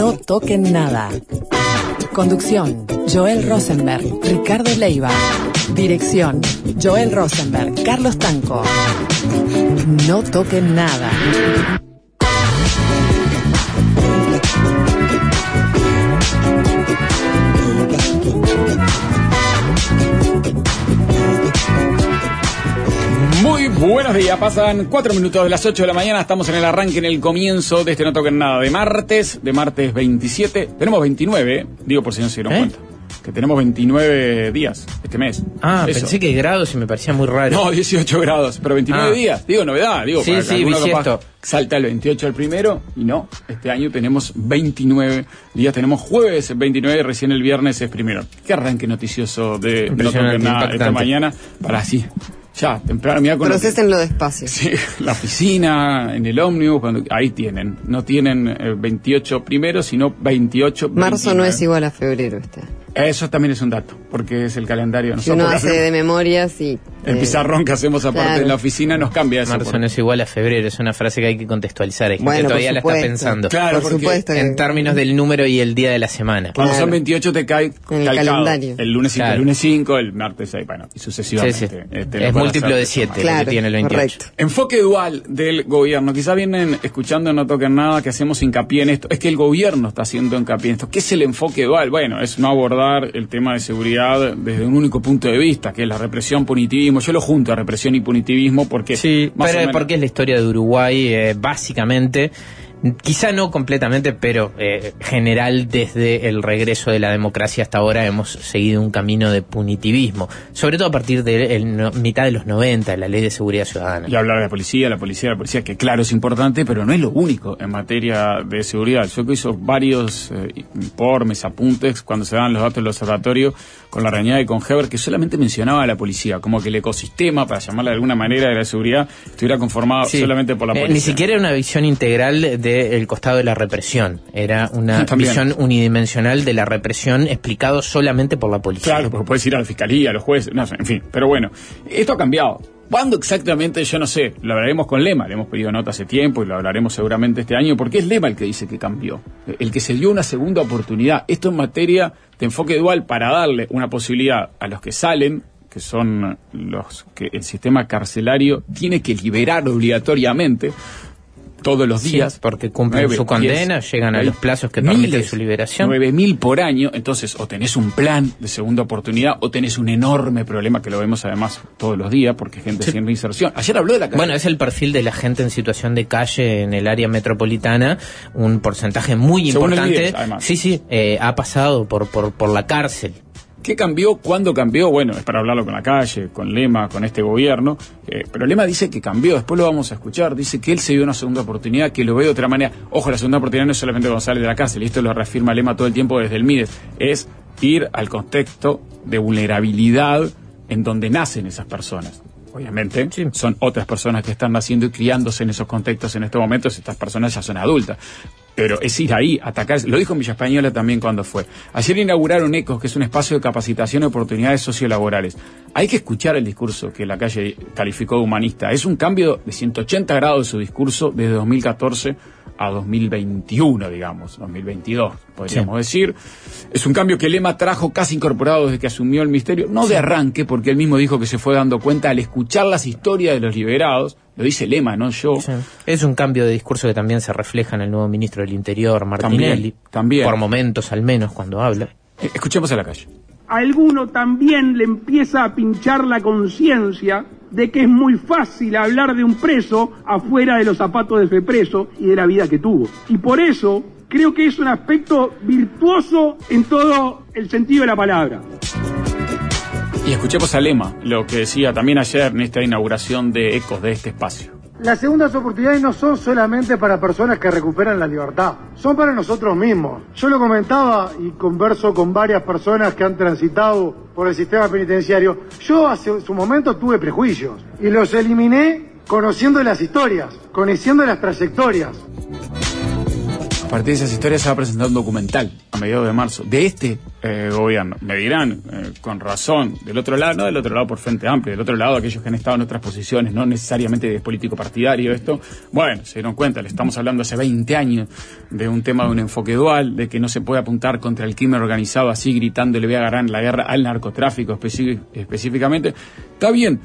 No toquen nada. Conducción, Joel Rosenberg, Ricardo Leiva. Dirección, Joel Rosenberg, Carlos Tanco. No toquen nada. Buenos días, pasan cuatro minutos de las 8 de la mañana, estamos en el arranque, en el comienzo de este No Toquen Nada de martes, de martes 27, tenemos 29, digo por si no se dieron ¿Eh? cuenta, que tenemos 29 días este mes. Ah, Eso. pensé que grados y me parecía muy raro. No, 18 grados, pero 29 Ah. días, digo novedad, digo, Sí, para sí, capaz salta el 28 al primero, y no, este año tenemos 29 días, tenemos jueves 29 y recién el viernes es primero. Qué arranque noticioso de No Toquen Nada esta mañana, para así, ya, temprano, mira con lo que- Procesenlo despacio. Sí, la oficina, en el ómnibus, cuando, ahí tienen. No tienen eh, 28 primero, sino 28 Marzo no 29. es igual a febrero este. Eso también es un dato, porque es el calendario. Si uno hace de memoria, sí. el eh, pizarrón que hacemos aparte claro. en la oficina nos cambia eso. Marzo por- no es igual a febrero, es una frase que hay que contextualizar. Hay gente Bueno, que todavía la está pensando. Claro, Por supuesto. En términos del número y el día de la semana. Cuando Claro. son 28 te cae En el calcado. calendario. El lunes 5, Claro. el lunes 5, el martes 6, bueno, y sucesivamente. sí. Este, lo es múltiplo de esa 7 manera. lo Claro, que tiene el 28. correcto. Enfoque dual del gobierno. Quizá vienen escuchando No Toquen Nada, que hacemos hincapié en esto. Es que el gobierno está haciendo hincapié en esto. ¿Qué es el enfoque dual? Bueno, es no abordar el tema de seguridad desde un único punto de vista, que es la represión, punitivismo. Yo lo junto a represión y punitivismo porque... Sí, más pero porque es la historia de Uruguay, eh, básicamente, quizá no completamente, pero eh, general desde el regreso de la democracia hasta ahora hemos seguido un camino de punitivismo, sobre todo a partir de el no- mitad de los 90, la ley de seguridad ciudadana. Y hablar de la policía, la policía, la policía, que claro es importante, pero no es lo único en materia de seguridad. Yo que hizo varios eh, informes, apuntes, cuando se daban los datos del observatorio, con la reunión de con Heber, que solamente mencionaba a la policía, como que el ecosistema, para llamarla de alguna manera, de la seguridad, estuviera conformado Sí. solamente por la Eh, policía. ni siquiera era una visión integral del costado de la represión, era una También. visión unidimensional de la represión explicado solamente por la policía. Claro, porque puedes ir a la fiscalía, a los jueces, no en fin. Pero bueno, esto ha cambiado. ¿Cuándo exactamente? Yo no sé. Lo hablaremos con Lema. Le hemos pedido nota hace tiempo y lo hablaremos seguramente este año, porque es Lema el que dice que cambió. El que se dio una segunda oportunidad. Esto en materia de enfoque dual para darle una posibilidad a los que salen, que son los que el sistema carcelario tiene que liberar obligatoriamente todos los Sí, días. porque cumplen su condena, llegan a los plazos que permiten su liberación. 9.000 por año, entonces o tenés un plan de segunda oportunidad o tenés un enorme problema que lo vemos además todos los días porque gente sin reinserción. Ayer habló de la calle. Bueno, es el perfil de la gente en situación de calle en el área metropolitana, un porcentaje muy Según importante. Sí, sí, eh, ha pasado por, por, por la cárcel. ¿Qué cambió? ¿Cuándo cambió? Bueno, es para hablarlo con la calle, con Lema, con este gobierno. eh, pero Lema dice que cambió, después lo vamos a escuchar. Dice que él se dio una segunda oportunidad, que lo ve de otra manera. Ojo, la segunda oportunidad no es solamente cuando sale de la cárcel, y esto lo reafirma Lema todo el tiempo desde el MIDES. Es ir al contexto de vulnerabilidad en donde nacen esas personas. Obviamente, Sí. son otras personas que están naciendo y criándose en esos contextos en estos momentos. Estas personas ya son adultas. Pero es ir ahí, atacar. Lo dijo Villa Española también cuando fue. Ayer inauguraron ECOS, que es un espacio de capacitación y oportunidades sociolaborales. Hay que escuchar el discurso que la calle calificó de humanista. Es un cambio de 180 grados de su discurso desde 2014 a 2021, digamos, 2022, podríamos decir. Es un cambio que Lema trajo casi incorporado desde que asumió el ministerio, no de arranque, porque él mismo dijo que se fue dando cuenta al escuchar las historias de los liberados, lo dice Lema, no yo. Es un cambio de discurso que también se refleja en el nuevo ministro del Interior, Martinelli. También, también. Por momentos, al menos, cuando habla. Eh, Escuchemos a la calle. a alguno también le empieza a pinchar la conciencia de que es muy fácil hablar de un preso afuera de los zapatos de ese preso y de la vida que tuvo. Y por eso creo que es un aspecto virtuoso en todo el sentido de la palabra. Y escuchemos a Lema, lo que decía también ayer en esta inauguración de ECOS de este espacio. Las segundas oportunidades no son solamente para personas que recuperan la libertad, son para nosotros mismos. Yo lo comentaba y converso con varias personas que han transitado por el sistema penitenciario. Yo hace su momento tuve prejuicios y los eliminé conociendo las historias, conociendo las trayectorias. Partir de esas historias se va a presentar un documental a mediados de marzo de este eh, gobierno. Me dirán, eh, con razón, del otro lado, no del otro lado por Frente Amplio, del otro lado aquellos que han estado en otras posiciones, no necesariamente de político partidario esto. Bueno, se dieron cuenta, le estamos hablando hace 20 años de un tema de un enfoque dual, de que no se puede apuntar contra el crimen organizado así gritando le voy a agarrar la guerra al narcotráfico específicamente. Está bien.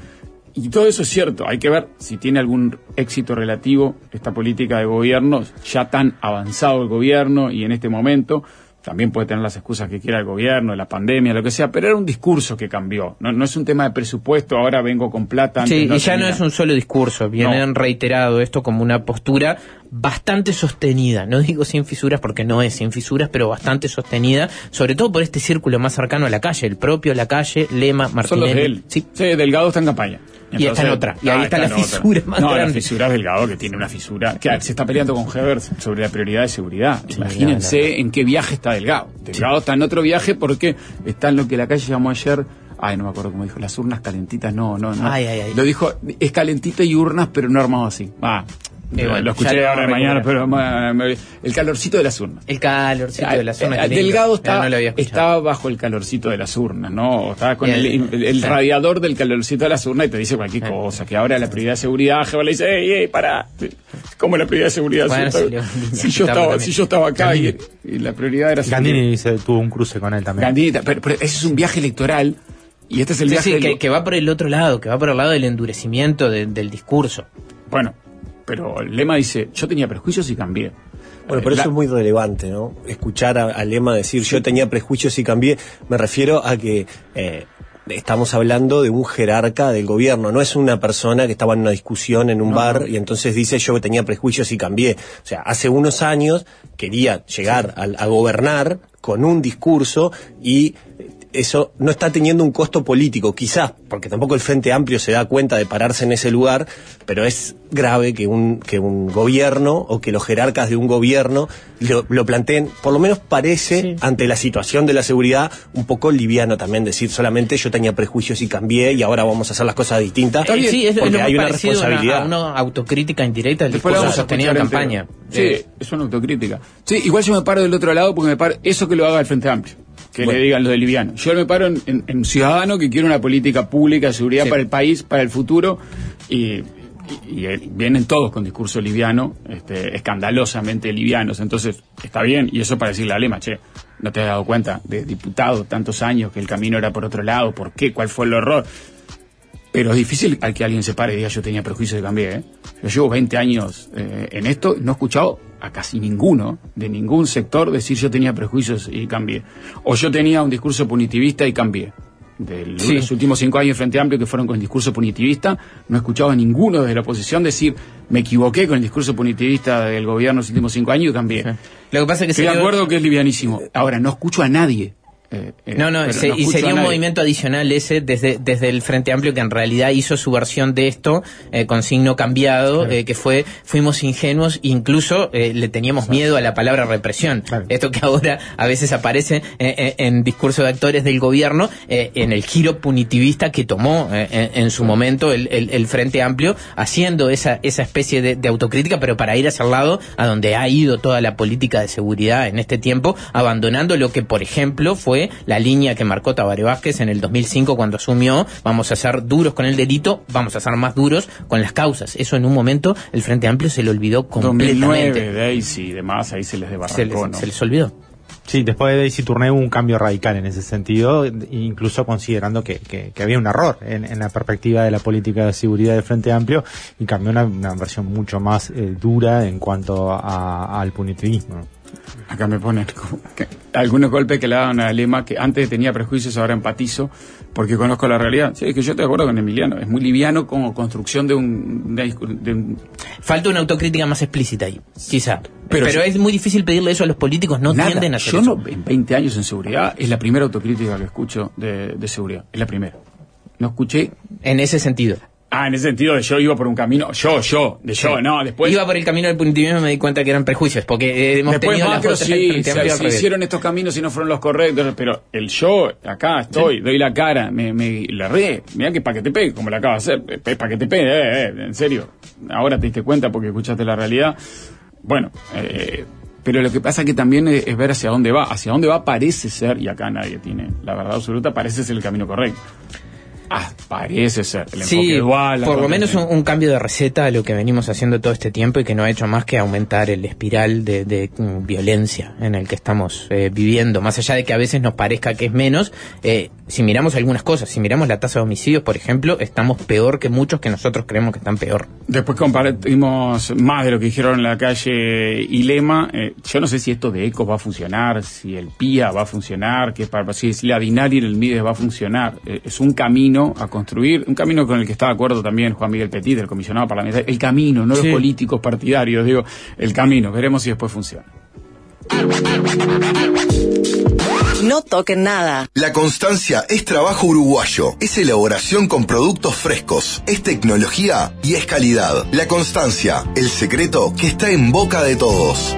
Y todo eso es cierto, hay que ver si tiene algún éxito relativo esta política de gobierno, ya tan avanzado el gobierno y en este momento también puede tener las excusas que quiera el gobierno, la pandemia, lo que sea, pero era un discurso que cambió, no, no es un tema de presupuesto, ahora vengo con plata. antes Sí, y ya no es un solo discurso, vienen reiterado esto como una postura bastante sostenida, no digo sin fisuras porque no es sin fisuras, pero bastante sostenida, sobre todo por este círculo más cercano a la calle, el propio La Calle, Lema, Son los Martínez. de él. Sí, Sí, Delgado está en campaña. Y está en otra. Y ahí está la otra. fisura más no, grande. la fisura es Delgado, que tiene una fisura. Que se está peleando con Heber sobre la prioridad de seguridad. Imagínense en qué viaje está Delgado. Delgado está en otro viaje porque está en lo que la calle llamó ayer. Ay, no me acuerdo cómo dijo, las urnas calentitas, no, no, no. Ay, ay, ay. Lo dijo, es calentita y urnas, pero no armado así. Ah, Eh, bueno, lo escuché ahora de mañana, pero ma- me- el calorcito de las urnas. el calorcito de la zona. Eh, qué lindo. Delgado no escuchado. estaba bajo el calorcito de las urnas, ¿no? Estaba con el, el- el Sí. radiador del calorcito de las urnas y te dice cualquier cosa. Que ahora la prioridad de seguridad, Jehová le dice, ey, ey, pará. ¿Cómo la prioridad de seguridad? Bueno, si, yo estaba, si yo estaba estaba, también. si yo estaba acá y, y la prioridad era. Gandini se tuvo un cruce con él también. Gandini, pero, pero ese es un viaje electoral y este es el Sí, viaje sí, del- que, que va por el otro lado, que va por el lado del endurecimiento de- del discurso. Bueno, pero el lema dice, yo tenía prejuicios y cambié. Bueno, Eh, pero la- eso es muy relevante, ¿no? Escuchar a, a Lema decir yo tenía prejuicios y cambié, me refiero a que eh, estamos hablando de un jerarca del gobierno, no es una persona que estaba en una discusión en un bar y entonces dice yo tenía prejuicios y cambié. O sea, hace unos años quería llegar a, gobernar con un discurso y eso no está teniendo un costo político, quizás, porque tampoco el Frente Amplio se da cuenta de pararse en ese lugar, pero es grave que un, que un gobierno o que los jerarcas de un gobierno lo, lo planteen, por lo menos parece, ante la situación de la seguridad, un poco liviano también decir solamente yo tenía prejuicios y cambié y ahora vamos a hacer las cosas distintas. Eh, sí, es, es porque lo hay una responsabilidad. una autocrítica indirecta del Después discurso vamos a sostenido en campaña. Sí, es una autocrítica. Sí, igual yo me paro del otro lado porque me paro, eso que lo haga el Frente Amplio. Que le digan lo de liviano. Yo me paro en, en- en ciudadano que quiere una política pública de seguridad Sí. para el país, para el futuro, y, y- y, vienen todos con discurso liviano, este, escandalosamente livianos. Entonces, está bien, y eso para decirle a Lema, che, no te has dado cuenta de diputado tantos años que el camino era por otro lado, ¿por qué? ¿Cuál fue el error? Pero es difícil al que alguien se pare y diga yo tenía prejuicio y cambié. ¿eh? Yo llevo 20 años eh, en esto y no he escuchado a casi ninguno, de ningún sector, decir yo tenía prejuicios y cambié. O yo tenía un discurso punitivista y cambié. De Sí. los últimos cinco años de Frente Amplio que fueron con discurso punitivista, no he escuchado a ninguno desde la oposición decir me equivoqué con el discurso punitivista del gobierno los últimos cinco años y cambié. Lo que pasa es que Estoy de acuerdo que es livianísimo. Ahora, no escucho a nadie. Eh, eh, No, no, se- y sería un movimiento adicional ese desde, desde el Frente Amplio que en realidad hizo su versión de esto eh, con signo cambiado, eh, que fue fuimos ingenuos, incluso le teníamos miedo a la palabra represión. Claro. Esto que ahora a veces aparece en discurso de actores del gobierno, eh, en el giro punitivista que tomó en, en su momento el, el- el Frente Amplio, haciendo esa, esa especie de, de autocrítica, pero para ir hacia el lado a donde ha ido toda la política de seguridad en este tiempo, abandonando lo que, por ejemplo, fue la línea que marcó Tabaré Vázquez en el 2005 cuando asumió, vamos a ser duros con el delito, vamos a ser más duros con las causas. Eso en un momento el Frente Amplio se le olvidó completamente. 2009, Daisy y demás, ahí se les Se desbarrancó, les, ¿no? se les olvidó. Sí, después de Daisy Tourné hubo un cambio radical en ese sentido, incluso considerando que, que- que había un error en, en la perspectiva de la política de seguridad del Frente Amplio y cambió una, una versión mucho más eh, dura en cuanto a- al punitivismo. Acá me ponen como que algunos golpes que le daban a Lema que antes tenía prejuicios, ahora empatizo porque conozco la realidad. Sí, es que yo estoy de acuerdo con Emiliano. Es muy liviano como construcción de un, de un- de un- Falta una autocrítica más explícita ahí, quizá. Pero Pero, yo- es muy difícil pedirle eso a los políticos, no nada. tienden a hacer Yo eso. no, en 20 años en seguridad es la primera autocrítica que escucho de, de seguridad. Es la primera. No escuché. En ese sentido. Ah, en ese sentido de yo iba por un camino. Yo, yo, de yo, no. Después. Iba por el camino del punitivismo y me di cuenta que eran prejuicios, porque eh, hemos Después tenido macro las sí, se, se hicieron estos caminos y no fueron los correctos, pero el yo, acá estoy, doy la cara, me, me le re, mira que para que te pegue, como lo acaba de hacer, para que te pegue, eh, eh, en serio, ahora te diste cuenta porque escuchaste la realidad. Bueno, eh, pero lo que pasa que también es, es ver hacia dónde va. Hacia dónde va parece ser, y acá nadie tiene la verdad absoluta, parece ser el camino correcto. Ah, parece ser. El Sí, dual, por lo menos un, un cambio de receta a lo que venimos haciendo todo este tiempo y que no ha hecho más que aumentar el espiral de, de, mm, violencia en el que estamos eh, viviendo. Más allá de que a veces nos parezca que es menos, eh, si miramos algunas cosas, si miramos la tasa de homicidios, por ejemplo, estamos peor que muchos que nosotros creemos que están peor. Después compartimos más de lo que dijeron en la calle Ilema. Eh, yo no sé si esto de ECO va a funcionar, si el PIA va a funcionar, que para, si, la Dinari en el MIDES va a funcionar. Eh, es un camino a construir, un camino con el que está de acuerdo también Juan Miguel Petit, el comisionado parlamentario. El camino, no Sí. los políticos partidarios, digo, el camino. Veremos si después funciona. No toquen nada. La constancia es trabajo uruguayo, es elaboración con productos frescos, es tecnología y es calidad. La constancia, el secreto que está en boca de todos.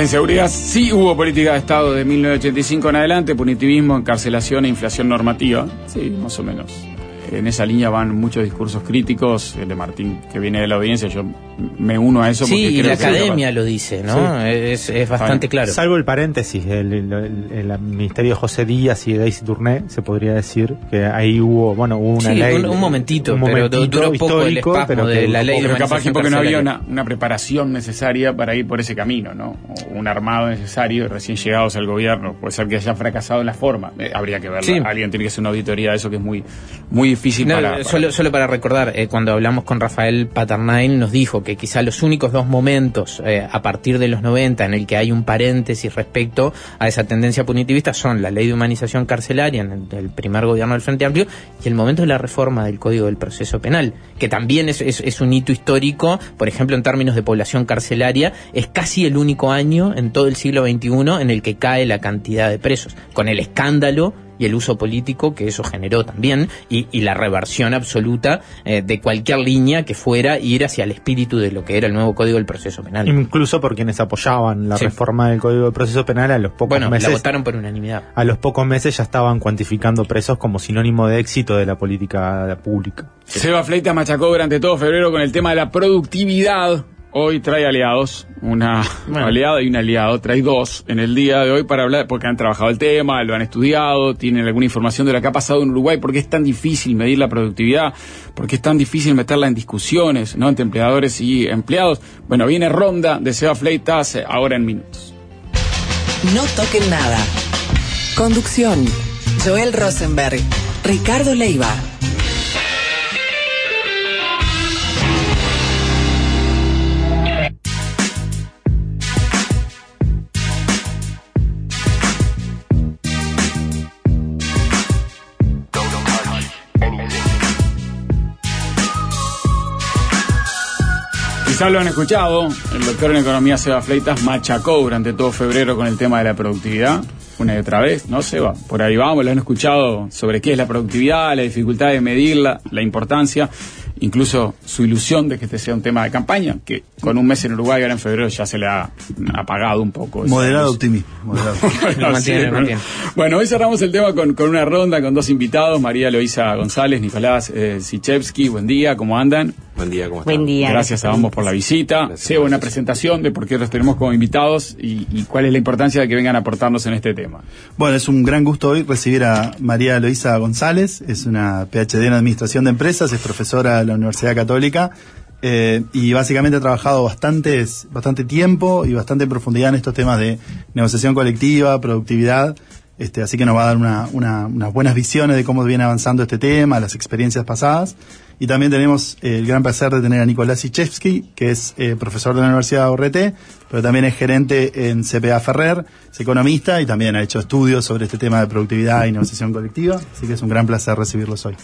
En seguridad sí hubo política de Estado de 1985 en adelante, punitivismo, encarcelación e inflación normativa. Sí, más o menos. En esa línea van muchos discursos críticos. El de Martín, que viene de la audiencia, yo me uno a eso. Sí, porque y creo la que- academia lo dice, ¿no? Es, es bastante claro. Salvo el paréntesis, el, el- el- el ministerio de José Díaz y de Daisy Tourné, se podría decir que ahí hubo, bueno, hubo una Sí, ley. un- un momentito, un pero momentito duró poco el histórico, espasmo pero de que- la ley de Pero capaz que porque no había una, una preparación necesaria para ir por ese camino, ¿no? O un armado necesario, recién llegados al gobierno. Puede ser que haya fracasado en la forma. Eh, habría que verlo. Sí. Alguien tiene que hacer una auditoría de eso que es muy, muy difícil No, para, para- Solo, solo para recordar, eh, cuando hablamos con Rafael Paternain, nos dijo que quizá los únicos dos momentos eh, a partir de los 90 en el que hay un paréntesis respecto a esa tendencia punitivista son la ley de humanización carcelaria en el, el primer gobierno del Frente Amplio y el momento de la reforma del Código del Proceso Penal, que también es, es- es un hito histórico, por ejemplo, en términos de población carcelaria, es casi el único año en todo el siglo XXI en el que cae la cantidad de presos, con el escándalo y el uso político que eso generó también y, y la reversión absoluta eh, de cualquier línea que fuera ir hacia el espíritu de lo que era el nuevo Código del Proceso Penal. Incluso por quienes apoyaban la Sí. reforma del Código de Proceso Penal a los pocos bueno, la meses. votaron por unanimidad. A los pocos meses ya estaban cuantificando presos como sinónimo de éxito de la política pública. Seba Fleitas machacó durante todo febrero con el tema de la productividad. Hoy trae aliados, una Bueno. aliada y un aliado, trae dos en el día de hoy para hablar, porque han trabajado el tema, lo han estudiado, tienen alguna información de lo que ha pasado en Uruguay, por qué es tan difícil medir la productividad, por qué es tan difícil meterla en discusiones, ¿no? Entre empleadores y empleados. Bueno, viene ronda de Seba Fleitas eh, ahora en minutos. No toquen nada. Conducción. Joel Rosenberg. Ricardo Leiva. Quizás lo han escuchado, el doctor en economía Seba Fleitas machacó durante todo febrero con el tema de la productividad, una y otra vez, ¿no, Seba? Por ahí vamos, lo han escuchado sobre qué es la productividad, la dificultad de medirla, la importancia, incluso su ilusión de que este sea un tema de campaña, que con un mes en Uruguay, ahora en febrero, ya se le ha apagado un poco. Moderado optimismo. moderado. Bueno, mantiene, sí. Bueno, hoy cerramos el tema con, con una ronda con dos invitados, María Loisa González, Nicolás eh, Sichevsky, buen día, ¿cómo andan? Buen día, ¿cómo están? Buen día. Gracias a ambos por la visita. Gracias, Seba, una presentación de por qué los tenemos como invitados y, y cuál es la importancia de que vengan a aportarnos en este tema. Bueno, es un gran gusto hoy recibir a María Loisa González, es una PhD en Administración de Empresas, es profesora de la Universidad Católica eh, y básicamente ha trabajado bastantes, bastante tiempo y bastante en profundidad en estos temas de negociación colectiva, productividad. Este, así que nos va a dar una- una- unas buenas visiones de cómo viene avanzando este tema, las experiencias pasadas. Y también tenemos eh, el gran placer de tener a Nicolás Sichevsky, que es eh, profesor de la Universidad de ORT, pero también es gerente en CPA Ferrer, es economista y también ha hecho estudios sobre este tema de productividad y negociación colectiva. Así que es un gran placer recibirlos hoy.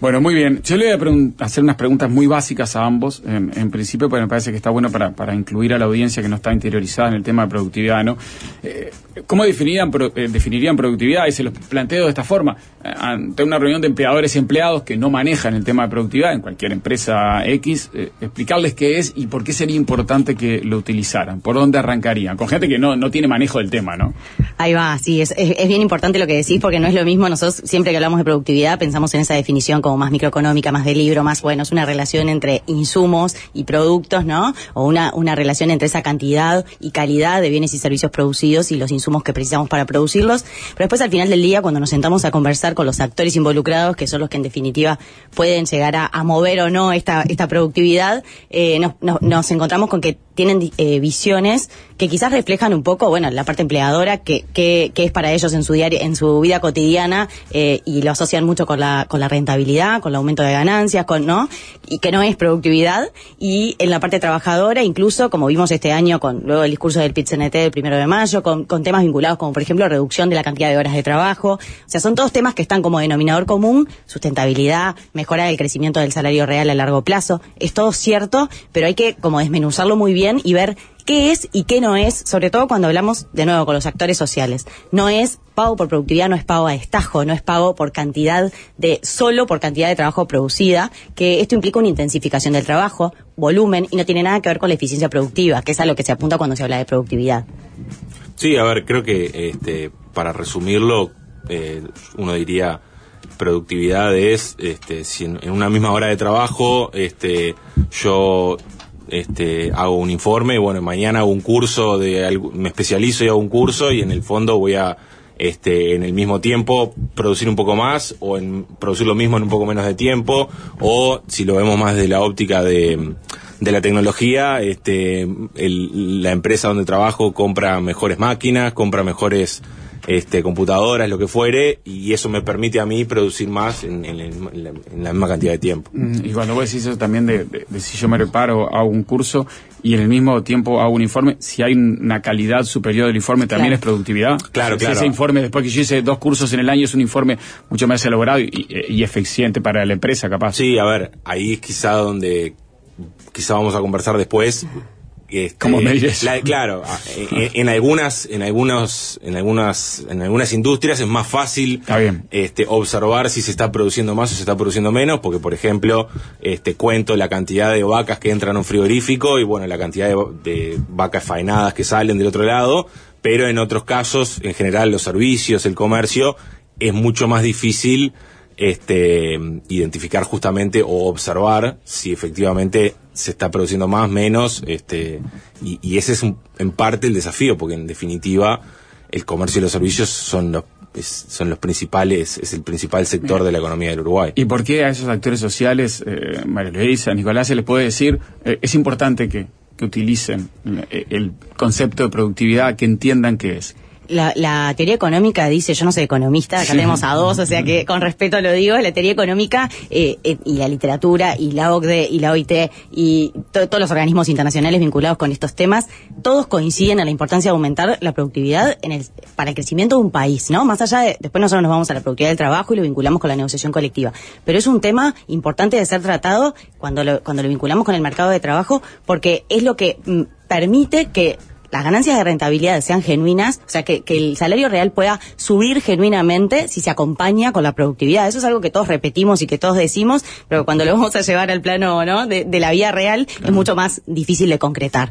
Bueno, muy bien. Yo le voy a hacer unas preguntas muy básicas a ambos, en, principio, porque me parece que está bueno para, para incluir a la audiencia que no está interiorizada en el tema de productividad, ¿no? Eh, ¿Cómo definirían, pro- eh, definirían productividad? Y se los planteo de esta forma. Eh, ante una reunión de empleadores y empleados que no manejan el tema de productividad, en cualquier empresa X, eh, explicarles qué es y por qué sería importante que lo utilizaran, por dónde arrancarían, con gente que no, no tiene manejo del tema, ¿no? Ahí va, sí, es, es, es bien importante lo que decís porque no es lo mismo, nosotros siempre que hablamos de productividad pensamos en esa definición como más microeconómica, más de libro, más bueno, es una relación entre insumos y productos, ¿no? O una, una relación entre esa cantidad y calidad de bienes y servicios producidos y los insumos que precisamos para producirlos. Pero después al final del día, cuando nos sentamos a conversar con los actores involucrados, que son los que en definitiva pueden llegar a, a mover o no esta, esta productividad, eh, nos, nos, nos encontramos con que tienen eh, visiones que quizás reflejan un poco, bueno, la parte empleadora, que, que, es para ellos en su diario, en su vida cotidiana, eh, y lo asocian mucho con la, con la rentabilidad, con el aumento de ganancias, con, ¿no? Y que no es productividad. Y en la parte trabajadora, incluso, como vimos este año con luego el discurso del PIT-CNT del primero de mayo, con, con temas vinculados como, por ejemplo, reducción de la cantidad de horas de trabajo. O sea, son todos temas que están como denominador común, sustentabilidad, mejorar el crecimiento del salario real a largo plazo. Es todo cierto, pero hay que como desmenuzarlo muy bien y ver qué es y qué no es, sobre todo cuando hablamos de nuevo con los actores sociales. No es pago por productividad, no es pago a destajo, no es pago por cantidad de, solo por cantidad de trabajo producida, que esto implica una intensificación del trabajo, volumen, y no tiene nada que ver con la eficiencia productiva, que es a lo que se apunta cuando se habla de productividad. Sí, a ver, creo que este, para resumirlo, eh, uno diría productividad es este, si en, en, una misma hora de trabajo este, yo este, hago un informe, bueno, mañana hago un curso, de me especializo y hago un curso y en el fondo voy a, este, en el mismo tiempo producir un poco más o en producir lo mismo en un poco menos de tiempo o si lo vemos más de la óptica de, de la tecnología, este, el, la empresa donde trabajo compra mejores máquinas, compra mejores este, computadoras, lo que fuere, y eso me permite a mí producir más en, en, en, la, en la, misma cantidad de tiempo. Mm, y cuando vos decís eso también de, de, de, si yo me reparo, hago un curso y en el mismo tiempo hago un informe, si hay una calidad superior del informe también claro. es productividad. Claro, si claro. ese informe, después que yo hice dos cursos en el año, es un informe mucho más elaborado y, y eficiente para la empresa, capaz. Sí, a ver, ahí es quizá donde quizá vamos a conversar después este, ¿Cómo me dices? La, claro, en, en, algunas, en algunos, en algunas, en algunas industrias es más fácil este, observar si se está produciendo más o se está produciendo menos, porque por ejemplo, este, cuento la cantidad de vacas que entran a un frigorífico y bueno, la cantidad de, de vacas faenadas que salen del otro lado, pero en otros casos, en general, los servicios, el comercio, es mucho más difícil este, identificar justamente o observar si efectivamente se está produciendo más, menos, este, y, y ese es un, en parte el desafío, porque en definitiva el comercio y los servicios son los es, son los principales, es el principal sector de la economía del Uruguay. ¿Y por qué a esos actores sociales, eh, María Luisa, Nicolás, se les puede decir, eh, es importante que, que utilicen el, el concepto de productividad, que entiendan qué es? La, la, teoría económica dice, yo no soy economista, acá sí. tenemos a dos, o sea que con respeto lo digo, la teoría económica eh, eh, y la literatura y la OCDE y la OIT y to, todos los organismos internacionales vinculados con estos temas, todos coinciden en la importancia de aumentar la productividad en el, para el crecimiento de un país, ¿no? Más allá de, después nosotros nos vamos a la productividad del trabajo y lo vinculamos con la negociación colectiva, pero es un tema importante de ser tratado cuando lo, cuando lo vinculamos con el mercado de trabajo porque es lo que mm, permite que las ganancias de rentabilidad sean genuinas, o sea, que, que, el salario real pueda subir genuinamente si se acompaña con la productividad. Eso es algo que todos repetimos y que todos decimos, pero cuando lo vamos a llevar al plano ¿no? de, de la vida real claro. es mucho más difícil de concretar.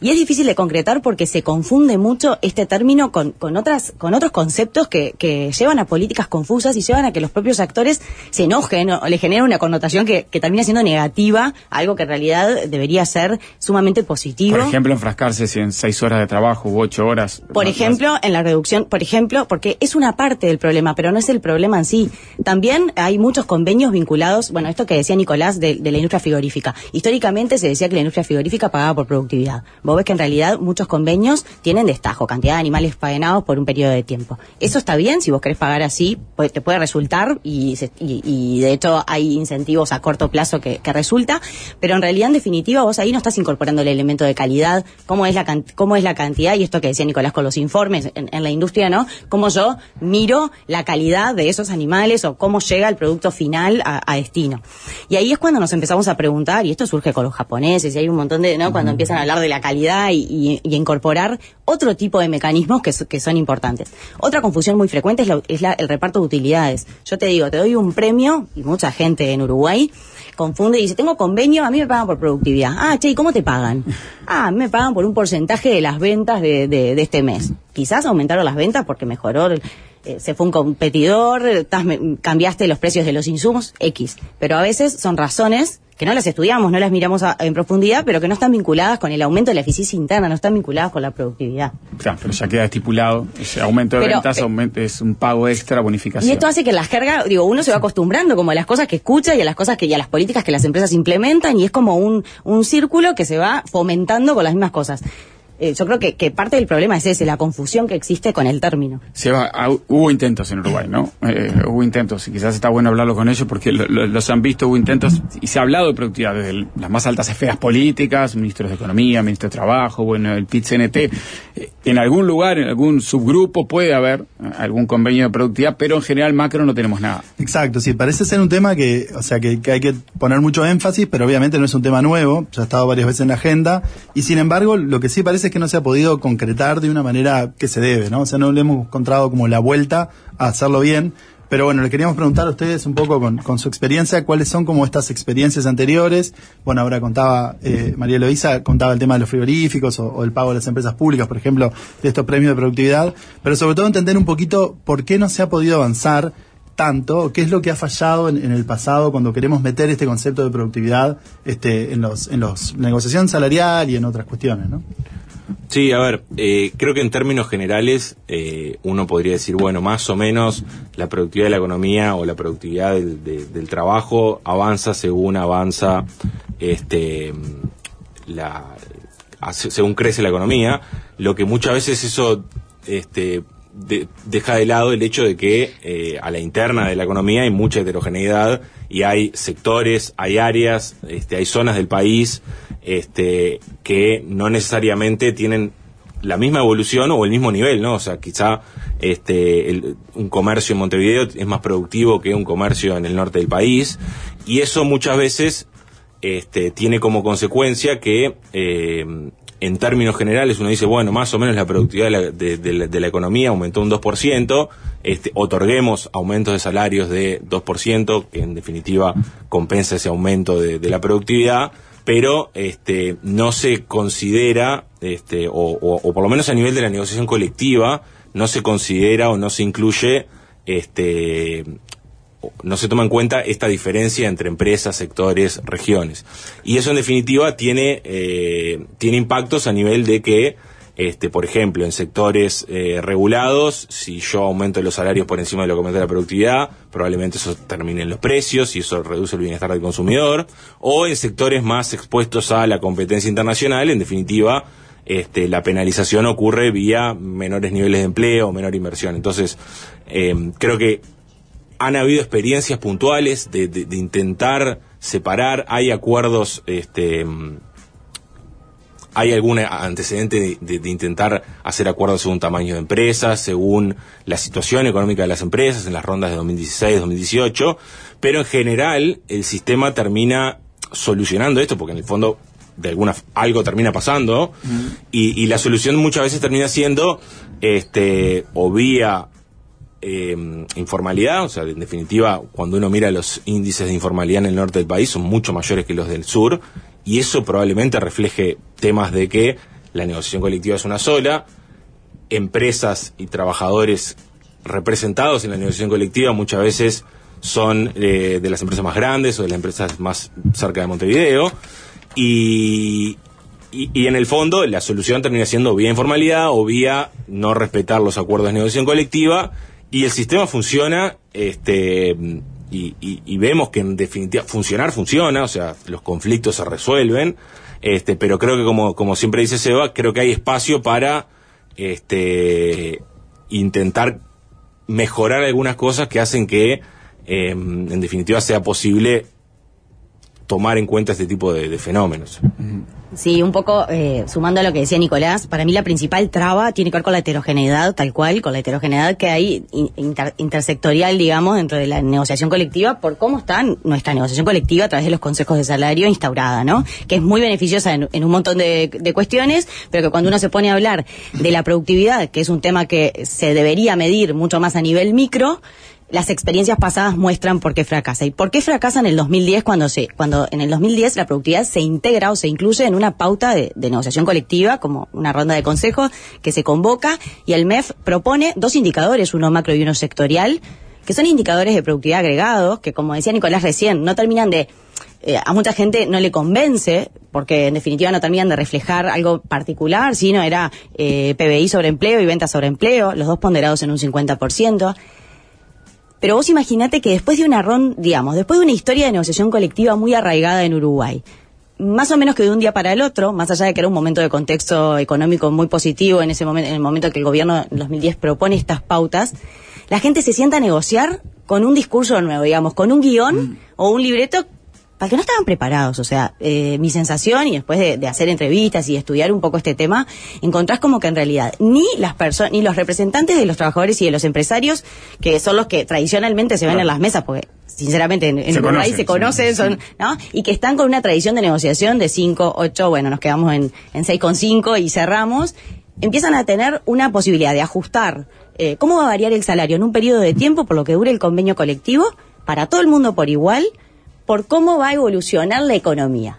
Y es difícil de concretar porque se confunde mucho este término con, con, otras, con otros conceptos que, que llevan a políticas confusas y llevan a que los propios actores se enojen o le generen una connotación que, que termina siendo negativa, algo que en realidad debería ser sumamente positivo. Por ejemplo, enfrascarse si en seis horas de trabajo u ocho horas. Por ejemplo, en la reducción, por ejemplo, porque es una parte del problema, pero no es el problema en sí. También hay muchos convenios vinculados, bueno, esto que decía Nicolás de, de la industria frigorífica. Históricamente se decía que la industria frigorífica pagaba por productividad. Vos ves que en realidad muchos convenios tienen destajo, cantidad de animales faenados por un periodo de tiempo. Eso está bien, si vos querés pagar así, pues te puede resultar y, y, y de hecho hay incentivos a corto plazo que, que, resulta, pero en realidad en definitiva vos ahí no estás incorporando el elemento de calidad, cómo es la, cómo es la cantidad, y esto que decía Nicolás con los informes en, en la industria, ¿no? Cómo yo miro la calidad de esos animales o cómo llega el producto final a, a destino. Y ahí es cuando nos empezamos a preguntar, y esto surge con los japoneses, y hay un montón de, ¿no? Cuando empiezan a hablar de la calidad y, y, y incorporar otro tipo de mecanismos que, so- que son importantes. Otra confusión muy frecuente es, la- es la- el reparto de utilidades. Yo te digo, te doy un premio, y mucha gente en Uruguay confunde y dice, tengo convenio, a mí me pagan por productividad. Ah, che, ¿y cómo te pagan? Ah, me pagan por un porcentaje de las ventas de, de- de este mes. Quizás aumentaron las ventas porque mejoró, el- eh, se fue un competidor, eh, cambiaste los precios de los insumos, X. Pero a veces son razones que no las estudiamos, no las miramos a- en profundidad, pero que no están vinculadas con el aumento de la eficiencia interna, no están vinculadas con la productividad. Claro, pero ya queda estipulado. Ese aumento de Pero, ventas eh, aumento- es un pago extra, bonificación. Y esto hace que la jerga, digo, uno se va acostumbrando como a las cosas que escucha y a las cosas que y a las políticas que las empresas implementan y es como un, un círculo que se va fomentando con las mismas cosas. Eh, yo creo que, que parte del problema es ese, la confusión que existe con el término. Seba, ah, hubo intentos en Uruguay, ¿no? Eh, hubo intentos, y quizás está bueno hablarlo con ellos porque lo- lo- los han visto, hubo intentos, y se ha hablado de productividad desde el- las más altas esferas políticas, ministros de Economía, ministro de Trabajo, bueno, el PIT-CNT. Eh, en algún lugar, en algún subgrupo puede haber eh, algún convenio de productividad, pero en general macro no tenemos nada. Exacto, sí, parece ser un tema que, o sea, que, que hay que poner mucho énfasis, pero obviamente no es un tema nuevo, ya ha estado varias veces en la agenda, y sin embargo, lo que sí parece es que no se ha podido concretar de una manera que se debe, ¿no? O sea, no le hemos encontrado como la vuelta a hacerlo bien, pero bueno, le queríamos preguntar a ustedes un poco con, su experiencia, cuáles son como estas experiencias anteriores. Bueno, ahora contaba, eh, María Eloísa contaba el tema de los frigoríficos o, el pago de las empresas públicas, por ejemplo, de estos premios de productividad, pero sobre todo entender un poquito por qué no se ha podido avanzar tanto, qué es lo que ha fallado en, en el pasado cuando queremos meter este concepto de productividad este, en los, en los negociación salarial y en otras cuestiones, ¿no? Sí, a ver, eh, creo que en términos generales eh, uno podría decir, bueno, más o menos la productividad de la economía o la productividad del, de- del trabajo avanza según avanza este la según crece la economía, lo que muchas veces eso este de- deja de lado el hecho de que eh, a la interna de la economía hay mucha heterogeneidad y hay sectores, hay áreas, este, hay zonas del país este, que no necesariamente tienen la misma evolución o el mismo nivel, ¿no? O sea, quizá este, un comercio en Montevideo es más productivo que un comercio en el norte del país y eso muchas veces este, tiene como consecuencia que eh, en términos generales uno dice, bueno, más o menos la productividad de la, economía aumentó un 2%, este, otorguemos aumentos de salarios de 2%, que en definitiva compensa ese aumento de, de la productividad, pero este, no se considera, este, o, o- o por lo menos a nivel de la negociación colectiva, no se considera o no se incluye este, no se toma en cuenta esta diferencia entre empresas, sectores, regiones. Y eso en definitiva tiene, eh, tiene impactos a nivel de que, este, por ejemplo, en sectores eh, regulados, si yo aumento los salarios por encima de lo que aumenta la productividad, probablemente eso termine en los precios y eso reduce el bienestar del consumidor. O en sectores más expuestos a la competencia internacional, en definitiva, este, la penalización ocurre vía menores niveles de empleo menor inversión. Entonces, eh, creo que han habido experiencias puntuales de, de- de intentar separar, hay acuerdos, este, mm, hay algún antecedente de, intentar hacer acuerdos según tamaño de empresas, según la situación económica de las empresas en las rondas de 2016, 2018, pero en general el sistema termina solucionando esto, porque en el fondo de alguna algo termina pasando y, y la solución muchas veces termina siendo este o vía eh, informalidad, o sea, en definitiva, cuando uno mira los índices de informalidad en el norte del país son mucho mayores que los del sur, y eso probablemente refleje temas de que la negociación colectiva es una sola, empresas y trabajadores representados en la negociación colectiva muchas veces son eh, de las empresas más grandes o de las empresas más cerca de Montevideo, y, y, y en el fondo la solución termina siendo vía informalidad o vía no respetar los acuerdos de negociación colectiva y el sistema funciona este y, y- y vemos que en definitiva funcionar funciona, o sea, los conflictos se resuelven, este, pero creo que como, como siempre dice Seba, creo que hay espacio para este intentar mejorar algunas cosas que hacen que eh, en definitiva sea posible tomar en cuenta este tipo de fenómenos. Sí, un poco eh, sumando a lo que decía Nicolás, para mí la principal traba tiene que ver con la heterogeneidad, tal cual, con la heterogeneidad que hay in- inter- intersectorial, digamos, dentro de la negociación colectiva, por cómo está nuestra negociación colectiva a través de los consejos de salario instaurada, ¿no? Que es muy beneficiosa en, un montón de cuestiones, pero que cuando uno se pone a hablar de la productividad, que es un tema que se debería medir mucho más a nivel micro, las experiencias pasadas muestran por qué fracasa. ¿Y por qué fracasa en el 2010 cuando se, cuando en el 2010 la productividad se integra o se incluye en una pauta de, de negociación colectiva, como una ronda de consejos que se convoca y el MEF propone dos indicadores, uno macro y uno sectorial, que son indicadores de productividad agregados, que como decía Nicolás recién, no terminan de eh, a mucha gente no le convence, porque en definitiva no terminan de reflejar algo particular, sino era eh, PBI sobre empleo y venta sobre empleo, los dos ponderados en un 50%. Pero vos imaginate que después de una ronda, digamos, después de una historia de negociación colectiva muy arraigada en Uruguay, más o menos que de un día para el otro, más allá de que era un momento de contexto económico muy positivo en ese momento, en el momento que el gobierno en 2010 propone estas pautas, la gente se sienta a negociar con un discurso nuevo, digamos, con un guion o un libreto para que no estaban preparados. O sea, eh, mi sensación, y después de, de hacer entrevistas y estudiar un poco este tema, encontrás como que en realidad ni las personas, ni los representantes de los trabajadores y de los empresarios, que son los que tradicionalmente se ven en las mesas, porque sinceramente en, en Se Uruguay conocen, se conocen, sí. son, ¿no? Y que están con una tradición de negociación de 5, 8, bueno, nos quedamos en, en 6,5 y cerramos, empiezan a tener una posibilidad de ajustar eh, cómo va a variar el salario en un periodo de tiempo por lo que dure el convenio colectivo para todo el mundo por igual, por cómo va a evolucionar la economía,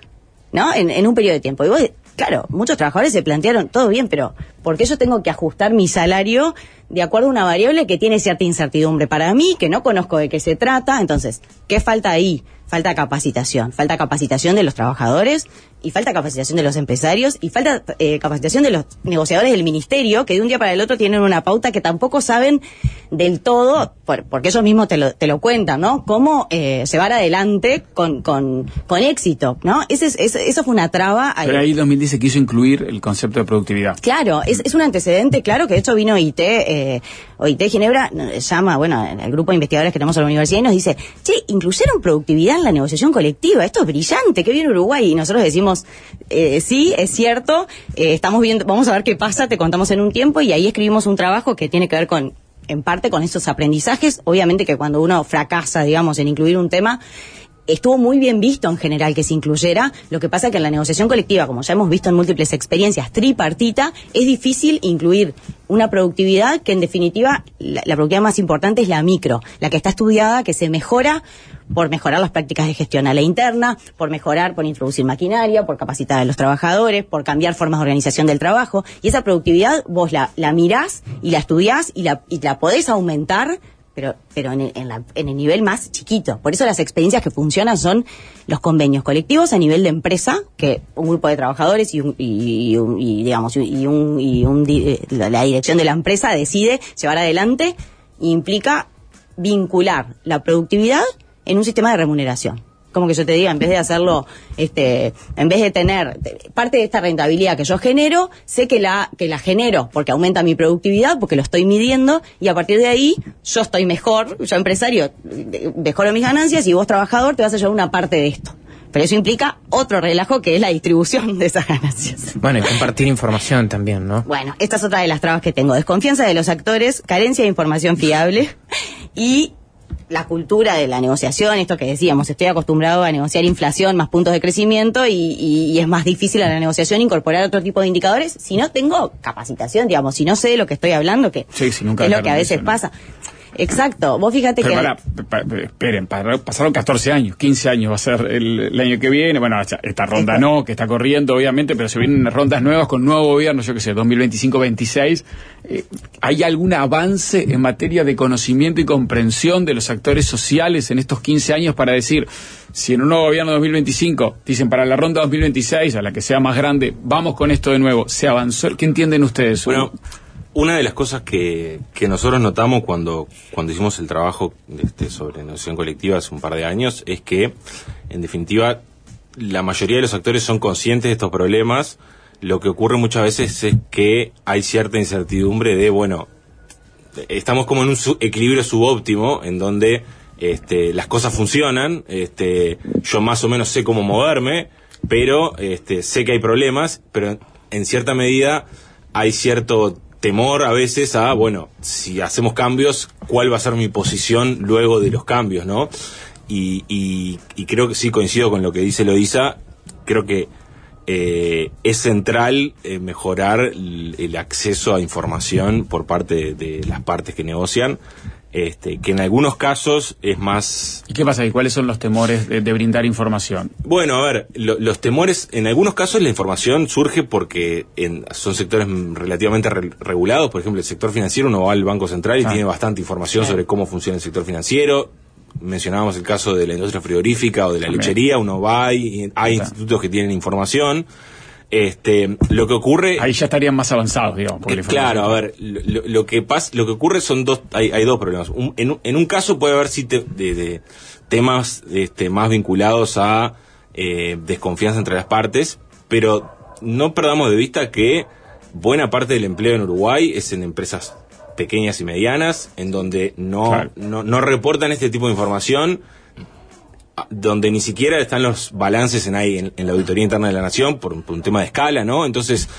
¿no? En, en un periodo de tiempo. Y vos, claro, muchos trabajadores se plantearon, todo bien, pero ¿por qué yo tengo que ajustar mi salario de acuerdo a una variable que tiene cierta incertidumbre para mí, que no conozco de qué se trata? Entonces, ¿qué falta ahí? Falta capacitación, falta capacitación de los trabajadores y falta capacitación de los empresarios y falta eh, capacitación de los negociadores del ministerio que de un día para el otro tienen una pauta que tampoco saben del todo, por- porque ellos mismos te lo, te lo cuentan, ¿no? Cómo eh, llevar adelante con, con, con éxito, ¿no? Ese, es- ese- eso fue una traba. ahí. Pero ahí 2010 se quiso incluir el concepto de productividad. Claro, es, es un antecedente, claro, que de hecho vino OIT, eh, OIT Ginebra eh, llama, bueno, el grupo de investigadores que tenemos en la universidad y nos dice, che, incluyeron productividad la negociación colectiva, esto es brillante, qué bien Uruguay, y nosotros decimos, eh, sí, es cierto, eh, estamos viendo, vamos a ver qué pasa, te contamos en un tiempo, y ahí escribimos un trabajo que tiene que ver con, en parte con estos aprendizajes, obviamente que cuando uno fracasa, digamos, en incluir un tema, estuvo muy bien visto en general que se incluyera. Lo que pasa que en la negociación colectiva, como ya hemos visto en múltiples experiencias, tripartita, es difícil incluir una productividad que en definitiva la, la productividad más importante es la micro, la que está estudiada, que se mejora por mejorar las prácticas de gestión a la interna, por mejorar, por introducir maquinaria, por capacitar a los trabajadores, por cambiar formas de organización del trabajo. Y esa productividad vos la, la mirás y la estudiás y la, y la podés aumentar pero, pero en, el, en la- en el nivel más chiquito. Por eso las experiencias que funcionan son los convenios colectivos a nivel de empresa, que un grupo de trabajadores y, un, y, un- y, digamos y un, y un eh, la, la dirección de la empresa decide llevar adelante e implica vincular la productividad en un sistema de remuneración. Como que yo te diga, en vez de hacerlo, este, en vez de tener parte de esta rentabilidad que yo genero, sé que la, que la genero porque aumenta mi productividad, porque lo estoy midiendo, y a partir de ahí yo estoy mejor, yo empresario mejoro mis ganancias y vos trabajador te vas a llevar una parte de esto. Pero eso implica otro relajo que es la distribución de esas ganancias. Bueno, y compartir información también, ¿no? Bueno, esta es otra de las trabas que tengo. Desconfianza de los actores, carencia de información fiable y la cultura de la negociación, esto que decíamos, estoy acostumbrado a negociar inflación más puntos de crecimiento y, y- y es más difícil a la negociación incorporar otro tipo de indicadores si no tengo capacitación, digamos, si no sé de lo que estoy hablando, que Sí, nunca es lo que a veces eso, ¿no? pasa. Exacto, vos fíjate Pero que... pará, pa- pa- esperen, pa- pasaron 14 años, 15 años va a ser el, el año que viene. Bueno, esta ronda no, que está corriendo, obviamente, pero se vienen rondas nuevas con nuevo gobierno, yo qué sé, 2025-26. Eh, ¿Hay algún avance en materia de conocimiento y comprensión de los actores sociales en estos 15 años para decir, si en un nuevo gobierno 2025 dicen para la ronda 2026, a la que sea más grande, vamos con esto de nuevo, se avanzó? ¿Qué entienden ustedes? Bueno, una de las cosas que, que nosotros notamos cuando, cuando hicimos el trabajo este, sobre negociación colectiva hace un par de años es que, en definitiva, la mayoría de los actores son conscientes de estos problemas. Lo que ocurre muchas veces es que hay cierta incertidumbre de, bueno, estamos como en un equilibrio subóptimo en donde este, las cosas funcionan, este, yo más o menos sé cómo moverme, pero sé que hay problemas, pero en cierta medida hay cierto temor a veces a, bueno, si hacemos cambios, ¿cuál va a ser mi posición luego de los cambios, no? Y, y, y creo que sí coincido con lo que dice Loisa, creo que eh, es central eh, mejorar el, el acceso a información por parte de, de las partes que negocian, este, que en algunos casos es más... ¿Y qué pasa? ¿Y cuáles son los temores de, de brindar información? Bueno, a ver, lo- los temores, en algunos casos la información surge porque en- son sectores relativamente re- regulados, por ejemplo, el sector financiero, uno va al Banco Central y Ah. tiene bastante información sobre cómo funciona el sector financiero. Mencionábamos el caso de la industria frigorífica o de la lechería, uno va y hay institutos que tienen información. Este, lo que ocurre Ahí ya estarían más avanzados, digamos. eh, la información- claro, a ver, lo, lo que pasa, lo que ocurre son dos, hay, hay dos problemas. Un- en, un- en un caso puede haber sí te- de, de temas este, más vinculados a eh, desconfianza entre las partes, pero no perdamos de vista que buena parte del empleo en Uruguay es en empresas pequeñas y medianas, en donde no, Claro. no, no reportan este tipo de información donde ni siquiera están los balances en ahí en, la auditoría interna de la nación por, un- tema de escala, ¿no? Entonces,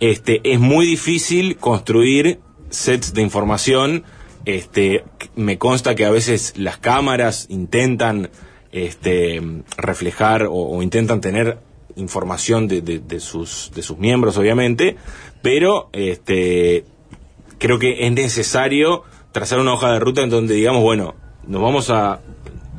este es muy difícil construir sets de información. Este, me consta que a veces las cámaras intentan este reflejar o, o intentan tener información de, de- de sus de sus miembros, obviamente, pero este creo que es necesario trazar una hoja de ruta en donde digamos, bueno, nos vamos a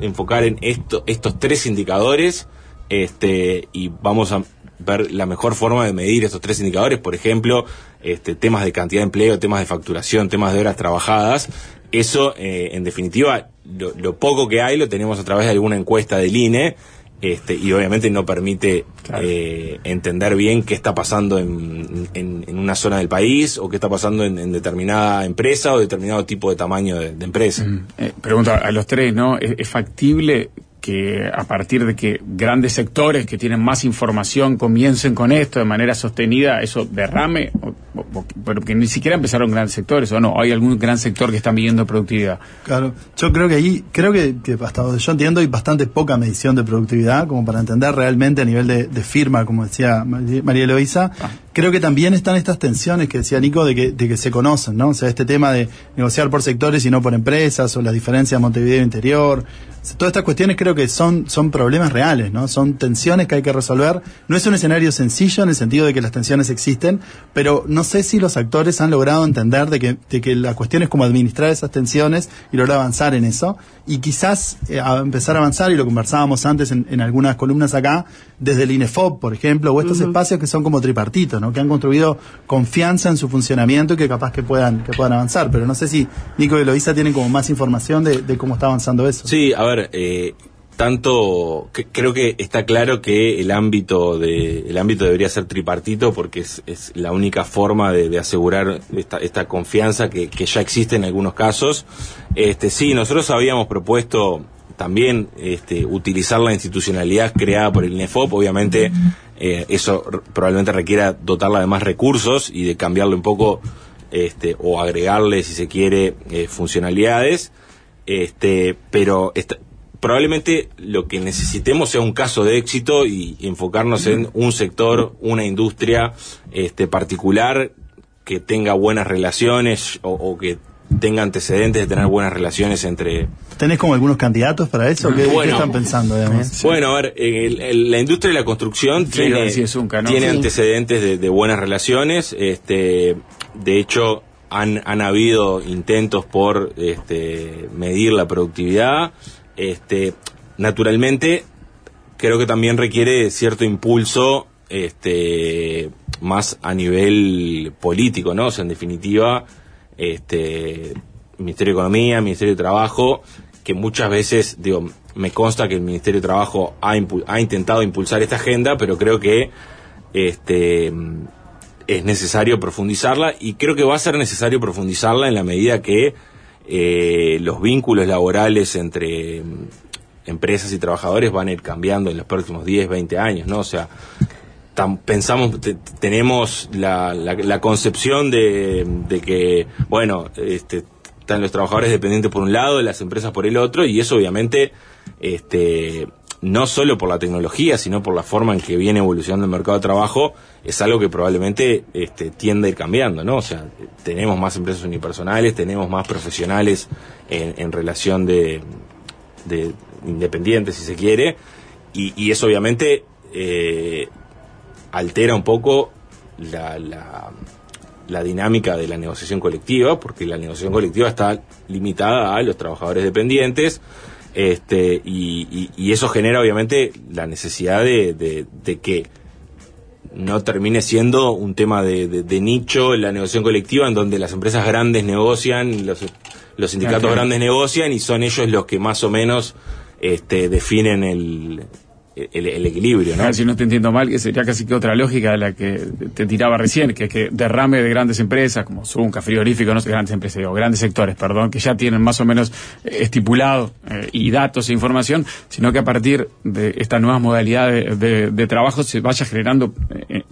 enfocar en esto, estos tres indicadores este, y vamos a ver la mejor forma de medir estos tres indicadores, por ejemplo, este, temas de cantidad de empleo, temas de facturación, temas de horas trabajadas. Eso, eh, en definitiva, lo, lo poco que hay lo tenemos a través de alguna encuesta del INE. Este, y obviamente no permite eh, entender bien qué está pasando en, en- en una zona del país o qué está pasando en, en determinada empresa o determinado tipo de tamaño de, de empresa. Eh, pregunto a los tres, ¿no? ¿Es, es factible que a partir de que grandes sectores que tienen más información comiencen con esto de manera sostenida, eso derrame? Pero que ni siquiera empezaron grandes sectores, ¿o no? ¿Hay algún gran sector que está midiendo productividad? Claro, yo creo que ahí, creo que, que hasta donde yo entiendo hay bastante poca medición de productividad, como para entender realmente a nivel de, de firma, como decía María María Eloísa. Creo que también están estas tensiones que decía Nico de que, de que se conocen, ¿no? O sea, este tema de negociar por sectores y no por empresas, o las diferencias de Montevideo Interior. Todas estas cuestiones creo que son, son problemas reales, ¿no? Son tensiones que hay que resolver. No es un escenario sencillo en el sentido de que las tensiones existen, pero no sé si los actores han logrado entender de que, de que la cuestión es como administrar esas tensiones y lograr avanzar en eso. Y quizás eh, a empezar a avanzar, y lo conversábamos antes en, en algunas columnas acá, desde el INEFOP, por ejemplo, o estos espacios que son como tripartitos, ¿no? Que han construido confianza en su funcionamiento y que capaz que puedan, que puedan avanzar. Pero no sé si Nico y Eloisa tienen como más información de, de cómo está avanzando eso. Sí, a ver, eh, tanto que- creo que está claro que el ámbito de el ámbito debería ser tripartito porque es, es la única forma de, de asegurar esta, esta confianza que, que ya existe en algunos casos. Este, sí, nosotros habíamos propuesto también este, utilizar la institucionalidad creada por el INEFOP, obviamente eh, eso probablemente requiera dotarla de más recursos y de cambiarle un poco este, o agregarle, si se quiere, eh, funcionalidades este pero esta- probablemente lo que necesitemos sea un caso de éxito y, enfocarnos en un sector, una industria este particular que tenga buenas relaciones o, o que tenga antecedentes de tener buenas relaciones entre ¿Tenés como algunos candidatos para eso? ¿Qué, qué Bueno. están pensando, digamos? bueno, a ver, el- el- la industria de la construcción Sí, tiene, decir Zunca, ¿no? tiene Sí. antecedentes de, de buenas relaciones. Este, de hecho, han, han habido intentos por este, medir la productividad. Este, naturalmente, creo que también requiere cierto impulso este, más a nivel político, ¿no? O sea, en definitiva, este, Ministerio de Economía, Ministerio de Trabajo, que muchas veces, digo, me consta que el Ministerio de Trabajo ha, ha intentado impulsar esta agenda, pero creo que este, es necesario profundizarla y creo que va a ser necesario profundizarla en la medida que eh, los vínculos laborales entre mm, empresas y trabajadores van a ir cambiando en los próximos 10, 20 años, ¿no? O sea, pensamos, te- tenemos la, la- la concepción de, de que, bueno, este, están los trabajadores dependientes por un lado, las empresas por el otro, y eso obviamente, este, no solo por la tecnología, sino por la forma en que viene evolucionando el mercado de trabajo, es algo que probablemente este, tiende a ir cambiando, ¿no? O sea, tenemos más empresas unipersonales, tenemos más profesionales en, en relación de, de independientes, si se quiere, y, y eso obviamente eh, altera un poco la, la, la dinámica de la negociación colectiva, porque la negociación colectiva está limitada a los trabajadores dependientes, este, y, y- y eso genera obviamente la necesidad de, de- de que no termine siendo un tema de, nicho en la negociación colectiva en donde las empresas grandes negocian, los, los sindicatos grandes negocian y son ellos los que más o menos este, definen el, el, el equilibrio, ¿no? Si no te entiendo mal, que sería casi que otra lógica de la que te tiraba recién, que es que derrame de grandes empresas, como Zunca, frigorífico, no sé, grandes empresas, digo, grandes sectores, perdón, que ya tienen más o menos eh, estipulado eh, y datos e información, sino que a partir de esta nueva modalidad de, de- de trabajo se vaya generando, eh,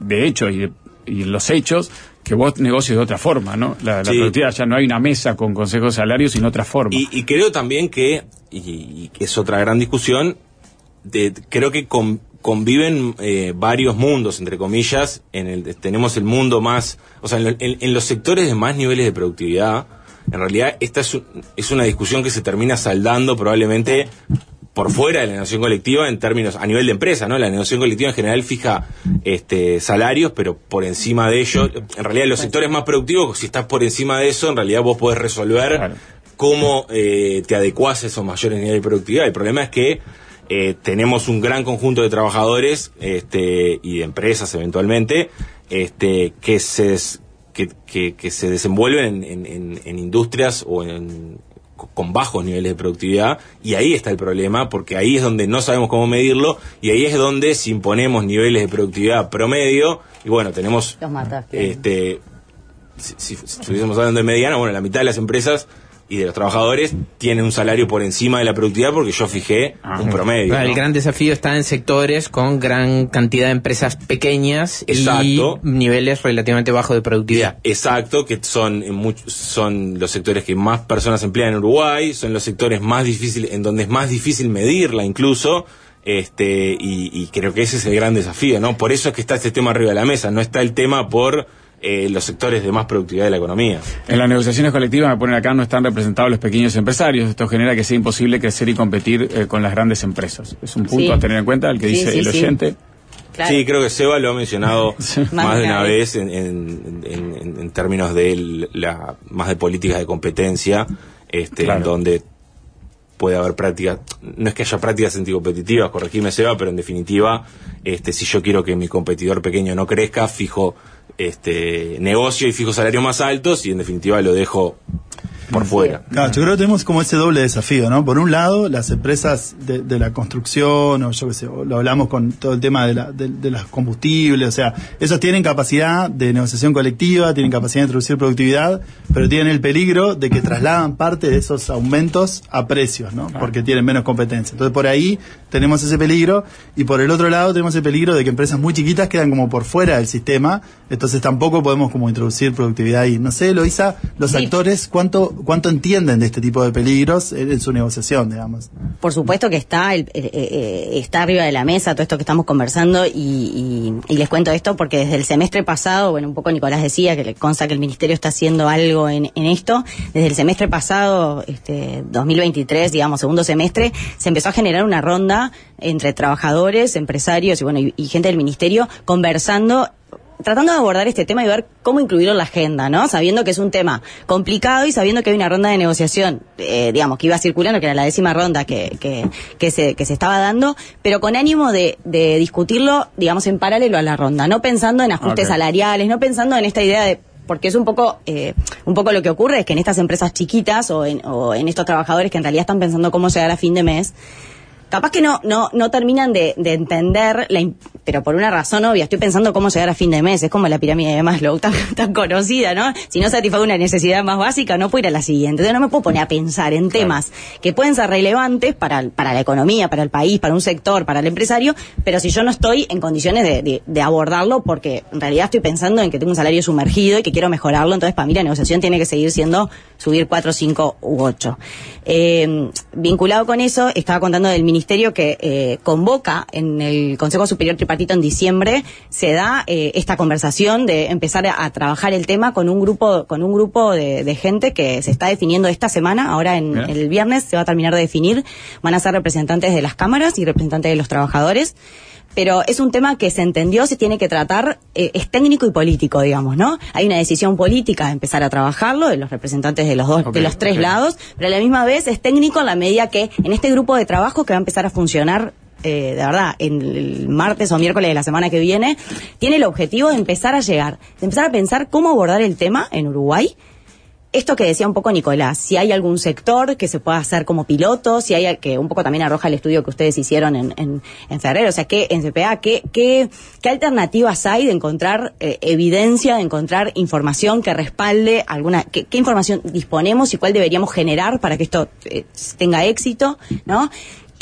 de hecho y, de- y los hechos, que vos negocies de otra forma, ¿no? La, productividad ya no hay una mesa con consejos de salarios, sino otra forma. Y, y creo también que, y, y que es otra gran discusión, de- creo que con- conviven eh, varios mundos, entre comillas. En el, tenemos el mundo más, o sea, en, lo- en- en los sectores de más niveles de productividad, en realidad esta es, es una discusión que se termina saldando probablemente por fuera de la negociación colectiva en términos a nivel de empresa, ¿no? La negociación colectiva en general fija este salarios, pero por encima de ello, en realidad los sectores más productivos, si estás por encima de eso, en realidad vos podés resolver cómo eh, te adecuás a esos mayores niveles de productividad. El problema es que eh, tenemos un gran conjunto de trabajadores este, y de empresas eventualmente este, que, se, des- que, que- que se desenvuelven en, en- en- en industrias o en, con bajos niveles de productividad y ahí está el problema porque ahí es donde no sabemos cómo medirlo y ahí es donde si imponemos niveles de productividad promedio y bueno tenemos Los matas. este si, si- si estuviésemos hablando de mediana, bueno, la mitad de las empresas y de los trabajadores tienen un salario por encima de la productividad porque yo fijé un promedio. Claro, ¿no? El gran desafío está en sectores con gran cantidad de empresas pequeñas Exacto. y niveles relativamente bajos de productividad. Exacto, que son en much- son los sectores que más personas emplean en Uruguay, son los sectores más difíciles, en donde es más difícil medirla incluso, este, y, y creo que ese es el gran desafío, ¿no? Por eso es que está este tema arriba de la mesa, no está el tema por eh, los sectores de más productividad de la economía. En las negociaciones colectivas, me ponen acá, no están representados los pequeños empresarios. Esto genera que sea imposible crecer y competir eh, con las grandes empresas. Es un punto Sí. a tener en cuenta, el que Sí, dice sí, el sí. oyente. Claro. Sí, creo que Seba lo ha mencionado Más de una vez en, en- en- en- en términos de el- la más de políticas de competencia, este, Claro. en donde puede haber prácticas, no es que haya prácticas anticompetitivas, corregime Seba, pero en definitiva, este, si yo quiero que mi competidor pequeño no crezca, fijo este negocio y fijo salarios más altos y en definitiva lo dejo por fuera. Claro, yo creo que tenemos como ese doble desafío, ¿no? Por un lado, las empresas de, de la construcción, o yo qué sé, o lo hablamos con todo el tema de, la, de, de los combustibles, o sea, esos tienen capacidad de negociación colectiva, tienen capacidad de introducir productividad, pero tienen el peligro de que trasladan parte de esos aumentos a precios, ¿no? Porque tienen menos competencia. Entonces, por ahí tenemos ese peligro, y por el otro lado tenemos el peligro de que empresas muy chiquitas quedan como por fuera del sistema, entonces tampoco podemos como introducir productividad ahí. No sé, Loisa, los Sí. actores, ¿cuánto, cuánto entienden de este tipo de peligros en, en su negociación, digamos? Por supuesto que está el- eh, eh, está arriba de la mesa todo esto que estamos conversando y, y- y les cuento esto porque desde el semestre pasado, bueno, un poco Nicolás decía que le consta que el ministerio está haciendo algo en, en esto. Desde el semestre pasado, este 2023, digamos, segundo semestre, se empezó a generar una ronda entre trabajadores, empresarios y bueno, y, y gente del ministerio conversando tratando de abordar este tema y ver cómo incluirlo en la agenda, ¿no? Sabiendo que es un tema complicado y sabiendo que hay una ronda de negociación, eh, digamos, que iba circulando, que era la décima ronda que, que, que, se, que se estaba dando, pero con ánimo de, de discutirlo, digamos, en paralelo a la ronda, no pensando en ajustes salariales, no pensando en esta idea de porque es un poco eh, un poco lo que ocurre es que en estas empresas chiquitas o en, o en estos trabajadores que en realidad están pensando cómo llegar a fin de mes capaz que no no no terminan de, de entender la pero por una razón obvia. Estoy pensando cómo llegar a fin de mes. Es como la pirámide de Maslow, tan, tan conocida, ¿no? Si no satisfago una necesidad más básica, no puedo ir a la siguiente. Entonces no me puedo poner a pensar en temas que pueden ser relevantes para, para la economía, para el país, para un sector, para el empresario, pero si yo no estoy en condiciones de, de- de abordarlo, porque en realidad estoy pensando en que tengo un salario sumergido y que quiero mejorarlo, entonces para mí la negociación tiene que seguir siendo subir 4, 5 u 8. Eh, vinculado con eso, estaba contando del ministerio que eh, convoca en el Consejo Superior Tripartito en diciembre, se da eh, esta conversación de empezar a, a trabajar el tema con un grupo, con un grupo de, de gente que se está definiendo esta semana, ahora en Bien. el viernes se va a terminar de definir, van a ser representantes de las cámaras y representantes de los trabajadores. Pero es un tema que se entendió, se tiene que tratar, eh, es técnico y político, digamos, ¿no? Hay una decisión política de empezar a trabajarlo, de los representantes de los dos, de los tres lados, pero a la misma vez es técnico en la medida que en este grupo de trabajo que va a empezar a funcionar eh, de verdad, en el martes o miércoles de la semana que viene, tiene el objetivo de empezar a llegar, de empezar a pensar cómo abordar el tema en Uruguay. Esto que decía un poco Nicolás, si hay algún sector que se pueda hacer como piloto, si hay que un poco también arroja el estudio que ustedes hicieron en, en, en febrero, o sea, que en CPA, ¿qué, qué, qué alternativas hay de encontrar eh, evidencia, de encontrar información que respalde alguna, qué, qué información disponemos y cuál deberíamos generar para que esto eh, tenga éxito, ¿no?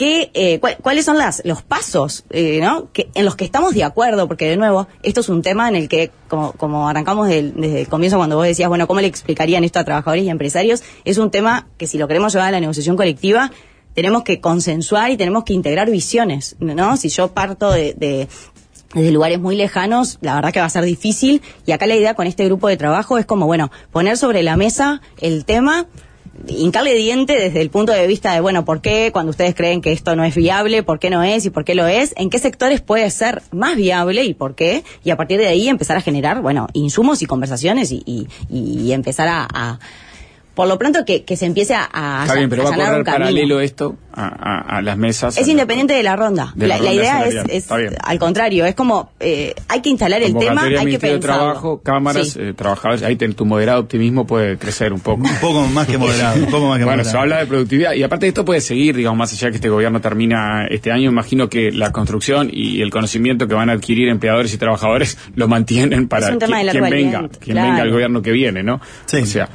¿Qué, eh, cuál- ¿Cuáles son las, los pasos eh, ¿no? en los que estamos de acuerdo? Porque, de nuevo, esto es un tema en el que, como, como arrancamos desde el comienzo, cuando vos decías, bueno, ¿cómo le explicarían esto a trabajadores y empresarios? Es un tema que, si lo queremos llevar a la negociación colectiva, tenemos que consensuar y tenemos que integrar visiones, ¿no? Si yo parto de, de desde lugares muy lejanos, la verdad que va a ser difícil. Y acá la idea con este grupo de trabajo es como, bueno, poner sobre la mesa el tema, hincarle diente desde el punto de vista de, bueno, ¿por qué cuando ustedes creen que esto no es viable? ¿Por qué no es? ¿Y por qué lo es? ¿En qué sectores puede ser más viable y por qué? Y a partir de ahí empezar a generar, bueno, insumos y conversaciones y, y, y empezar a, a- por lo pronto, que, que se empiece a, a, Está bien, pero a va a allanar correr un camino. paralelo esto a, a- a las mesas. Es independiente de la ronda. De la la, la ronda idea es, al contrario, es como eh, hay que instalar el tema, hay que pensarlo. Trabajo, cámaras, Sí. eh, trabajadores, ahí ten- tu moderado optimismo puede crecer un poco. Un poco más que moderado, un poco más que bueno, moderado. se habla de productividad y aparte esto puede seguir, digamos, más allá de que este gobierno termina este año, imagino que la construcción y el conocimiento que van a adquirir empleadores y trabajadores lo mantienen para Es un tema quien, de quien largo venga, quien claro. venga al gobierno que viene, ¿no? Sí. O sea,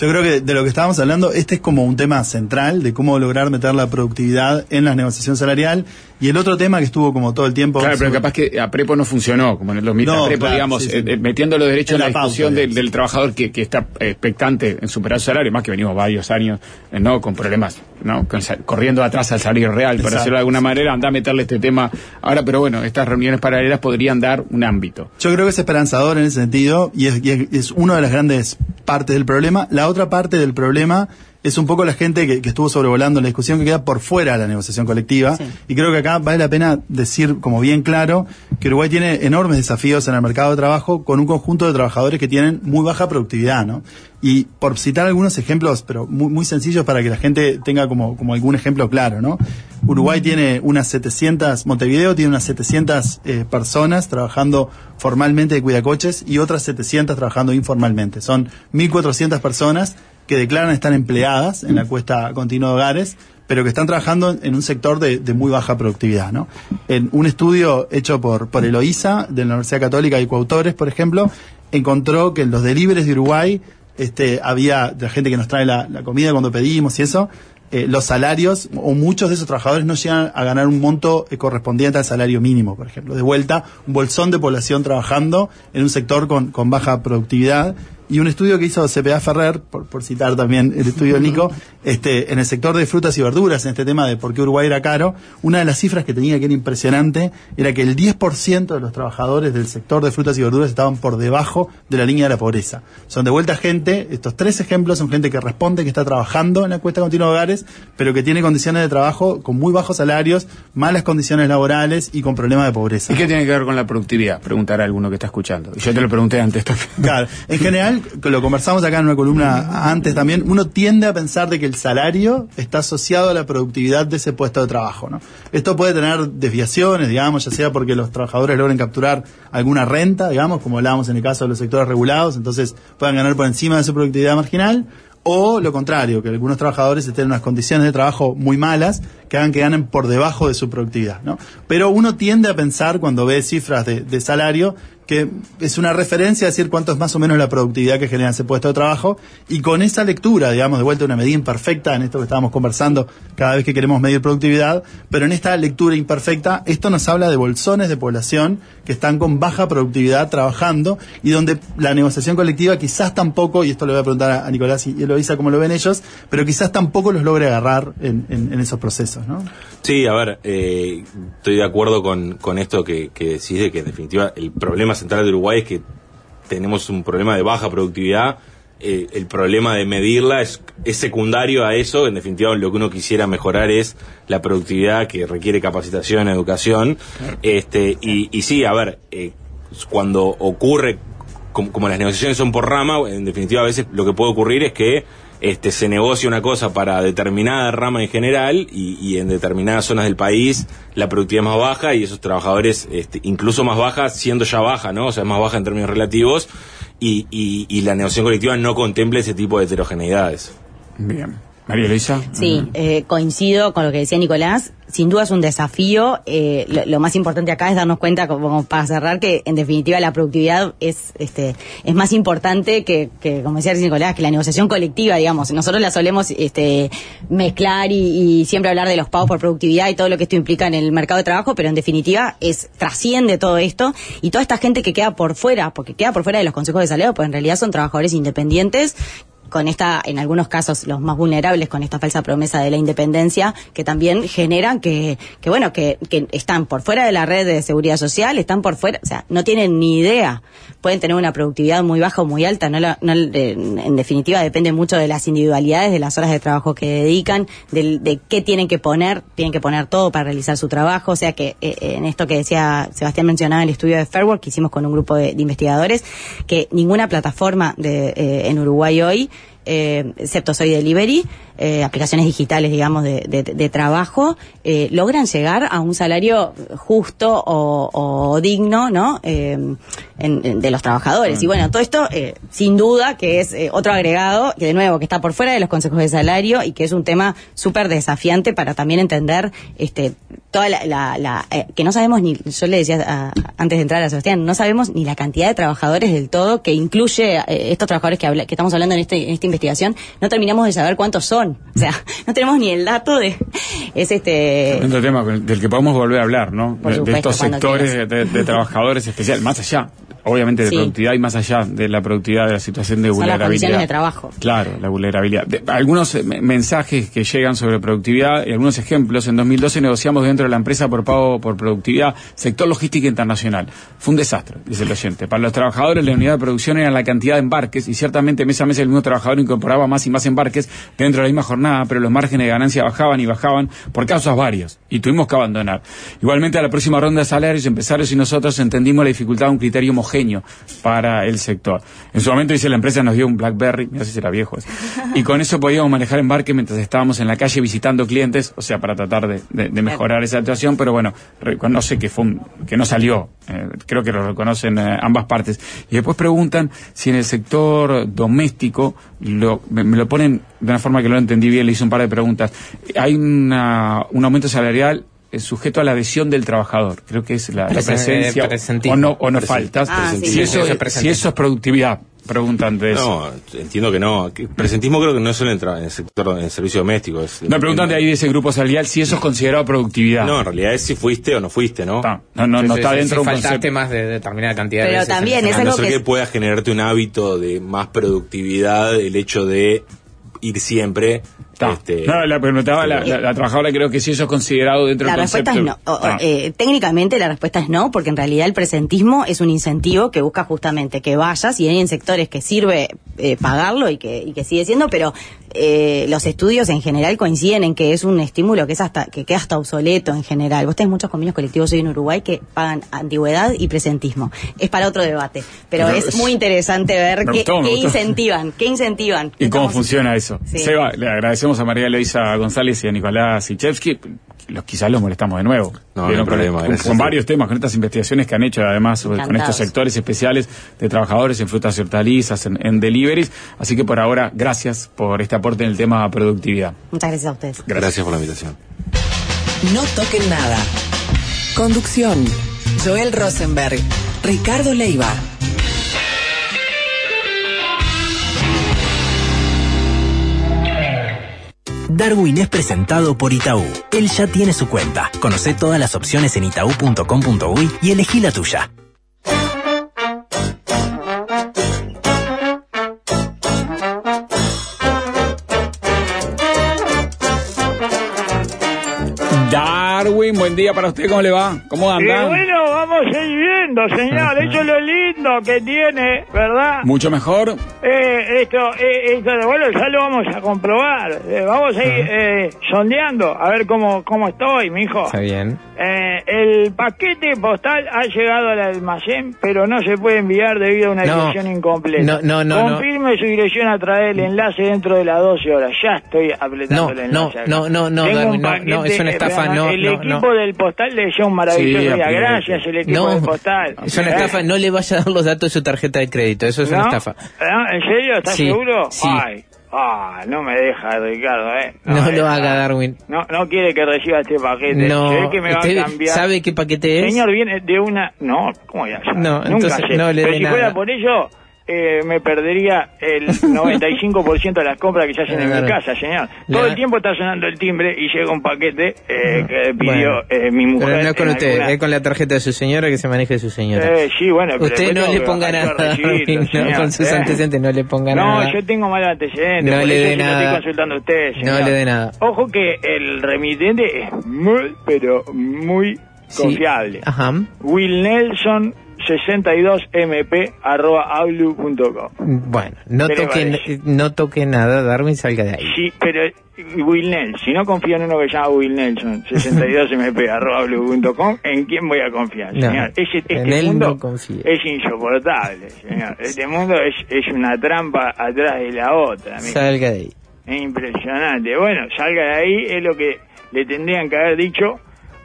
Yo creo que de lo que estábamos hablando, este es como un tema central de cómo lograr meter la productividad en la negociación salarial. Y el otro tema que estuvo como todo el tiempo. Claro, pero capaz que a Prepo no funcionó, como en el 2000. No, a Prepo, claro, digamos, sí, sí. eh, eh, metiendo los derechos En la, la pauta, discusión del, trabajador que, que está expectante en superar su salario, más que venimos varios años, eh, ¿no? Con problemas, ¿no? Con corriendo atrás al salario real, por Exacto. decirlo de alguna manera, anda a meterle este tema. Ahora, pero bueno, estas reuniones paralelas podrían dar un ámbito. Yo creo que es esperanzador en ese sentido y es, y es, es una de las grandes partes del problema. La otra parte del problema es un poco la gente que, que estuvo sobrevolando la discusión que queda por fuera de la negociación colectiva. Y creo que acá vale la pena decir como bien claro que Uruguay tiene enormes desafíos en el mercado de trabajo con un conjunto de trabajadores que tienen muy baja productividad, ¿no? Y por citar algunos ejemplos, pero muy, muy sencillos para que la gente tenga como, como algún ejemplo claro, ¿no? Uruguay tiene unas 700, Montevideo tiene unas 700 eh, personas trabajando formalmente de cuidacoches y otras 700 trabajando informalmente. Son 1.400 personas que declaran estar empleadas en la cuesta continua de hogares, pero que están trabajando en un sector de, muy baja productividad. ¿no? En un estudio hecho por, por Eloísa, de la Universidad Católica y coautores, por ejemplo, encontró que en los deliveries de Uruguay este, había la gente que nos trae la, la comida cuando pedimos y eso, eh, los salarios o muchos de esos trabajadores no llegan a ganar un monto eh, correspondiente al salario mínimo, por ejemplo. De vuelta, un bolsón de población trabajando en un sector con, con baja productividad. Y un estudio que hizo CPA Ferrer, por, por citar también el estudio de Nico, este, en el sector de frutas y verduras, en este tema de por qué Uruguay era caro, una de las cifras que tenía que era impresionante era que el 10% de los trabajadores del sector de frutas y verduras estaban por debajo de la línea de la pobreza. Son de vuelta gente, estos tres ejemplos son gente que responde, que está trabajando en la cuesta continua de hogares, pero que tiene condiciones de trabajo con muy bajos salarios, malas condiciones laborales y con problemas de pobreza. ¿Y qué tiene que ver con la productividad? Preguntará alguno que está escuchando. Y Yo te lo pregunté antes también. Claro, en general, lo conversamos acá en una columna antes también, uno tiende a pensar de que el salario está asociado a la productividad de ese puesto de trabajo, ¿no? Esto puede tener desviaciones, digamos, ya sea porque los trabajadores logren capturar alguna renta, digamos, como hablábamos en el caso de los sectores regulados, entonces puedan ganar por encima de su productividad marginal, o lo contrario, que algunos trabajadores estén en unas condiciones de trabajo muy malas que hagan que ganen por debajo de su productividad. ¿no? Pero uno tiende a pensar cuando ve cifras de, de salario que es una referencia a decir cuánto es más o menos la productividad que genera ese puesto de trabajo y con esa lectura, digamos, de vuelta una medida imperfecta en esto que estábamos conversando cada vez que queremos medir productividad, pero en esta lectura imperfecta, esto nos habla de bolsones de población que están con baja productividad trabajando y donde la negociación colectiva quizás tampoco, y esto le voy a preguntar a Nicolás y Eloisa cómo lo ven ellos, pero quizás tampoco los logre agarrar en, esos procesos, ¿no? Sí, a ver, eh, estoy de acuerdo con, esto que, que decís de que en definitiva el problema central de Uruguay es que tenemos un problema de baja productividad. Eh, el problema de medirla es, es secundario a eso. En definitiva, lo que uno quisiera mejorar es la productividad que requiere capacitación, educación. Este, y, y sí, a ver, eh, cuando ocurre, como, como las negociaciones son por rama, en definitiva, a veces lo que puede ocurrir es que este, se negocia una cosa para determinada rama en general y, en determinadas zonas del país la productividad es más baja y esos trabajadores este, incluso más baja siendo ya baja, ¿no? O sea, es más baja en términos relativos y, y, y la negociación colectiva no contempla ese tipo de heterogeneidades. Bien. María Luisa. Sí, eh, coincido con lo que decía Nicolás. Sin duda es un desafío. Eh, lo, lo más importante acá es darnos cuenta, como para cerrar, que en definitiva la productividad es este es más importante que, que como decía Nicolás, que la negociación colectiva, digamos. Nosotros la solemos este, mezclar y, y siempre hablar de los pagos por productividad y todo lo que esto implica en el mercado de trabajo, pero en definitiva es trasciende todo esto y toda esta gente que queda por fuera, porque queda por fuera de los consejos de salario, pues en realidad son trabajadores independientes con esta, en algunos casos, los más vulnerables, con esta falsa promesa de la independencia, que también generan que, que bueno, que, que están por fuera de la red de seguridad social, están por fuera, o sea, no tienen ni idea. Pueden tener una productividad muy baja o muy alta, no, la- no eh, en definitiva depende mucho de las individualidades, de las horas de trabajo que dedican, del- de, qué tienen que poner, tienen que poner todo para realizar su trabajo, o sea que eh, en esto que decía Sebastián mencionaba el estudio de Fairwork que hicimos con un grupo de, de investigadores, que ninguna plataforma de, eh, en Uruguay hoy eh, excepto Soy Delivery, eh, aplicaciones digitales, digamos, de, de- de trabajo, eh, logran llegar a un salario justo o, digno, ¿no? Eh, en- de los trabajadores. Y bueno, todo esto, eh, sin duda, que es eh, otro agregado, que de nuevo, que está por fuera de los consejos de salario y que es un tema súper desafiante para también entender este toda la, la- la, que no sabemos ni, yo le decía antes de entrar a Sebastián, no sabemos ni la cantidad de trabajadores del todo que incluye estos trabajadores que, habla- que estamos hablando en, este, en esta investigación, no terminamos de saber cuántos son. O sea, no tenemos ni el dato de... Es este... Tema del que podemos volver a hablar, ¿no? Por De- estos sectores de, de trabajadores especiales, más allá, obviamente, de Sí. productividad y más allá de la productividad de la situación de Son las vulnerabilidad. condiciones de trabajo. Claro, la vulnerabilidad. De- algunos eh, me- mensajes que llegan sobre productividad y algunos ejemplos. En 2012 negociamos dentro de la empresa por pago por productividad sector logística internacional. Fue un desastre, dice el oyente. Para los trabajadores la unidad de producción era la cantidad de embarques y ciertamente mes a mes el mismo trabajador incorporaba más y más embarques dentro de la misma jornada, pero los márgenes de ganancia bajaban y bajaban por causas varias y tuvimos que abandonar. Igualmente a la próxima ronda de salarios, empresarios y nosotros entendimos la dificultad de un criterio homogéneo para el sector. En su momento dice la empresa nos dio un BlackBerry, no sé si era viejo y con eso podíamos manejar embarque mientras estábamos en la calle visitando clientes, o sea, para tratar de, de- de mejorar esa situación, pero bueno, reconoce que fue un- que no salió, eh, creo que lo reconocen eh, ambas partes. Y después preguntan si en el sector doméstico, lo, me, me lo ponen de una forma que no lo entendí bien, le hice un par de preguntas, hay una- un aumento salarial sujeto a la adhesión del trabajador. Creo que es la, presencia eh, presentismo. o no, o no Presen- falta. Ah, sí, si, eso, si eso es productividad, preguntan de eso. No, entiendo que no. Que presentismo creo que no es solo en, el sector en el servicio doméstico. Es, Me preguntan de ahí de ese grupo salarial si eso es considerado productividad. No, en realidad es si fuiste o no fuiste, ¿no? No, no, no Sí, está sí, dentro sí, de un faltaste concepto. más de determinada cantidad Pero de veces. también es no algo ser que que puedas generarte un hábito de más productividad, el hecho de ir siempre. Este, No, la preguntaba la, la- la trabajadora, creo que si eso es considerado dentro La del respuesta concepto. es no. O- o, Ah. eh, técnicamente la respuesta es no, porque en realidad el presentismo es un incentivo que busca justamente que vayas y hay en sectores que sirve eh, pagarlo y que, y que sigue siendo, pero eh, los estudios en general coinciden en que es un estímulo que es hasta que queda hasta obsoleto en general. Vos tenés muchos convenios colectivos hoy en Uruguay que pagan antigüedad y presentismo. Es para otro debate, pero es es- muy interesante ver qué, gustó, incentivan, qué incentivan. ¿Y cómo funciona eso? Sí. Seba, le agradecemos a María Eloisa González y a Nicolás Sichevsky, los, quizás los molestamos de nuevo. No, no problema, con, varios temas, con estas investigaciones que han hecho además sobre- con estos sectores especiales de trabajadores en frutas y hortalizas, en, en deliveries. Así que por ahora, gracias por este aporte en el tema productividad. Muchas gracias a ustedes. Gracias por la invitación. No toquen nada. Conducción. Joel Rosenberg. Ricardo Leiva. Darwin es presentado por Itaú. Él ya tiene su cuenta. Conoce todas las opciones en itaú.com.uy y elegí la tuya. Darwin, buen día para usted, ¿cómo le va? ¿Cómo Y andan? bueno, vamos a ir viendo, señor. Eso es lo lindo que tiene, ¿verdad? ¿Mucho mejor? Eh, esto, eh, esto, bueno, ya lo vamos a comprobar. Eh, vamos a ir eh, sondeando, a ver cómo, cómo estoy, mijo. Está bien. Eh, el paquete postal ha llegado al almacén, pero no se puede enviar debido a una No. dirección incompleta. No, no, no, no. Confirme su dirección a través del enlace dentro de las 12 horas. Ya estoy apretando No, el no, enlace. acá. no, no, no, Tengo Darwin, un no, paquete, no, es una estafa, no, El no, equipo no. del postal le desea un maravilloso Sí, día. Gracias, el equipo No, del postal. es una ¿Eh? estafa, no le vaya a dar los datos de su tarjeta de crédito, eso es una ¿No? estafa. ¿Ah? ¿En serio? ¿Estás Sí, seguro? sí. Ay, ah, no me deja, Ricardo, ¿eh? No, me lo deja. haga, Darwin. No, no quiere que reciba este paquete. No, que me va ¿usted a cambiar. sabe qué paquete es? Señor, viene de una... No, ¿cómo ya? sabe? No, Nunca entonces sé. no le Pero si fuera nada. por ello, eh, me perdería el 95% de las compras que se hacen en mi casa, señor. Todo el tiempo está sonando el timbre y llega un paquete eh, que pidió Bueno, eh, mi mujer. Pero no es con usted, alguna- es con la tarjeta de su señora que se maneje su señora. Eh, sí, bueno, pero Usted no le ponga nada, no, con sus antecedentes no le ponga No, nada. yo tengo mal antecedentes. No le dé nada. estoy consultando a usted, No señor. le dé nada. Ojo que el remitente es muy, pero muy Sí. confiable. Ajá. Will Nelson 62mp arroba outlook.com. Bueno, no ¿Qué le toque, no toque nada, Darwin, salga de ahí. Sí, pero Will Nelson, si no confío en uno que se llama Will Nelson 62mp arroba outlook.com, ¿en quién voy a confiar, No, señor? Ese- este en él mundo no es insoportable, señor. Este mundo es, es una trampa atrás de la otra. Salga de ahí. Es impresionante. Bueno, salga de ahí, es lo que le tendrían que haber dicho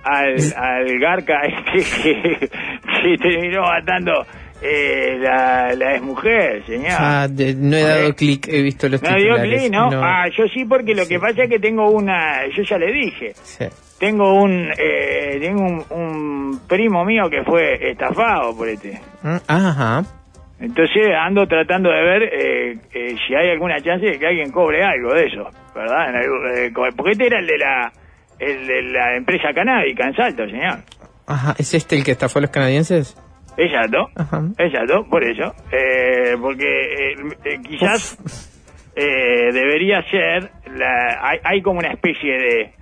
al, al Garca este que se terminó matando eh, la, la exmujer, señor. Ah, de- no he dado clic, he visto los no dio titulares. clic, ¿no? Ah, yo sí, porque lo que pasa es que tengo una... Yo ya le dije. sí. Tengo un eh, tengo un, un primo mío que fue estafado por este. Mm, Ajá. Entonces ando tratando de ver eh, eh, si hay alguna chance de que alguien cobre algo de eso, ¿verdad? En algún- eh, porque este era el de la el de la empresa canábica en Salto, señor. Ajá. ¿Es este el que estafó a los canadienses? Exacto, Ajá. exacto, por eso. Eh, porque eh, eh, quizás eh, debería ser, la, hay, hay como una especie de,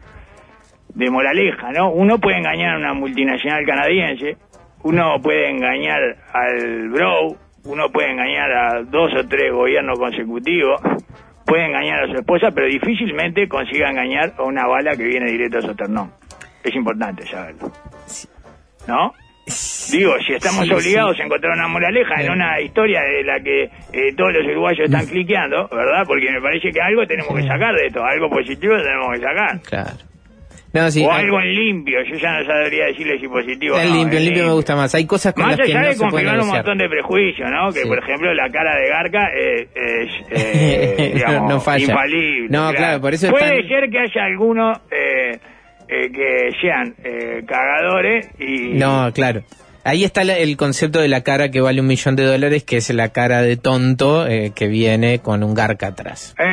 de moraleja, ¿no? Uno puede engañar a una multinacional canadiense, uno puede engañar al Bro, uno puede engañar a dos o tres gobiernos consecutivos, puede engañar a su esposa, pero difícilmente consiga engañar a una bala que viene directo a su esternón. Es importante saberlo. ¿No? Digo, si estamos Sí, obligados sí. a encontrar una moraleja en una historia de la que eh, todos los uruguayos están cliqueando, ¿verdad? Porque me parece que algo tenemos que sacar de esto, algo positivo tenemos que sacar. Claro. No, sí. o algo en limpio, yo ya no sabría decirle si positivo o en no, limpio, en limpio me gusta más. Hay cosas con Más las que allá no de se pueden confirmar un negociar. montón de prejuicios, ¿no? Que, Sí. por ejemplo, la cara de Garca es, eh, digamos, No falla. infalible. No, claro, por eso Puede ser que haya algunos eh, eh, que sean eh, cagadores y... No, claro. Ahí está el concepto de la cara que vale un millón de dólares, que es la cara de tonto eh, que viene con un garca atrás. Eh,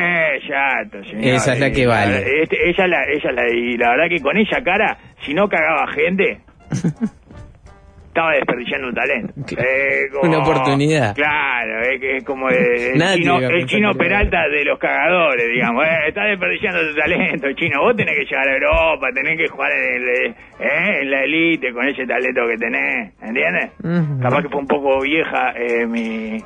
Esa es la que vale. este- esa, es la, es la... Y la verdad que con esa cara, si no cagaba gente... Estaba desperdiciando un talento. Eh, como- Una oportunidad. Claro, es, que es como el, chino, el Peralta de los cagadores, digamos. Eh, está desperdiciando tu talento, chino. Vos tenés que llegar a Europa, tenés que jugar en, el, eh, en la elite con ese talento que tenés, ¿entiendes? Capaz que fue un poco vieja eh, mi,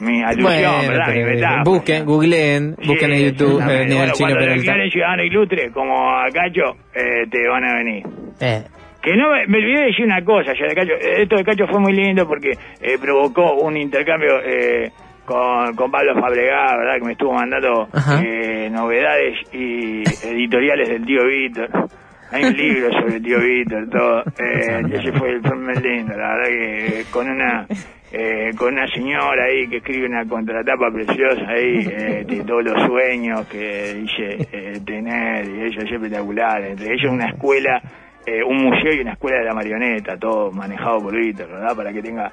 mi alusión, Bueno, ¿verdad? Pero metáfora. busquen, googleen, busquen en YouTube eh, Bueno, Chino cuando declaren ciudadano ilustre como a Cacho, eh, te van a venir. Eh, Que no me, olvidé de decir una cosa, ya de Cacho. Eh, Esto de Cacho fue muy lindo porque eh, provocó un intercambio eh, con, con Pablo Fabregá, ¿verdad? Que me estuvo mandando eh, novedades y editoriales del tío Víctor. Hay un libro sobre el tío Víctor, todo. Eh, ese fue el muy lindo, la verdad que con una eh, con una señora ahí que escribe una contratapa preciosa ahí eh, de todos los sueños que dice eh, tener y eso es espectacular. Entre ellos una escuela, eh, un museo y una escuela de la marioneta, todo manejado por Víctor, ¿verdad? Para que tenga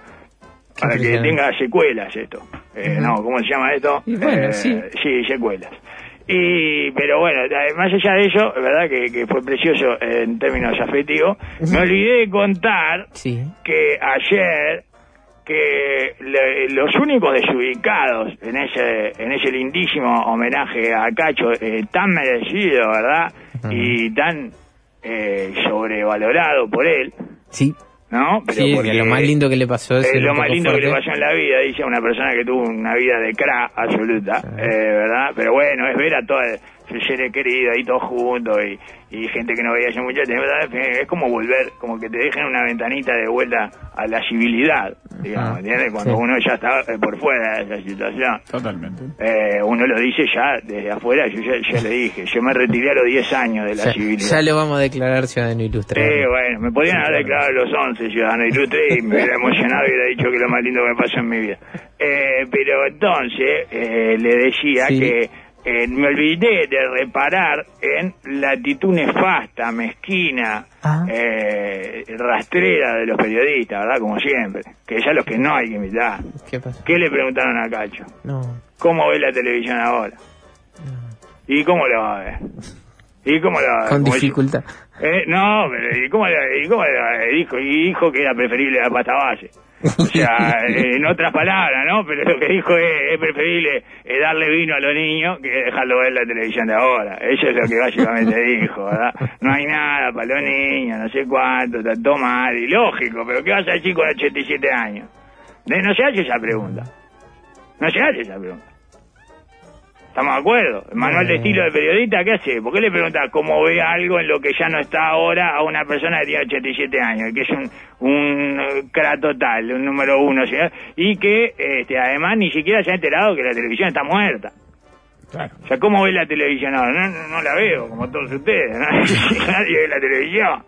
para que tenga secuelas esto. Eh, Ujú. No, ¿cómo se llama esto? Bueno, sí. Sí, secuelas. Y, pero bueno, más allá de eso, es verdad que, que fue precioso en términos afectivos. Me olvidé de contar Sí. que ayer que le- los únicos desubicados en ese en ese lindísimo homenaje a Cacho eh, tan merecido, ¿verdad? Y tan eh, sobrevalorado por él, Sí. ¿no? Pero Sí, porque que lo más lindo que le pasó es es lo más lindo que le fuerte. pasó en la vida, dice una persona que tuvo una vida de cra absoluta, eh, ¿verdad? Pero bueno, es ver a todos sus seres queridos ahí todos juntos y, y gente que no veía hace mucho tiempo. Es como volver, como que te dejen una ventanita de vuelta a la civilidad, digamos, ¿entiendes? Cuando Sí. uno ya está eh, por fuera de esa situación. Totalmente. Eh, uno lo dice ya desde afuera, yo ya, ya le dije, yo me retiré a los 10 años de la Ya, civilidad. ya lo vamos a declarar ciudadano ilustre. Sí, bueno, me podrían haber declarado los 11 ciudadano ilustre y me hubiera emocionado y hubiera dicho que lo más lindo que me pasó en mi vida. Eh, pero entonces eh, le decía Sí. que eh, me olvidé de reparar en la actitud nefasta, mezquina, Ah. eh, rastrera de los periodistas, ¿verdad? Como siempre. Que ya los que no hay que invitar. ¿Qué pasó? ¿Qué le preguntaron a Cacho? No. ¿Cómo ve la televisión ahora? ¿Y cómo lo va a ver? ¿Y cómo lo va a ver? Con dificultad. eh, no, pero ¿y cómo, le- y cómo le- dijo? Y dijo que era preferible la pasta base. O sea, en otras palabras, ¿no? Pero lo que dijo es, es preferible eh, darle vino a los niños que dejarlo ver la televisión de ahora. Eso es lo que básicamente dijo, ¿verdad? No hay nada para los niños, no sé cuánto, está todo mal, y lógico, pero ¿qué vas a decir con 87 años? De- no se hace esa pregunta. No se hace esa pregunta. ¿Estamos de acuerdo? El manual de estilo de periodista, ¿qué hace? ¿Por qué le preguntas cómo ve algo en lo que ya no está ahora a una persona que tiene 87 años, que es un, un eh, cra total, un número uno, ¿sí? y que este, además ni siquiera se ha enterado que la televisión está muerta? O sea, ¿cómo ve la televisión ahora? No, no, no la veo, como todos ustedes. ¿no? Nadie ve la televisión.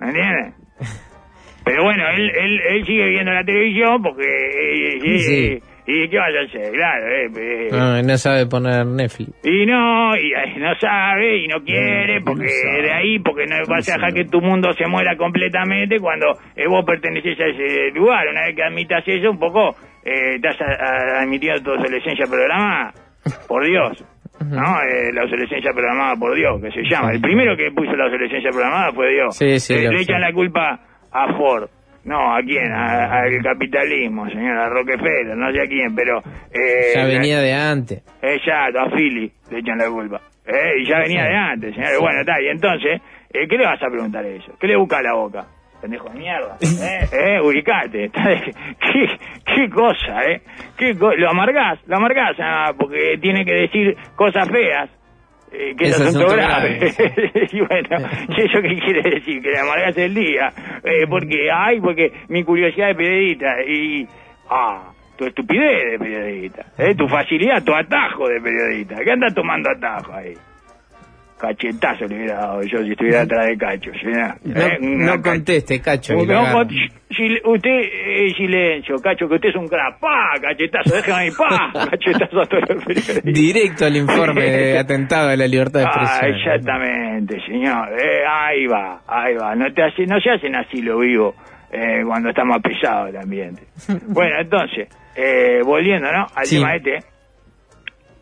¿Me entiendes? Pero bueno, él, él, él sigue viendo la televisión porque... eh, eh, Sí. ¿Y qué vas a hacer? Claro, eh, eh, No, no sabe poner Netflix. y no, y eh, no sabe, y no quiere, porque de ahí, porque no vas a dejar que tu mundo se muera completamente cuando eh, vos perteneces a ese lugar. Una vez que admitas eso, un poco, eh, estás a- a- admitiendo tu obsolescencia programada. Por Dios. ¿No? Eh, la obsolescencia programada por Dios, que se llama. El primero que puso la obsolescencia programada fue Dios. Sí, sí, le, lo le echan la culpa a Ford. No, ¿a quién? A- Al capitalismo, señora Rockefeller, no sé a quién, pero... Eh, Ya venía de antes. Exacto, a Philly le echan la culpa. Eh, y ya venía Sí. de antes, señores. Sí. Bueno, está, y entonces, eh, ¿qué le vas a preguntar a eso? ¿Qué le busca a la boca? Pendejo de mierda. Eh, eh, ubicate. ¿Qué, qué cosa, eh? ¿Qué co- lo amargás, lo amargás, ah, porque tiene que decir cosas feas. Eh, que es asunto asunto grave. y bueno, ¿y eso qué quiere decir? Que le amargás el día. Eh, porque, ay, porque mi curiosidad de periodista y, ah, tu estupidez de periodista, eh, tu facilidad, tu atajo de periodista. ¿Qué andas tomando atajo ahí? Cachetazo le hubiera dado yo si estuviera atrás de Cacho. No, Eh, una no conteste, Cacho. no, usted, eh, silencio, Cacho, que usted es un. ¡Pa! Cachetazo, déjame ahí, ¡pa! Cachetazo a todos los. Directo al informe de atentado a la libertad de Ah, expresión. exactamente, señor. Eh, ahí va, ahí va. No, te hace, no se hacen así lo vivo eh, cuando está más pesado el ambiente. bueno, entonces, eh, volviendo, ¿no? Al Sí. tema este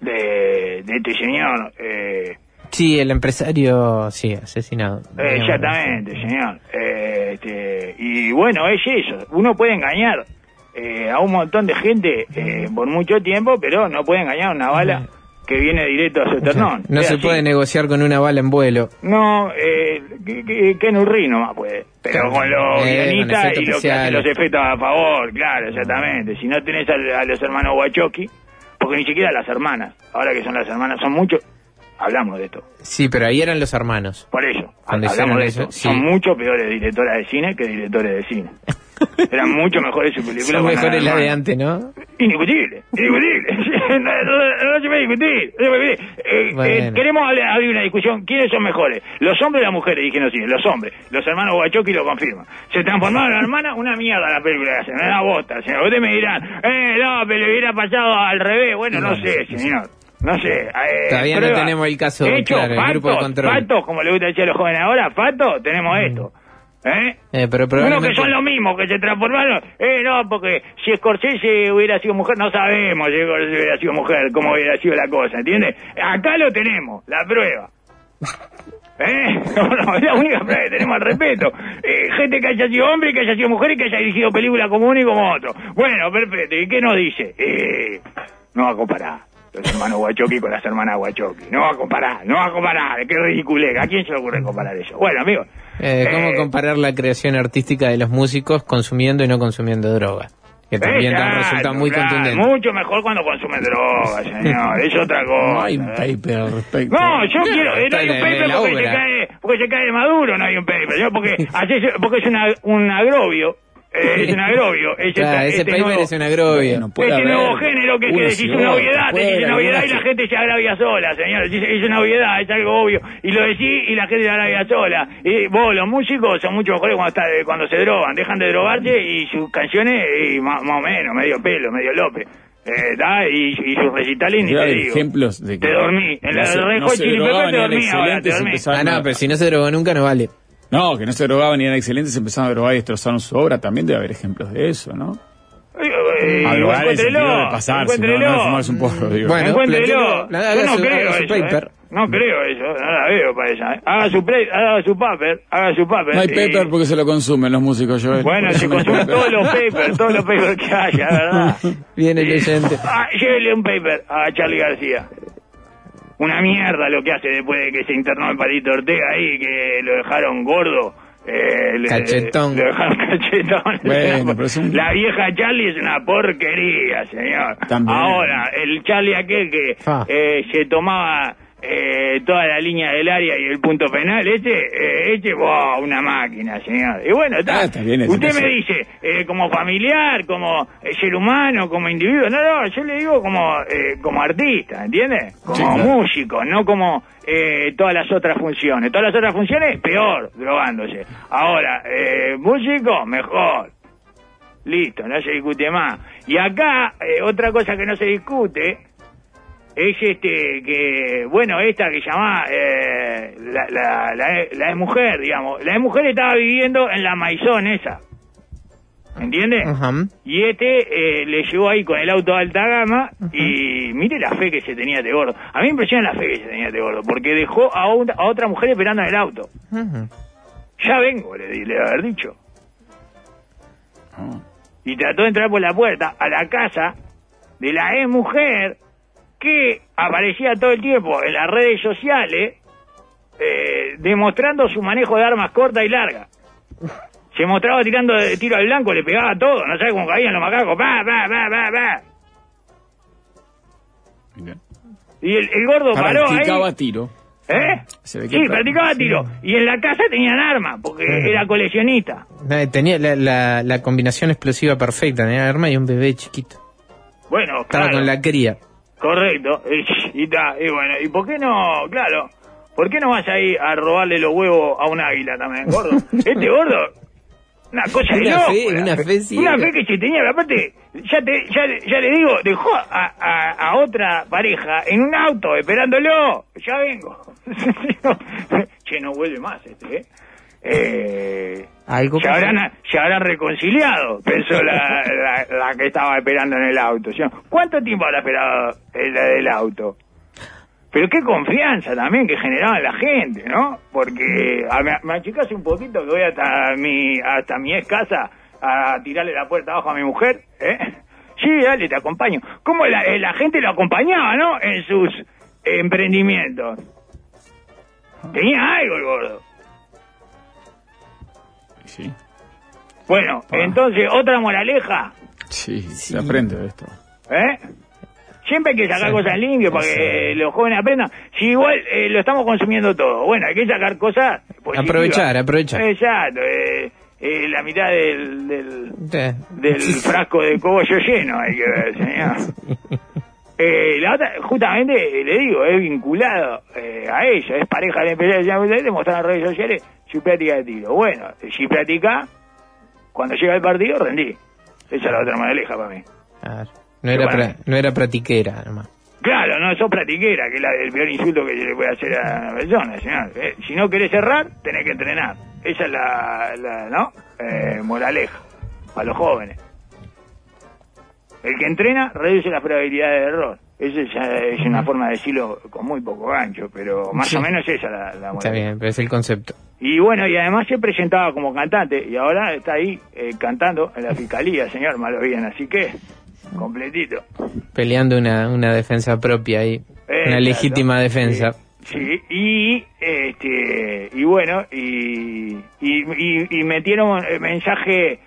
de, de este señor. Eh, Sí, el empresario, sí, asesinado. eh, exactamente, señor. Eh, este, y bueno, es eso. Uno puede engañar eh, a un montón de gente eh, por mucho tiempo, pero no puede engañar a una bala que viene directo a su esternón. No se así. puede negociar con una bala en vuelo. No, eh, que, que, que Nurri nomás puede. Pero Claro. con los guionistas y lo que hace especiales. los efectos a favor, claro, exactamente. Si no tenés al- a, los hermanos Wachowski, porque ni siquiera las hermanas, ahora que son las hermanas, son muchos, hablamos de esto. Sí, pero ahí eran los hermanos. Por eso, hablamos de eso, eso. sí. Son mucho peores directoras de cine que directores de cine. Eran mucho mejores sus películas. Son mejores las de antes, ¿no? Indiscutible, indiscutible. no, no- no se puede discutir. no se puede discutir. Eh, Bueno. eh, queremos abrir una discusión. ¿Quiénes son mejores? ¿Los hombres o las mujeres? Dijeron sí, los hombres. Los hermanos Guachoki lo confirman. Se transformaron en hermana, una mierda la película que hacen, una bota. señor. Ustedes me dirán, eh, no, pero le hubiera pasado al revés. Bueno, no sé, señor. No sé. eh, Todavía no prueba. tenemos el caso Hecho, claro, el grupo de fatos, control. fatos, como le gusta decir a los jóvenes ahora, fatos, tenemos esto. ¿Eh? Eh, pero Uno probablemente... que son lo mismo, que se transformaron. Eh, no, porque si Scorsese hubiera sido mujer, no sabemos si Scorsese hubiera sido mujer, cómo hubiera sido la cosa, ¿entiendes? Acá lo tenemos, la prueba. ¿Eh? No, es la única prueba que tenemos al respeto. Eh, gente que haya sido hombre, que haya sido mujer y que haya dirigido película como uno y como otro. Bueno, perfecto. ¿Y qué nos dice? Eh, no va a comparar los hermanos Guachoqui con las hermanas Guachoqui. No va a comparar, no va a comparar. Qué ridículo. ¿A quién se le ocurre comparar eso? Bueno, amigos. Eh, ¿Cómo Eh, comparar la creación artística de los músicos consumiendo y no consumiendo droga? Que también Exacto, resulta muy claro, contundente. Mucho mejor cuando consumen drogas, señor. es otra cosa. No hay un paper al respecto. No, yo quiero, eh, no hay un paper porque se, cae, porque se cae de maduro, no hay un paper, ¿no? porque, porque es una, un agrobio, eh, es un agrobio. Ese, Claro, ese este paper nuevo- es un agrobio. Bueno, puede Ese haber nuevo género que, que decís una obviedad, te haber una obviedad y la gente se agravia sola, señor. Es es una obviedad, es algo obvio. Y lo decís y la gente se agravia sola. Y vos, los músicos son mucho mejores cuando, está, cuando se drogan. Dejan de drogarse y sus canciones, y más, más o menos, medio pelo, medio López. Eh, da, y, y sus recitales ni te digo. ejemplos de que Te dormí. En la no de no Chili drogaban, te dormí ahora, te dormí. Ah, no, pero si no se drogó nunca no vale. No, que no se drogaban ni eran excelentes, empezaron a drogar y destrozaron su obra. También debe haber ejemplos de eso, ¿no? Eh, a drogar en el sentido encuéntrelo, de pasarse, no, encuéntrelo. no de fumarse un porro, digo. Bueno, Encuéntrelo. Yo no creo eso, paper. ¿eh? No creo eso, no la veo para esa. ¿eh? Haga su play, haga su paper, haga su paper. No hay y- paper porque se lo consumen los músicos, Joel. Bueno, se consumen todos los papers, todos los papers que haya, ¿verdad? Viene el oyente. Ah, llévele un paper a Charlie García. Una mierda lo que hace después de que se internó el Palito Ortega ahí, que lo dejaron gordo. Eh, le- Cachetón. Lo dejaron cachetón. Bueno, pero es un- La vieja Charlie es una porquería, señor. También. Ahora, el Charlie aquel que eh, se tomaba eh, toda la línea del área y el punto penal, este, eh, este, wow, una máquina, señor. Y bueno, está. Ah, está bien, eso Usted me dice, eh, como familiar, como eh, ser humano, como individuo. No, no, yo le digo como, eh, como artista, ¿entiende? Como Sí, claro. músico, no como eh, todas las otras funciones. Todas las otras funciones, peor, drogándose. Ahora, eh, músico, mejor. Listo, no se discute más. Y acá, eh, otra cosa que no se discute es este que, bueno, esta que llama eh, la, la, la, la mujer, digamos. La mujer estaba viviendo en la maizón esa. ¿Entiende? Ajá. Y este eh, le llegó ahí con el auto de alta gama y mire la fe que se tenía este gordo. A mí me impresiona la fe que se tenía este gordo, porque dejó a, un- a otra mujer esperando en el auto. Ya vengo, le, le debe haber dicho. Ah. Y trató de entrar por la puerta a la casa de la ex mujer que aparecía todo el tiempo en las redes sociales eh, demostrando su manejo de armas cortas y largas. Se mostraba tirando de tiro al blanco, le pegaba todo, no sabe cómo caían los macacos, pa, pa, pa, pa, pa. Y el, el gordo paró ahí. Practicaba tiro. ¿Eh? Se ve que Sí, pra- practicaba tiro. Y en la casa tenían armas, porque era coleccionista. Eh, Tenía la, la, la combinación explosiva perfecta, tenía arma y un bebé chiquito. Bueno, Estaba claro. con la cría. Correcto. Y, y, ta, y bueno, ¿y por qué no? Claro. ¿Por qué no vas ahí a robarle los huevos a un águila también, gordo? Este gordo, una cosa de Una fe, una fe. Una fe que se tenía, aparte, ya, te, ya, ya le digo, dejó a, a, a otra pareja en un auto esperándolo. Ya vengo. che, no vuelve más este, ¿eh? Eh, Algo se, habrán, se habrán reconciliado, pensó la, la, la que estaba esperando en el auto. ¿Cuánto tiempo habrá esperado el del auto? Pero qué confianza también que generaba en la gente, ¿no? Porque a, me, achicás un poquito que voy hasta mi hasta mi ex casa a tirarle la puerta abajo a mi mujer, ¿eh? Sí, dale, te acompaño. ¿Cómo la, eh, la gente lo acompañaba, no? En sus emprendimientos. Tenía algo el gordo. Sí, Bueno, Ah. entonces, otra moraleja, sí, se aprende de esto. ¿eh? Siempre hay que sacar Sí. cosas limpias para que los jóvenes aprendan. Si igual eh, lo estamos consumiendo todo, bueno, hay que sacar cosas positivas. Aprovechar, aprovechar. Exacto. eh, eh, la mitad del, del, del frasco de cogollo lleno, hay que ver, señor. Eh, la otra, justamente, le digo, es vinculado eh, a ella, es pareja de empresa de le mostraron en redes sociales su práctica de tiro. Bueno, si practica, cuando llega el partido, rendí. Esa es la otra moraleja para mí. a ver, no, era pra- no era pratiquera, nomás. Claro, no sos practiquera, que es la- el peor insulto que se le puede hacer a una persona, señor. Eh, si no querés cerrar, tenés que entrenar. Esa es la, la ¿no? Eh, moraleja para los jóvenes. El que entrena reduce las probabilidades de error. Esa es una forma de decirlo con muy poco gancho, pero más Sí. o menos esa es la, la Está bien, pero es el concepto. Y bueno, y además se presentaba como cantante y ahora está ahí eh, cantando en la fiscalía, señor, malo bien, así que completito. Peleando una, una defensa propia ahí. una legítima defensa. Sí, y este y bueno, y, y, y- y metieron el mensaje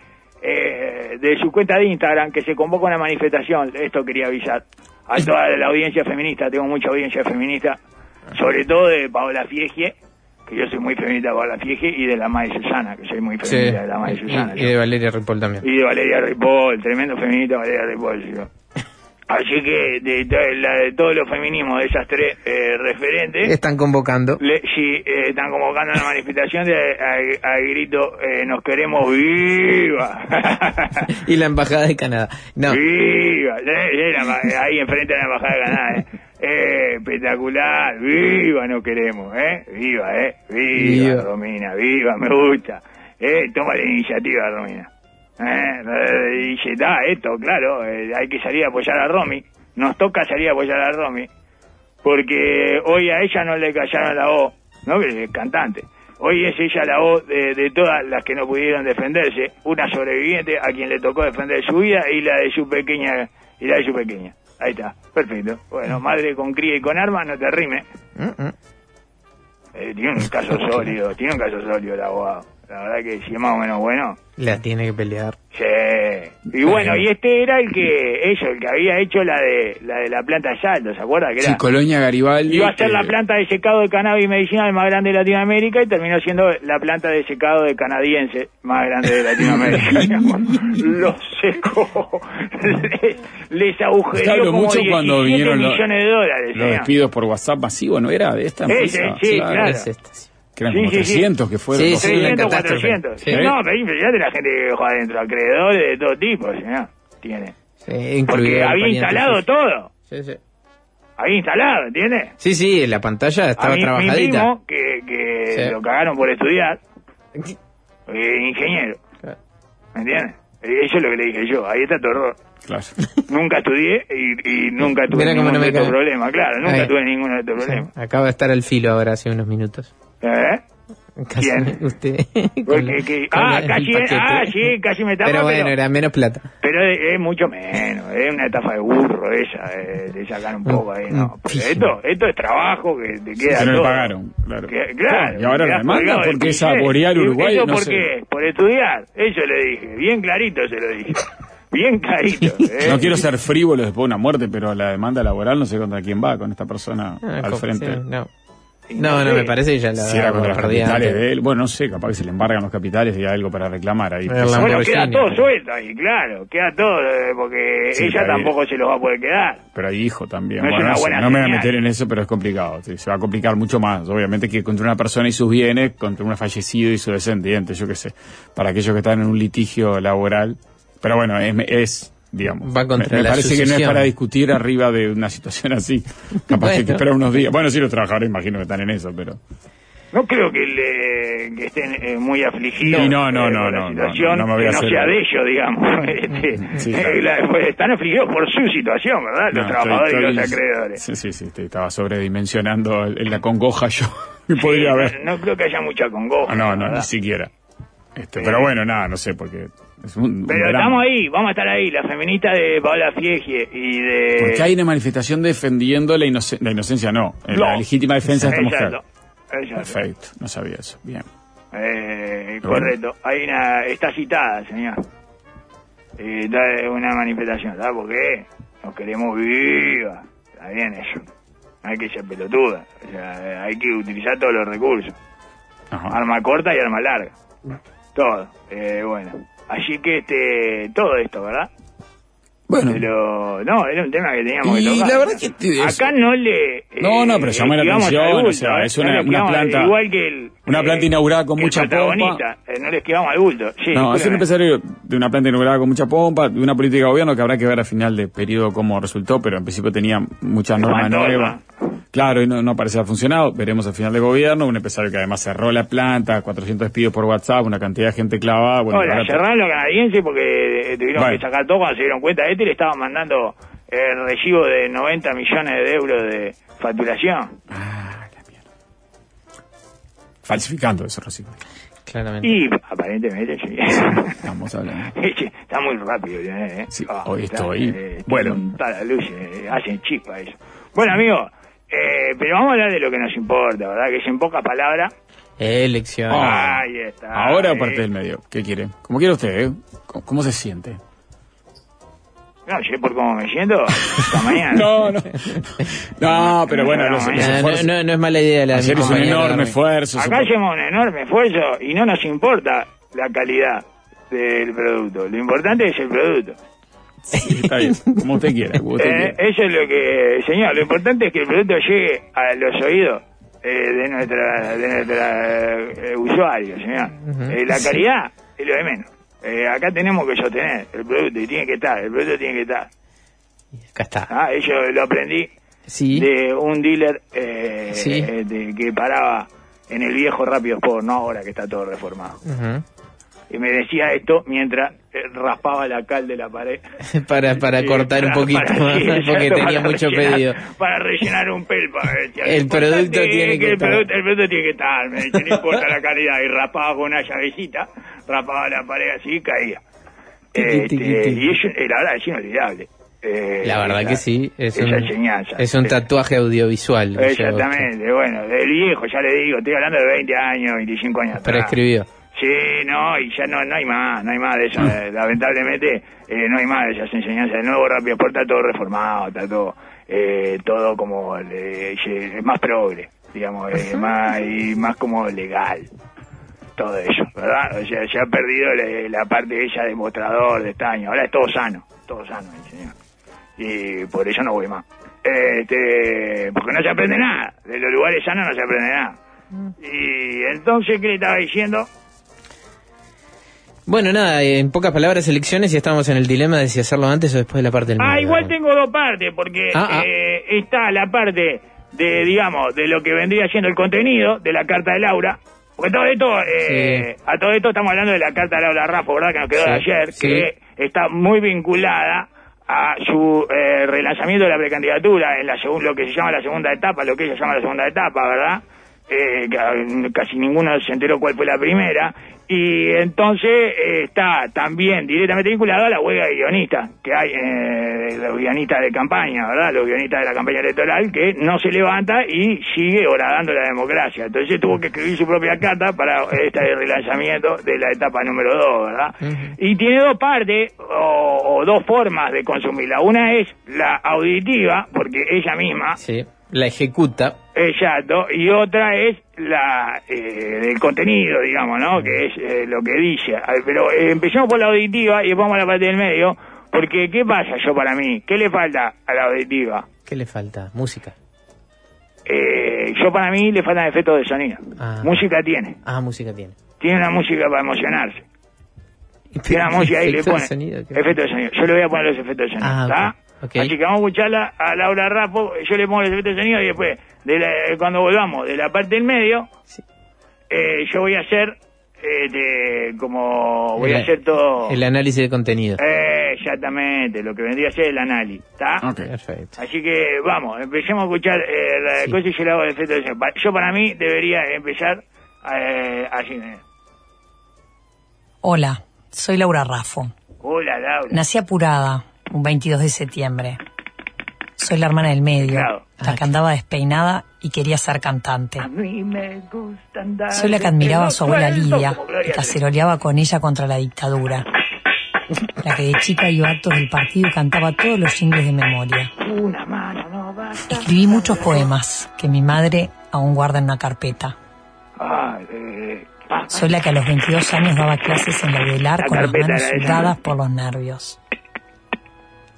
eh, de su cuenta de Instagram que se convoca una manifestación, esto quería avisar a toda la audiencia feminista, tengo mucha audiencia feminista, sobre todo de Paola Fiegie, que yo soy muy feminista de Paola Fiegie, y de la Madre Susana, que soy muy Sí. feminista de la Madre Y, Susana. y de Valeria Ripoll también. Y de Valeria Ripoll, tremendo feminista Valeria Ripoll. yo. Así que de, de- la- de todos los feminismos de esas tres eh, referentes, Están convocando. le- sí, eh, están convocando una manifestación de al grito eh, nos queremos viva. y la embajada de Canadá. No. viva. Eh, eh, la- ahí enfrente de la embajada de Canadá. Eh. Eh, espectacular, viva no queremos, ¿eh? Viva, ¿eh? Viva, Viva. Romina, viva, me gusta. Eh, toma la iniciativa, Romina. Eh, eh, y dice, está, esto, claro, eh, hay que salir a apoyar a Romy. Nos toca salir a apoyar a Romy. Porque hoy a ella no le callaron la voz, ¿no? Que es cantante. Hoy es ella la voz de, de todas las que no pudieron defenderse. Una sobreviviente a quien le tocó defender su vida y la de su pequeña, y la de su pequeña. Ahí está, perfecto. Bueno, madre con cría y con armas, no te rime. Mm, mm. Eh, tiene un caso sólido, tiene un caso sólido el abogado. La verdad que si es más o menos bueno, La tiene que pelear. Sí. Y bueno, y este era el que, ellos, el que había hecho la de la de la planta de saldo, ¿se acuerda? Que Sí, era, Colonia Garibaldi. iba a ser la planta de secado de cannabis medicinal más grande de Latinoamérica y terminó siendo la planta de secado de canadiense más grande de Latinoamérica. Lo secó, les, les como mucho 17 cuando vinieron los, millones de dólares. los señor. despidos por WhatsApp masivo, ¿no era de esta Ese, empresa? sí, claro. Es esta, sí. Que eran Sí, como sí, sí. 300 que fueron. Sí, los- sí, 300, catástrofe. 400. Sí. No, pero impresionante la gente que dejó adentro, acreedores de todo tipo, señor. Tiene. Sí, Porque había instalado suyo. todo. Sí, sí. Había instalado, ¿entiendes? Sí, sí, la pantalla estaba a mí, mi trabajadita. primo, que, que Sí. lo cagaron por estudiar, ingeniero, Claro. ¿me entiendes? Eso es lo que le dije yo, ahí está tu error. Claro. Nunca estudié y, y nunca tuve Mira ningún no de me estos cae. problemas, claro, nunca Ahí. tuve ninguno de estos Sí, problemas. Acaba de estar al filo ahora hace unos minutos. ¿Eh? Casi ¿Quién? usted. Porque, que, con ah, casi, ah, sí, casi me tapa, Pero pero, bueno, era menos plata. pero es, es mucho menos, es una estafa de burro esa, eh, de sacar un poco ahí, ¿no? Porque sí. esto, esto es trabajo que te queda que no le todo. pagaron, claro. Que- claro. Y ahora la demanda porque. Boreal ¿Y Uruguay, ¿Eso no por sé. qué? Por estudiar. Eso le dije. Bien clarito se lo dije. Bien clarito. ¿eh? No quiero ser frívolo después de una muerte, pero la demanda laboral no sé contra quién va con esta persona Ah, al frente. sí, no. No, me parece que ya la Si era contra los capitales antes. de él, bueno, no sé, capaz que se le embargan los capitales y hay algo para reclamar ahí. Pues, Bueno, queda todo suelto ahí, claro. Queda todo, eh, porque Sí, ella tampoco se los va a poder quedar. pero hay hijo también. No es Bueno, una no, sé, buena no me voy a meter en eso, pero es complicado. sí, se va a complicar mucho más. Obviamente que contra una persona y sus bienes, contra un fallecido y su descendiente, yo qué sé. Para aquellos que están en un litigio laboral. Pero bueno, es, es digamos. Va contra me, me la parece que no es para discutir arriba de una situación así. Capaz que hay que Bueno. esperar unos días. Bueno, sí, los trabajadores imagino que están en eso, pero. No creo que, le, que estén eh, muy afligidos Sí, no, no, eh, no, por la no, situación, no, no me voy que a no hacer- sea de ellos, digamos. Este, Sí, eh, claro. la- pues, están afligidos por su situación, ¿verdad? Los No, trabajadores estoy- y los acreedores. Sí, sí, sí, te estaba sobredimensionando en la congoja yo. que podría haber. No, no creo que haya mucha congoja. No, no, ¿verdad? ni siquiera. Este, pero bueno, nada, no sé, porque es un, un Pero estamos ahí, vamos a estar ahí, la feminista de Paola Fiegie y de... Porque hay una manifestación defendiendo la, inoce- la inocencia, no, eh, la legítima defensa de esta mujer. Exacto. Perfecto, no sabía eso. Bien. Eh, correcto. Hay una, está citada, señor. Eh, una manifestación, ¿sabes por qué? Nos queremos viva. Está bien eso. No hay que ser pelotuda. O sea, hay que utilizar todos los recursos. Ajá. Arma corta y arma larga. todo. Eh, bueno, así que este, todo esto, ¿verdad? Bueno. Pero, no, era un tema que teníamos Y que tocar. la verdad que Acá no le... No, no, pero llama la esquivamos atención, o sea, ¿eh? es una- una planta- Igual que el... Una planta inaugurada con mucha pompa. eh, no le esquivamos al bulto. Sí, no, es un empresario de una planta inaugurada con mucha pompa, de una política de gobierno que habrá que ver al final de periodo cómo resultó, pero en principio tenía muchas normas nuevas. Claro, y no, no parece haber funcionado. Veremos al final de gobierno. Un empresario que además cerró la planta, 400 despidos por WhatsApp, una cantidad de gente clavada. Bueno, Hola, ahora- cerraron los canadienses porque eh, tuvieron Bueno. que sacar todo cuando se dieron cuenta. Este le estaban mandando el recibo de 90 millones de euros de facturación. falsificando ese recibo. Claramente. Y aparentemente sí. Estamos hablando. está muy rápido. ¿eh? Ah, hoy está, estoy- eh, bueno. la luz, eh, hacen chispa eso. Bueno, amigos, eh, pero vamos a hablar de lo que nos importa, ¿verdad? Que es en pocas palabras. Elecciones. Ah, Ahí está. Ahora eh. parte del medio. ¿Qué quiere? Como quiere usted, ¿eh? ¿Cómo, cómo se siente? No, sé por cómo me siento. Hasta mañana. No, no. No, pero bueno, los, los No, no, no, no es mala idea la hizo un enorme esfuerzo. Acá hacemos un enorme esfuerzo y no nos importa la calidad del producto. Lo importante es el producto. Sí, está bien, como usted quiera. como usted Eh, quiera. eso es lo que, señor, lo importante es que el producto llegue a los oídos eh, de nuestra, de nuestra eh, usuarios, señor. Eh, la calidad es lo de menos. Eh, acá tenemos que sostener el producto y tiene que estar, el producto tiene que estar. Acá está. Ah, eso lo aprendí Sí. de un dealer eh, Sí. de- que paraba en el viejo Rápido Sport, no ahora que está todo reformado. Y me decía esto mientras eh, raspaba la cal de la pared. para para cortar un para- poquito para- más, sí, porque exacto, tenía mucho rellenar- pedido. Para rellenar un pelpa. El producto tiene que el estar. Producto, el producto tiene que estar, me no importa la calidad. Y raspaba con una llavecita, raspaba la pared así y caía. Este, tiqui, tiqui. y eso, eh, la verdad, es inolvidable. Eh, La verdad esa- que sí, es un, es un tatuaje audiovisual. Exactamente, bueno, del viejo, ya le digo, estoy hablando de 20 años, 25 años atrás. Sí, no, y ya no, no hay más, no hay más de eso. eh, Lamentablemente, eh, no hay más de esas enseñanzas. El nuevo Rápido Sport está todo reformado, está todo, eh, todo como es más progre, digamos, más, y más como legal. Todo eso, ¿verdad? O sea, se ha perdido la parte ella de mostrador, de estaño. Ahora es todo sano, todo sano, señor. Y por eso no voy más. Este, porque no se aprende nada. De los lugares sanos no se aprende nada. Y entonces, ¿qué le estaba diciendo? Bueno, nada, en pocas palabras, elecciones y estamos en el dilema de si hacerlo antes o después de la parte del Ah, igual tengo dos partes, porque Ah, ah. eh, está la parte de, digamos, de lo que vendría siendo el contenido de la carta de Laura. Porque todo esto, eh, a todo esto estamos hablando de la carta de Laura Raffo, ¿verdad? Que nos quedó de ayer, sí. que está muy vinculada a su eh, relanzamiento de la precandidatura en la lo que se llama la segunda etapa, lo que ella llama la segunda etapa, ¿verdad? Eh, ah, casi ninguno se enteró cuál fue la primera. Y entonces eh, está también directamente vinculado a la huelga de guionistas que hay, eh, los guionistas de campaña, ¿verdad? Los guionistas de la campaña electoral que no se levanta y sigue horadando la democracia. Entonces tuvo que escribir su propia carta para este relanzamiento de la etapa número dos, ¿verdad? Y tiene dos partes o, o dos formas de consumirla. Una es la auditiva, porque ella misma Sí, la ejecuta. Exacto, y otra es la eh, del contenido, digamos, ¿no? Que es eh, lo que dice. Pero eh, empecemos por la auditiva y vamos a la parte del medio, porque ¿qué pasa yo para mí? ¿Qué le falta a la auditiva? ¿Qué le falta? Música. Eh, yo para mí le faltan efectos de sonido. Ah. Música tiene, Ah, música tiene. tiene una música para emocionarse. Tiene una música ahí, le pone efectos de sonido. Yo le voy a poner los efectos de sonido, Ah, Así que vamos a escucharla a Laura Rapo, yo le pongo los efectos de sonido y después, de la- cuando volvamos de la parte del medio, eh, yo voy a hacer, eh, de- como voy a El- hacer todo... El análisis de contenido. Eh, exactamente, lo que vendría a ser el análisis, ¿está? Perfecto. Así que vamos, empecemos a escuchar eh, la Sí. cosa y yo le hago el efecto de sonido. Pa- Yo para mí debería empezar eh, así. eh. Hola, soy Laura Raffo. Hola, Laura. Nací apurada, un 22 de septiembre. Soy la hermana del medio, Claro. la que andaba despeinada y quería ser cantante. A mí me gusta andar Soy la que admiraba a su abuela Lidia y caceroleaba con ella contra la dictadura. La que de chica iba a actos del partido y cantaba todos los jingles de memoria. Una mano no basta. Escribí muchos poemas que mi madre aún guarda en una carpeta. Ah, ah, Soy la que a los 22 años daba clases en la UDELAR La con las manos sudadas por los nervios.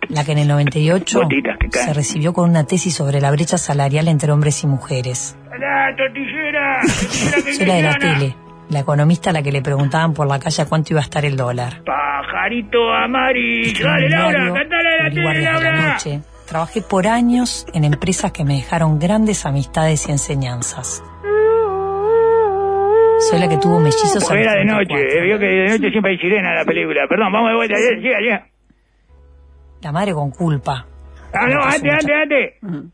La que en el 98 Gotitas que caen. se recibió con una tesis sobre la brecha salarial entre hombres y mujeres. ¡La tortillera! la de la tele, la economista a la que le preguntaban por la calle cuánto iba a estar el dólar. Pajarito amarillo. Dale, Laura, Diario, cantale a la tele, la Laura. noche. Trabajé por años en empresas que me dejaron grandes amistades y enseñanzas. Soy la que tuvo mellizos a Porque era de 34. noche, eh, vio que de noche siempre hay sirena en la película. Perdón, vamos de vuelta, ya, ya. La madre con culpa. Ah, no. Un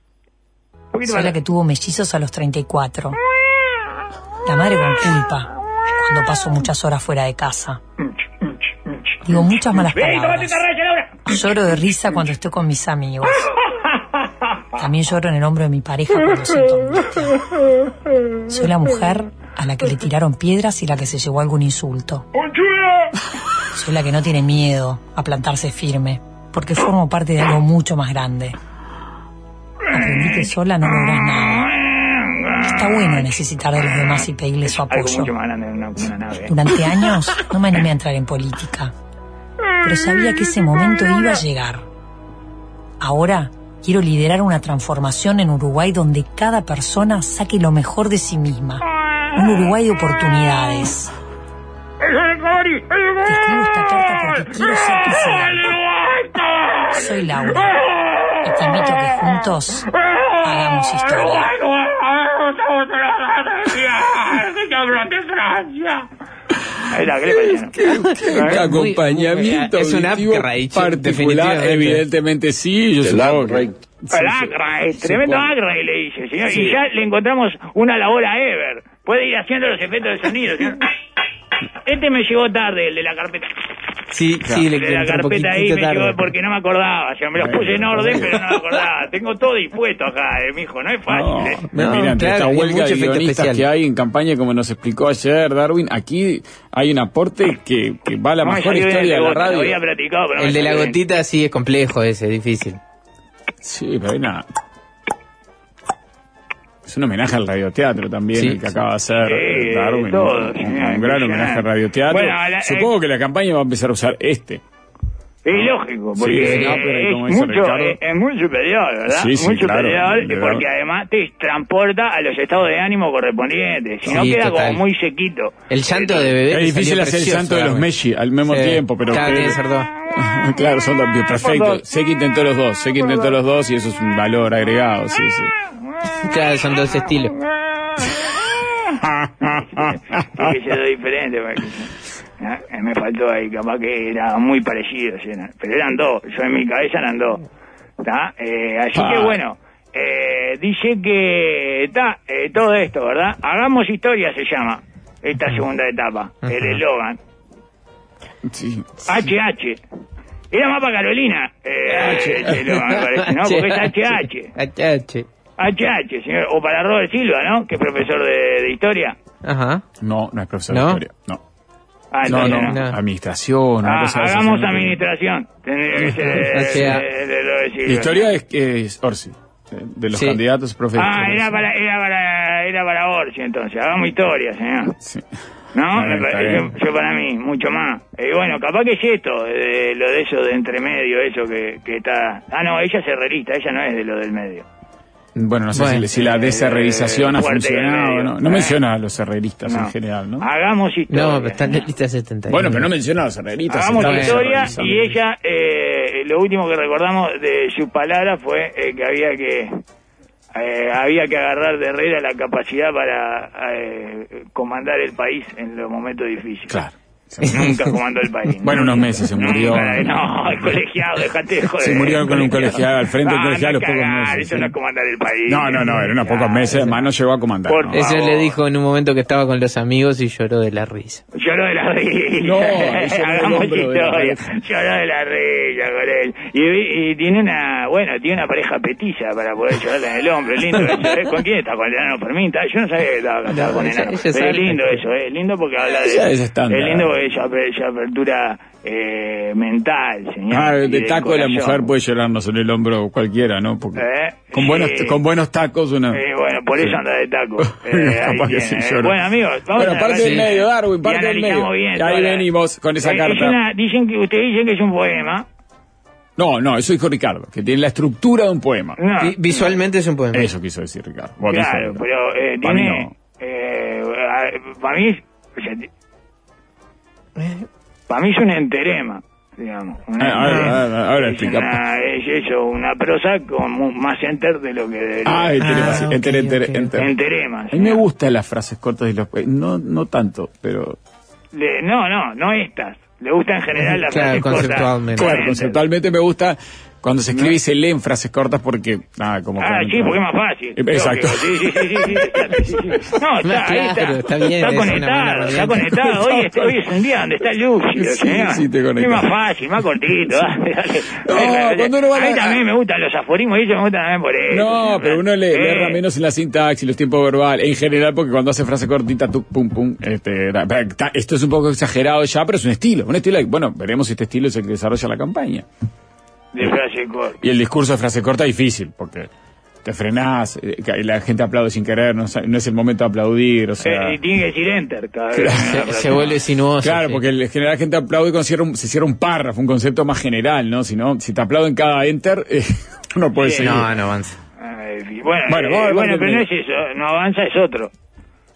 poquito Soy la que tuvo mellizos a los 34. La madre con culpa. Cuando paso muchas horas fuera de casa. Digo muchas malas palabras. Lloro de risa cuando estoy con mis amigos. También lloro en el hombro de mi pareja cuando siento angustia. Soy la mujer a la que le tiraron piedras y la que se llevó algún insulto. Soy la que no tiene miedo a plantarse firme, porque formo parte de algo mucho más grande. Aprendí que sola no logras nada. Está bueno necesitar de los demás y pedirles su apoyo. Durante años no me animé a entrar en política, pero sabía que ese momento iba a llegar. Ahora quiero liderar una transformación en Uruguay donde cada persona saque lo mejor de sí misma. Un Uruguay de oportunidades. ¡Es el Gori! ¡Es el Te escribo esta carta porque quiero ser presidente. Soy Laura y te invito a que juntos hagamos historia. ¿Qué acompañamiento es Raichu, particular, definitivamente. evidentemente sí, yo supongo que... El Acra, tremendo supongo. Acra, le dice, señor. Sí. Y ya le encontramos una labor a Ever. Puede ir haciendo los efectos de sonido, señor. Este me llegó tarde, el de la carpeta. Sí, sí, le el de la carpeta ahí me tarde. llegó porque no me acordaba. O sea, me los puse en orden, pero no me acordaba. Tengo todo dispuesto acá, eh, mijo. No es fácil, eh. No, mira, entre esta huelga de guionistas que hay en campaña, como nos explicó ayer Darwin, aquí hay un aporte que, que va a la No me mejor historia de el la bote, lo radio. había platicado, pero no El me de la bien. gotita sí es complejo ese, difícil. Sí, pero hay una... Es un homenaje al radioteatro también, Sí, el que acaba de hacer Sí, Darwin. todo, un, gran homenaje al radioteatro. Bueno, la- Supongo que la campaña va a empezar a usar este. Es lógico, porque Sí, es, como dice mucho, Ricardo- es, es muy superior, ¿verdad? Sí, sí, muy claro, superior, porque además te transporta a los estados de ánimo correspondientes. Si no, queda total. como muy sequito. El llanto de bebé. Es difícil hacer el llanto de los. Messi al mismo Sí. tiempo, pero Claro, que- tiene que ser dos. claro, son dos, perfecto. Sé que intentó los dos, sé que intentó los dos y eso es un valor agregado, sí, sí. Claro, son dos estilos. Tiene que ser diferente. porque, ¿ah? Eh, Me faltó ahí, capaz que era muy parecido, ¿sí? pero eran dos. Yo en mi cabeza eran dos. Eh, así Ah. que bueno, eh, dice que está todo esto, ¿verdad? Hagamos historia se llama esta segunda etapa, el eslogan. Sí. HH. Era más para Carolina, eh, este eslogan, me parece, ¿no? Porque es HH. HH. HH, señor. O para Robert Silva, ¿no? Que es profesor de, de historia. Ajá. No, no es profesor ¿No? de historia. No. Ah, no, no, no. administración, Ah, hagamos ¿no? administración. Eh. Historia es, es Orsi, eh, de los Sí. candidatos profesores. Ah, era para, era para, era para Orsi entonces. Hagamos historia, señor. Sí. ¿No? Parece- bien. yo para mí, mucho más. Y bueno, capaz que es esto, de, lo de eso de entre medio, eso que, que está... Ah, no, ella es herrerista, ella no es de lo del medio. Bueno, no sé Bueno. si, si la desherrerización Eh, ha funcionado no. No Eh. menciona a los herreristas No. en general, ¿no? Hagamos historia. No, pero está en la lista 70. Bueno, pero no menciona a los herreristas. Hagamos historia y ella, eh, lo último que recordamos de su palabra fue eh, que había que eh, había que agarrar de Herrera la capacidad para eh, comandar el país en los momentos difíciles. Claro. Nunca comandó el país. Bueno, unos meses se Nunca, murió. no, el colegiado, dejate de joder. Se murió con un colegiado, al frente del Ah, colegiado a los pocos meses, Eso no es comandar el país. No, no, no, eran unos pocos meses, además no llegó a comandar. Por ¿no? Eso le dijo en un momento que estaba con los amigos y lloró de la risa. Lloró de la risa. No, el Hagamos historia. Lloró de la risa con él. Y, y tiene una, bueno, tiene una pareja petiza para poder llorarle en el hombro. Lindo eso, ¿eh? ¿Con quién está? Con el enano Yo no sabía que estaba casado No, con ella- enano. es lindo eso, ¿eh? Es lindo porque habla de... Ella es estándar. Es lindo porque esa, esa apertura eh, mental, señor. Ah, de taco de la mujer puede llorarnos en el hombro cualquiera, ¿no? Porque ¿Eh? con buenos Sí. con buenos tacos una. Eh, bueno, por eso anda de taco. Eh, ahí Capaz que tiene. sí Eh, llora. bueno, amigos, vamos Bueno, a parte del medio, Darwin, parte del medio. bien Y ahí venimos con esa Eh, es carta. una- dicen que, ustedes dicen que es un poema. No, no, eso dijo Ricardo, que tiene la estructura de un poema. No. Visualmente es un poema. Eso quiso decir Ricardo. Bueno, Claro, pero eh, Para mí tiene... no. eh, para mí... o sea, para mí es un enterema, digamos. Una- Ah, ahora, una- ahora, ahora es, explica. una- es eso, una prosa con más enter de lo que debería. Ah, enterema, sí, ok, enter, enter, ok, ok. enter. Enterema. A mí me gustan las frases cortas y los eh, no no tanto, pero Le- no, no, no estas. Le gusta en general las Claro, frases cortas. conceptualmente. con claro, conceptualmente me gusta cuando se escribe y se leen frases cortas porque nada, como Ah, sí, porque es más fácil. Exacto. Sí, sí, sí, sí, sí, exacto, sí, sí. No, está, ahí está. Está bien, es una buena conectado, está conectado. Hoy, hoy es un día donde está lúcido, Sí, te es más fácil, más cortito. dale, dale. No, Dale, cuando uno va a mí también me gustan los aforismos y eso me gustan también por eso. No, pero uno le, Eh, erra menos en la sintaxis, los tiempos verbales, en general, porque cuando hace frase cortita, tú, pum, pum, este, esto es un poco exagerado ya, pero es un estilo, un estilo, bueno, veremos si este estilo es el que desarrolla la campaña. De frase corta. Y el discurso de frase corta es difícil, porque te frenás, eh, la gente aplaude sin querer, no, sa- no es el momento de aplaudir, o sea... Eh, y tiene que decir enter cada vez. Claro. Se, vuelve sinuoso. Claro, sí. porque en general la gente aplaude cuando cierra un- se cierra un párrafo, un concepto más general, ¿no? Si no, si te aplauden cada enter, eh, no puedes Sí, seguir. No, no avanza. Ay, y bueno, Bueno, eh, bueno pero no es eso, no avanza es otro.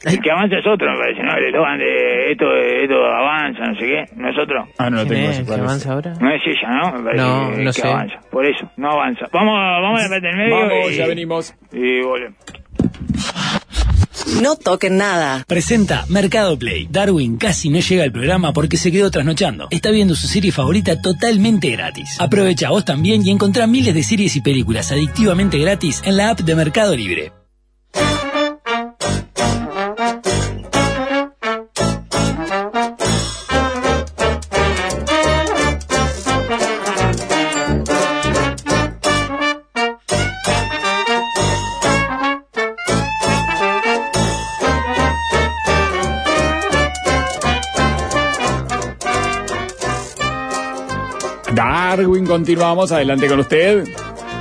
El que avanza es otro, me parece, ¿no? El eslogan de esto, esto avanza, no sé qué, ¿no es otro? Ah, no lo ¿Quién tengo es? ese, ¿Que ¿cuál es? avanza ahora? No es ella, ¿no? Me parece No, que, no que sé. avanza. Por eso, no avanza. Vamos, vamos a la parte del medio Vamos, y, ya venimos. y volvemos. No toquen nada. Presenta Mercado Play. Darwin casi no llega al programa porque se quedó trasnochando. Está viendo su serie favorita totalmente gratis. Aprovecha vos también y encontrá miles de series y películas adictivamente gratis en la app de Mercado Libre. Continuamos, adelante con usted.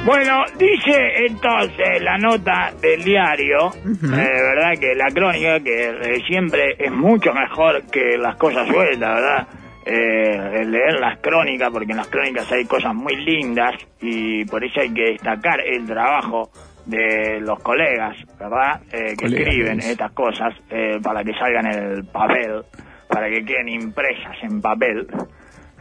Bueno, dice entonces la nota del diario, eh, ¿verdad? Que la crónica, que eh, siempre es mucho mejor que las cosas sueltas, ¿verdad? Eh, leer las crónicas, porque en las crónicas hay cosas muy lindas y por eso hay que destacar el trabajo de los colegas, ¿verdad? Eh, que Colegas, escriben estas cosas para que salgan en el papel, para que queden impresas en papel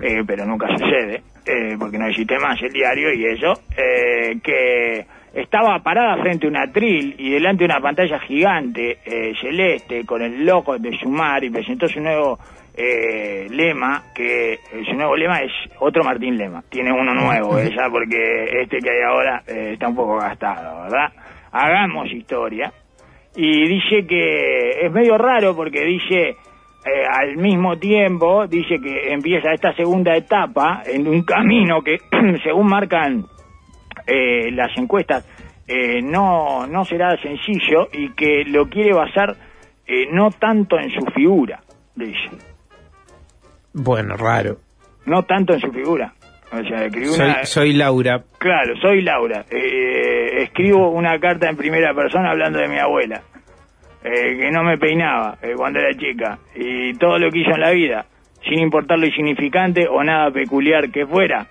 eh, pero nunca sucede, eh, porque no existe más el diario y eso, eh, que estaba parada frente a un atril y delante de una pantalla gigante eh, celeste con el logo de Sumar y presentó su nuevo eh, lema, que su nuevo lema es otro Martín Lema, tiene uno nuevo ella porque este que hay ahora está un poco gastado, ¿verdad? Hagamos historia y dice que es medio raro porque dice eh, al mismo tiempo dice que empieza esta segunda etapa en un camino que según marcan eh, las encuestas eh, no no será sencillo y que lo quiere basar eh, no tanto en su figura dice Bueno, raro. no tanto en su figura o sea escribió Soy, una soy Laura. Claro, soy Laura. Eh, escribo una carta en primera persona hablando de mi abuela, eh, que no me peinaba eh, cuando era chica, y todo lo que hizo en la vida, sin importar lo insignificante o nada peculiar que fuera.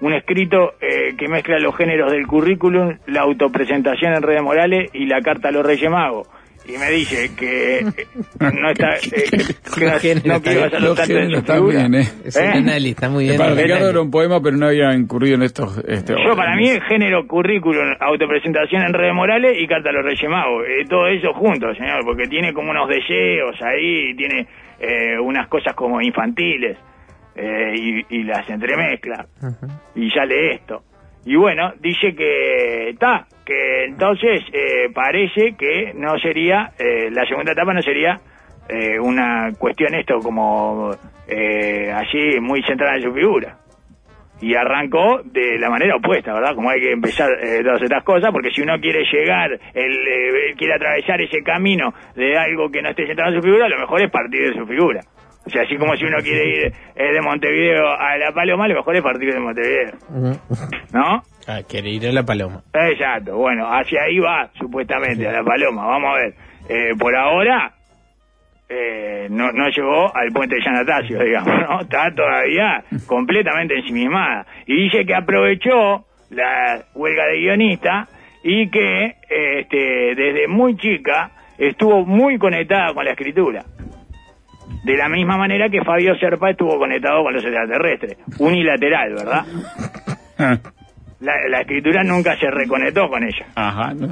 Un escrito eh, que mezcla los géneros del currículum, la autopresentación en redes morales y la carta a los Reyes Magos. Y me dice que no está, eh, que no, quiero Los tanto en su géneros figura. también, ¿eh? Es un ¿Eh? análisis, está muy bien. Para el Ricardo era un poema, pero no había incurrido en estos... Este, Yo para mí es género, currículum, autopresentación en redes morales y carta a los Reyes Magos. Eh, todo eso junto, señor, porque tiene como unos deseos ahí, tiene eh, unas cosas como infantiles eh, y, y las entremezcla. Y ya lee esto. Y bueno, dice que está, que entonces eh, parece que no sería, eh, la segunda etapa no sería eh, una cuestión esto como eh, así muy centrada en su figura y arrancó de la manera opuesta, ¿verdad? Como hay que empezar eh, todas estas cosas, porque si uno quiere llegar, él, eh, quiere atravesar ese camino de algo que no esté centrado en su figura, lo mejor es partir de su figura. O sea, así como si uno quiere ir eh, de Montevideo a La Paloma, lo mejor es partir de Montevideo, ¿no? Ah, quiere ir a la paloma. Exacto, bueno, hacia ahí va, supuestamente, a La Paloma, vamos a ver. Eh, por ahora, eh, no, no llegó al puente de Yanatacio, digamos, ¿no? Está todavía completamente ensimismada. Y dice que aprovechó la huelga de guionista y que este, desde muy chica estuvo muy conectada con la escritura. De la misma manera que Fabio Serpa estuvo conectado con los extraterrestres. Unilateral, ¿verdad? La, la escritura nunca se reconectó con ella. Ajá. ¿no?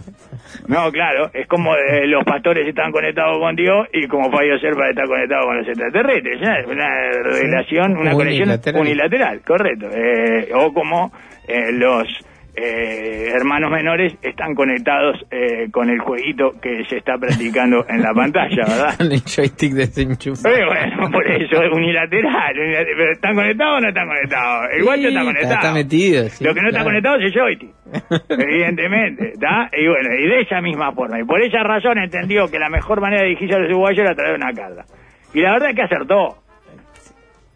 No, claro, es como eh, los pastores están conectados con Dios y como Fabio Serpa está conectado con los extraterrestres. Es una, una relación, una conexión Unilateral. unilateral, correcto. Eh, o como eh, los eh, hermanos menores están conectados eh, con el jueguito que se está practicando en la pantalla, ¿verdad? Con el joystick desenchufado. Eh, bueno, por eso es unilateral, unilateral. Pero ¿Están conectados o no están conectados? El guacho está conectado. Está metido, sí, Lo que no está conectado es el joystick. Evidentemente, ¿está? Y bueno, y de esa misma forma. Y por esa razón entendió que la mejor manera de dirigirse a los uruguayos era traer una carta. Y la verdad es que acertó.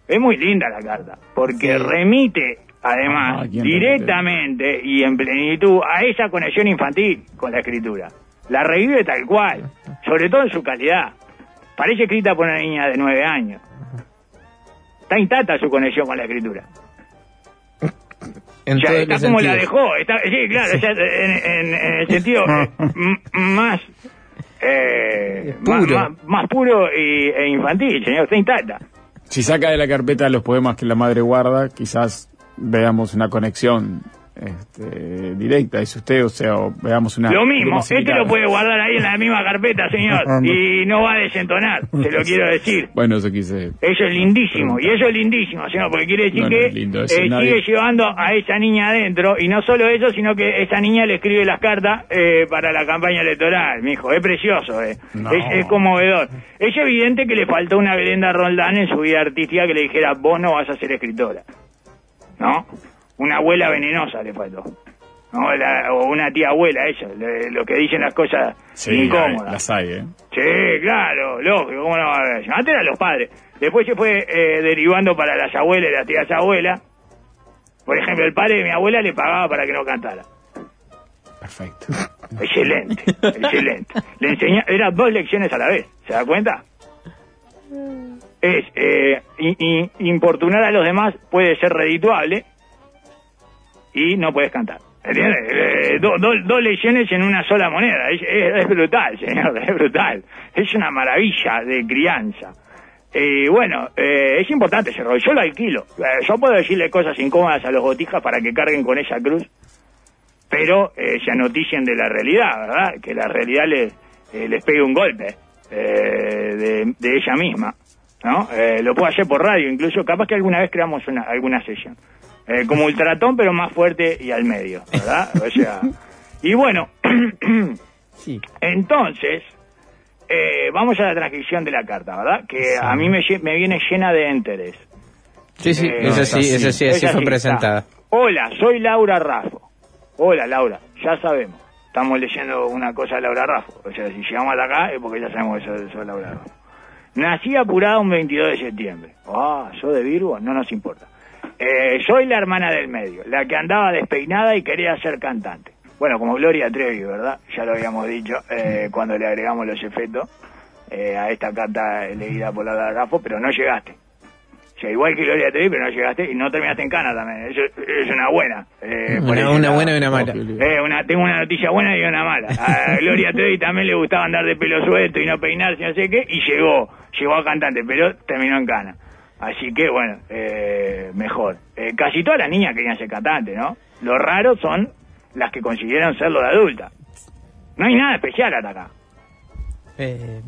Es muy linda la carta, porque remite, además, Ah, ¿quién directamente y en plenitud a esa conexión infantil con la escritura. La revive tal cual, sobre todo en su calidad. Parece escrita por una niña de nueve años. Está intacta su conexión con la escritura. En O sea, todos está como la dejó. Está, sí, claro, o sea, en, en- en el sentido eh, más, eh, Puro. Más, más- más puro y, e infantil, señor. Está intacta. Si saca de la carpeta los poemas que la madre guarda, quizás veamos una conexión este, directa, dice usted, o sea, o veamos una... lo mismo, este lo puede guardar ahí en la misma carpeta, señor. y no va a desentonar, se lo quiero decir. Bueno, eso quise... Eso es lindísimo, y eso es lindísimo, señor, porque quiere decir No, no que es lindo eso, eh, nadie- sigue llevando a esa niña adentro, y no solo eso, sino que esa niña le escribe las cartas eh, para la campaña electoral, mi hijo, es precioso, eh. No. es, es conmovedor. Es evidente que le faltó una Belenda Roldán en su vida artística que le dijera, vos no vas a ser escritora, ¿no? Una abuela venenosa le faltó. ¿no? La- o una tía abuela, le- lo que dicen las cosas Sí, incómodas. las hay, ¿eh? Sí, claro, lógico, ¿cómo no va a haber? Antes eran los padres. Después se fue eh, derivando para las abuelas y las tías abuelas. Por ejemplo, el padre de mi abuela le pagaba para que no cantara. Perfecto. Excelente, excelente. Le enseña, eran dos lecciones a la vez, ¿se da cuenta? Es, eh, importunar a los demás puede ser redituable y no puedes cantar. ¿Entiendes? Eh, do- do- dos lecciones en una sola moneda. Es, brutal, señor, es brutal. Es una maravilla de crianza. Y bueno, eh, es importante ese rol. Yo lo alquilo. Eh, yo puedo decirle cosas incómodas a los botijas para que carguen con esa cruz, pero eh, se anoticien de la realidad, ¿verdad? Que la realidad les, eh, les pegue un golpe eh, de, de ella misma, ¿no? Eh, lo puedo hacer por radio, incluso capaz que alguna vez creamos una, alguna sesión. Eh, como ultratón, pero más fuerte y al medio, ¿verdad? O sea, y bueno, entonces, eh, vamos a la transcripción de la carta, ¿verdad? Que a mí me, viene llena de enteres. Sí, sí, Eh, esa sí, esa sí, así es fue presentada. está. Hola, soy Laura Raffo. Hola, Laura, ya sabemos. Estamos leyendo una cosa de Laura Raffo. O sea, si llegamos hasta acá es porque ya sabemos que soy, soy Laura Raffo. Nací apurada un 22 de septiembre. Ah, ¿soy de Virgo? No nos importa. Eh, soy la hermana del medio, la que andaba despeinada y quería ser cantante. Bueno, como Gloria Trevi, ¿verdad? Ya lo habíamos dicho eh, cuando le agregamos los efectos eh, a esta carta leída por Laura Raffo, pero no llegaste. O sea, igual que Gloria Trevi, pero no llegaste y no terminaste en Cana también. Eso es una buena. eh, Una, una buena y una mala. Eh, una, tengo una noticia buena y una mala. A Gloria Trevi también le gustaba andar de pelo suelto y no peinarse, no sé qué, y llegó, llegó a cantante, pero terminó en cana. Así que, bueno, eh, mejor. Eh, casi todas las niñas querían ser cantante, ¿no? Lo raro son las que consiguieron serlo de adulta. No hay nada especial hasta acá. Eh,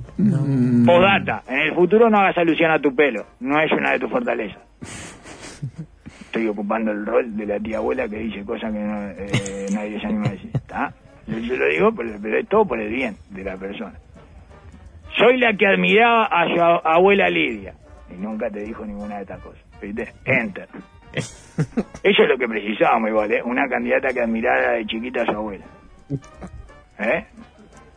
Podata, en el futuro no hagas alusión a tu pelo, no es una de tus fortalezas. Estoy ocupando el rol de la tía abuela que dice cosas que no, eh, nadie se anima a decir. Yo, yo lo digo, pero, pero es todo por el bien de la persona. Soy la que admiraba a su abuela Lidia. Y nunca te dijo ninguna de estas cosas. ¿Viste? Enter. Eso es lo que precisábamos igual, ¿eh? Una candidata que admirara de chiquita a su abuela. ¿Eh?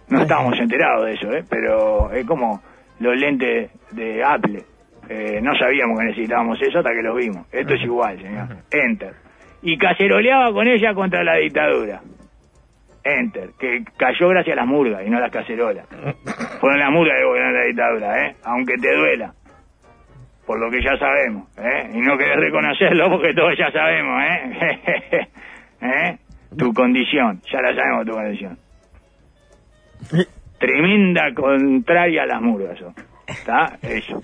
No estábamos enterados de eso, ¿eh? Pero es como los lentes de Apple. Eh, no sabíamos que necesitábamos eso hasta que lo vimos. Esto es igual, señor. Enter. Y caceroleaba con ella contra la dictadura. Enter. Que cayó gracias a las murgas y no a las cacerolas. Fueron las murgas que gobernaron la dictadura, ¿eh? Aunque te duela. Por lo que ya sabemos, ¿eh? Y no querés reconocerlo porque todos ya sabemos, ¿eh? ¿Eh? Tu condición. Ya la sabemos tu condición. Tremenda contraria a las murgas. ¿Está? Eso.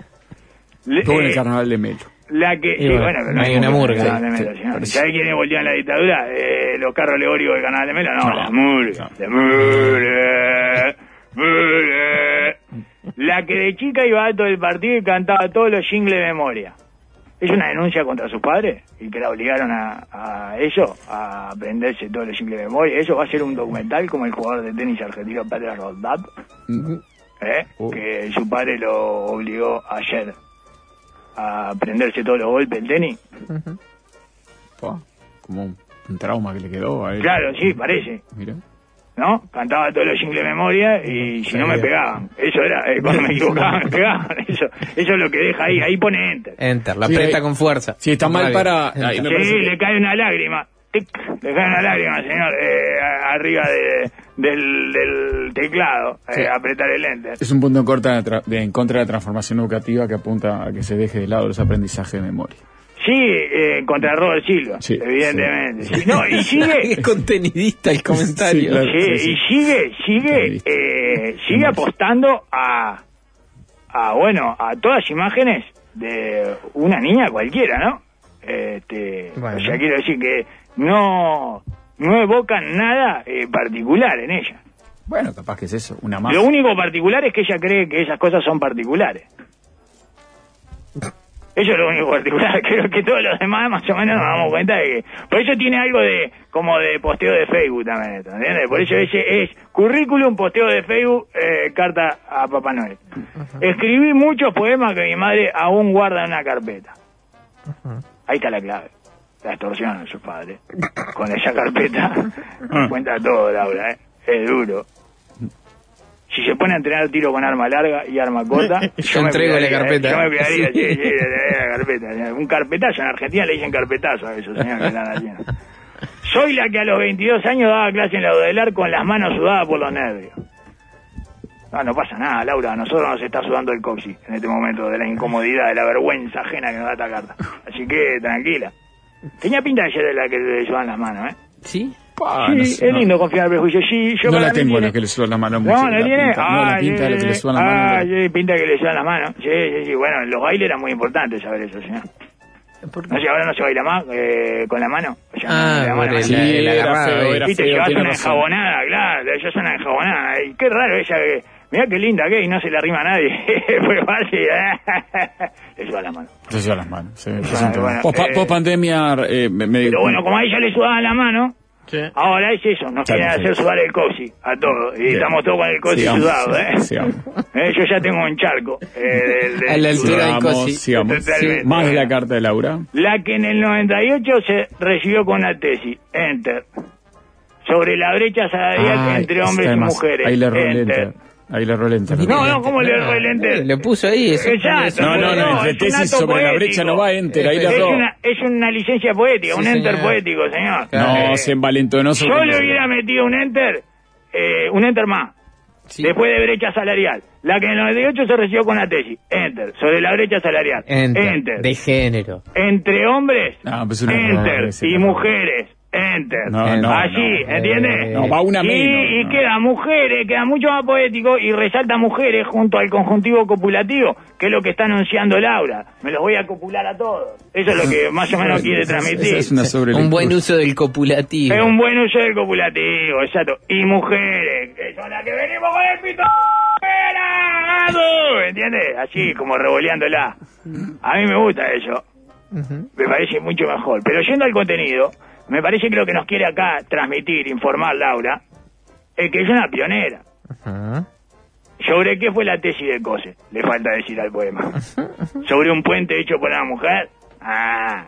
Estuvo en el eh, carnaval de Melo. La que, sí, bueno, bueno, pero no hay una murga. De Melo, Sí. ¿Sabe quiénes volvían la dictadura? Eh, los carros alegóricos del canal de Melo, no, las murgas. Las murgas. murgas. La que de chica iba a todo el partido y cantaba todos los jingles de memoria. ¿Es una denuncia contra sus padres? Y que la obligaron a, a eso, a aprenderse todos los jingles de memoria. ¿Eso va a ser un documental como el jugador de tenis argentino Pedro Roldán? ¿eh? que su padre lo obligó ayer a aprenderse todos los golpes del tenis. Como un, un trauma que le quedó a él. Claro, sí, parece. Mira. ¿No? Cantaba todos los jingles de memoria y si no me pegaban. Eso era, eh, cuando me equivocaba me pegaban. Eso, eso es lo que deja ahí. Ahí pone enter. Enter, la Sí, aprieta con fuerza. Si está mal para. Ahí me Sí, parece le cae una lágrima. Tic, le cae una lágrima, señor, eh, arriba de- del, del teclado. eh, apretar el enter. Es un punto en, corta de en contra de la transformación educativa que apunta a que se deje de lado los aprendizajes de memoria. Sí, eh, contra Robert Silva, Sí, evidentemente. Sí, no, y sigue, Es contenidista el comentario. Sí, claro. Sí, sí. y sigue, sigue, eh, sigue apostando a, a, bueno, a todas imágenes de una niña cualquiera, ¿no? Este, Bueno. O sea, quiero decir que no, no evocan nada eh, particular en ella. Bueno, capaz que es eso, una más. Lo único particular es que ella cree que esas cosas son particulares. Eso es lo único particular. Creo que todos los demás más o menos nos damos cuenta de que... Por eso tiene algo de como de posteo de Facebook también, ¿entiendes? Por eso ese es currículum, posteo de Facebook, eh, carta a Papá Noel. Escribí muchos poemas que mi madre aún guarda en una carpeta. Ahí está la clave. La extorsión de sus padres. Con esa carpeta cuenta todo, Laura, ¿eh? Es duro. Si se pone a entrenar tiro con arma larga y arma corta, Yo me entrego la ¿eh? carpeta. Yo me cuidaría, Sí. sí, sí, la carpeta. Un carpetazo, en Argentina le dicen carpetazo a eso, señor, que están haciendo. Soy la que a los 22 años daba clase en la Odelar con las manos sudadas por los nervios. No, no pasa nada, Laura. A nosotros nos está sudando el coxi en este momento de la incomodidad, de la vergüenza ajena que nos da esta carta. Así que tranquila. Tenía pinta de ser de la que le sudan las manos, ¿eh? ¿Sí? Pa, sí, no es sé, no. lindo confiar en el prejuicio. Sí, yo no la tengo tiene- la que le suban las manos mucho. No, no la tiene. pinta, no, la Ah, pinta de la que le sí, suban las ah, manos. sí, pinta que le suban las manos. Sí, sí, sí. Bueno, en los bailes era muy importante saber eso, señor. No sé, ahora no se baila más eh, con la mano. O sea, Ah, la mano, por el- Sí, el era feo, ahí. era Viste, feo, llevas tiene una razón. enjabonada, claro, ella es una enjabonada. Y qué raro ella que. Mirá qué linda que es y no se le arrima a nadie. pues fácil, ¿eh? Le suda la mano. Se lleva las manos. sí, Bueno, Post- eh, post pandemia, eh, me, me- Pero bueno, como a ella le sudaban la mano, ahora es eso, nos Sí, quieren sí. hacer sudar el coxi a todos. Y Bien. estamos todos con el coxi Sigamos, sudado, ¿eh? sigamos. Eh, Yo ya tengo un charco. eh, del- del A la altura del Sigamos, cosi. sigamos. Totalmente. Más de la carta de Laura. La que en el 98 se recibió con una tesis, enter. Sobre la brecha salarial Ay, entre hombres y mujeres. Ahí le enter. enter. Ahí le erró el enter. No, no, ¿cómo le erró el enter? Le puso ahí. eso- Exacto. No, no, no, entre es tesis sobre la brecha no va enter, ahí le Es erró. una, es una licencia poética, Sí, un enter señor. poético, señor. No, Eh, se envalentonó sobre Yo le hubiera metido un enter, eh, un enter más. Sí. Después de brecha salarial. La que en el 98 se recibió con la tesis. Enter. Sobre la brecha salarial. Enter. De género. Entre hombres. No, pues enter. y mujeres. Enter. No, no, Así, no. ¿entiendes? No, va una y, menos, y no. queda mujeres, queda mucho más poético y resalta mujeres junto al conjuntivo copulativo, que es lo que está anunciando Laura. Me los voy a copular a todos. Eso es lo que más o menos quiere transmitir. Esa es una Un buen uso del copulativo. Es un buen uso del copulativo, exacto. Y mujeres, que son las que venimos con el pito ¿entiendes? Así como revoleándola. A mí me gusta eso. Me parece mucho mejor. Pero yendo al contenido, me parece que lo que nos quiere acá transmitir, informar Laura, es que es una pionera. ¿Sobre qué fue la tesis de Cose? Le falta decir al poema. ¿Sobre un puente hecho por una mujer? Ah.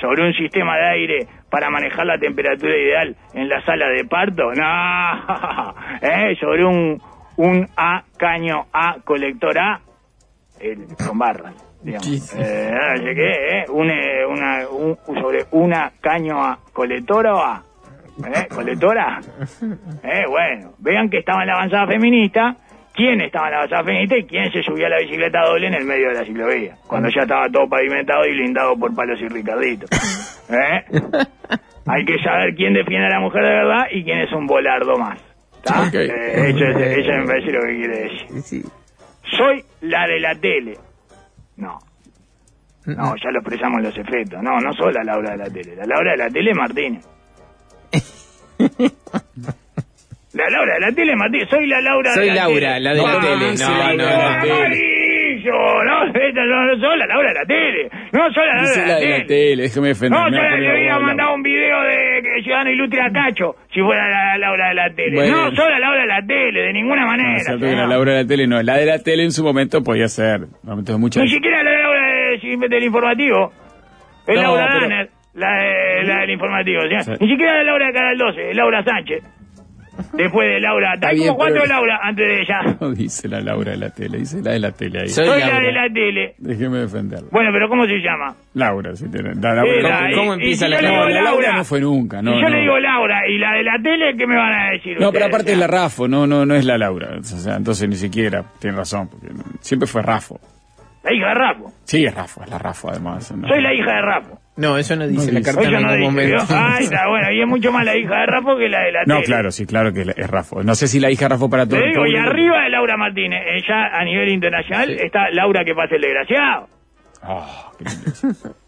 ¿Sobre un sistema de aire para manejar la temperatura ideal en la sala de parto? No. ¿Eh? ¿Sobre un, un A caño A colector A? el, con barras. Digamos. Eh, qué, eh, un, una, un- sobre una caño a colectora o a ¿Eh? colectora. Eh, bueno, vean que estaba en la avanzada feminista, quién estaba en la avanzada feminista y quién se subía a la bicicleta doble en el medio de la ciclovía, cuando ya estaba todo pavimentado y blindado por palos y Ricardito. ¿Eh? Hay que saber quién defiende a la mujer de verdad y quién es un volardo más. ¿Está? Ok. Eh, eso, es- eso parece lo que quiere decir. Soy la de la tele. No. No, ya lo expresamos los efectos. No, no soy la Laura de la tele. La Laura de la tele es Martínez. La Laura de la tele es Martínez. Soy la Laura Soy de la Laura, tele. la de la tele. No, no, no, la tele. amarillo. No, esta no, no soy la Laura de la tele. No soy la Dice de la la de la tele. déjeme defender. No, me yo va a le poner había a hablar. mandado un video de que Ciudadano Ilustre a Cacho si fuera la Laura de la tele. Bueno. No, soy la Laura de la tele, de ninguna No, manera. es cierto señor. la Laura de la tele no. La de la tele en su momento podía ser. En momentos de mucha. Ni siquiera la Laura de- del informativo. Es No, Laura pero- Danner, la, de- la del informativo. señor. Sí. Ni siquiera la Laura de Canal 12, es Laura Sánchez. Después de Laura. Hay bien, como cuatro pero- Laura antes de ella. No dice la Laura de la tele, dice la de la tele ahí. Soy, la de la tele. Déjeme defenderla. Bueno, pero ¿cómo se llama? Laura, si tiene. La, Eh, Laura, la- ¿Cómo, y- empieza y la no, Laura Laura. no fue nunca, no. si yo no. le digo Laura y la de la tele, ¿qué me van a decir No, pero ustedes? aparte es la Rafo, no, no, no es la Laura. O sea, entonces ni siquiera, tiene razón, porque siempre fue Rafo. La hija de Rapo. Sí, es Rafo, es la Rafo además. ¿no? Soy la hija de Rapo. No, eso no dice No la carta en no ningún dice. momento. Ay, está bueno. Y es mucho más la hija de Rapo que la de la No, tele. claro, sí, claro que es Rafo. No sé si la hija de Rafo para todo Te el digo, y público. arriba de Laura Martínez, eh, ya a nivel internacional, está Laura que pasa el desgraciado. Ah,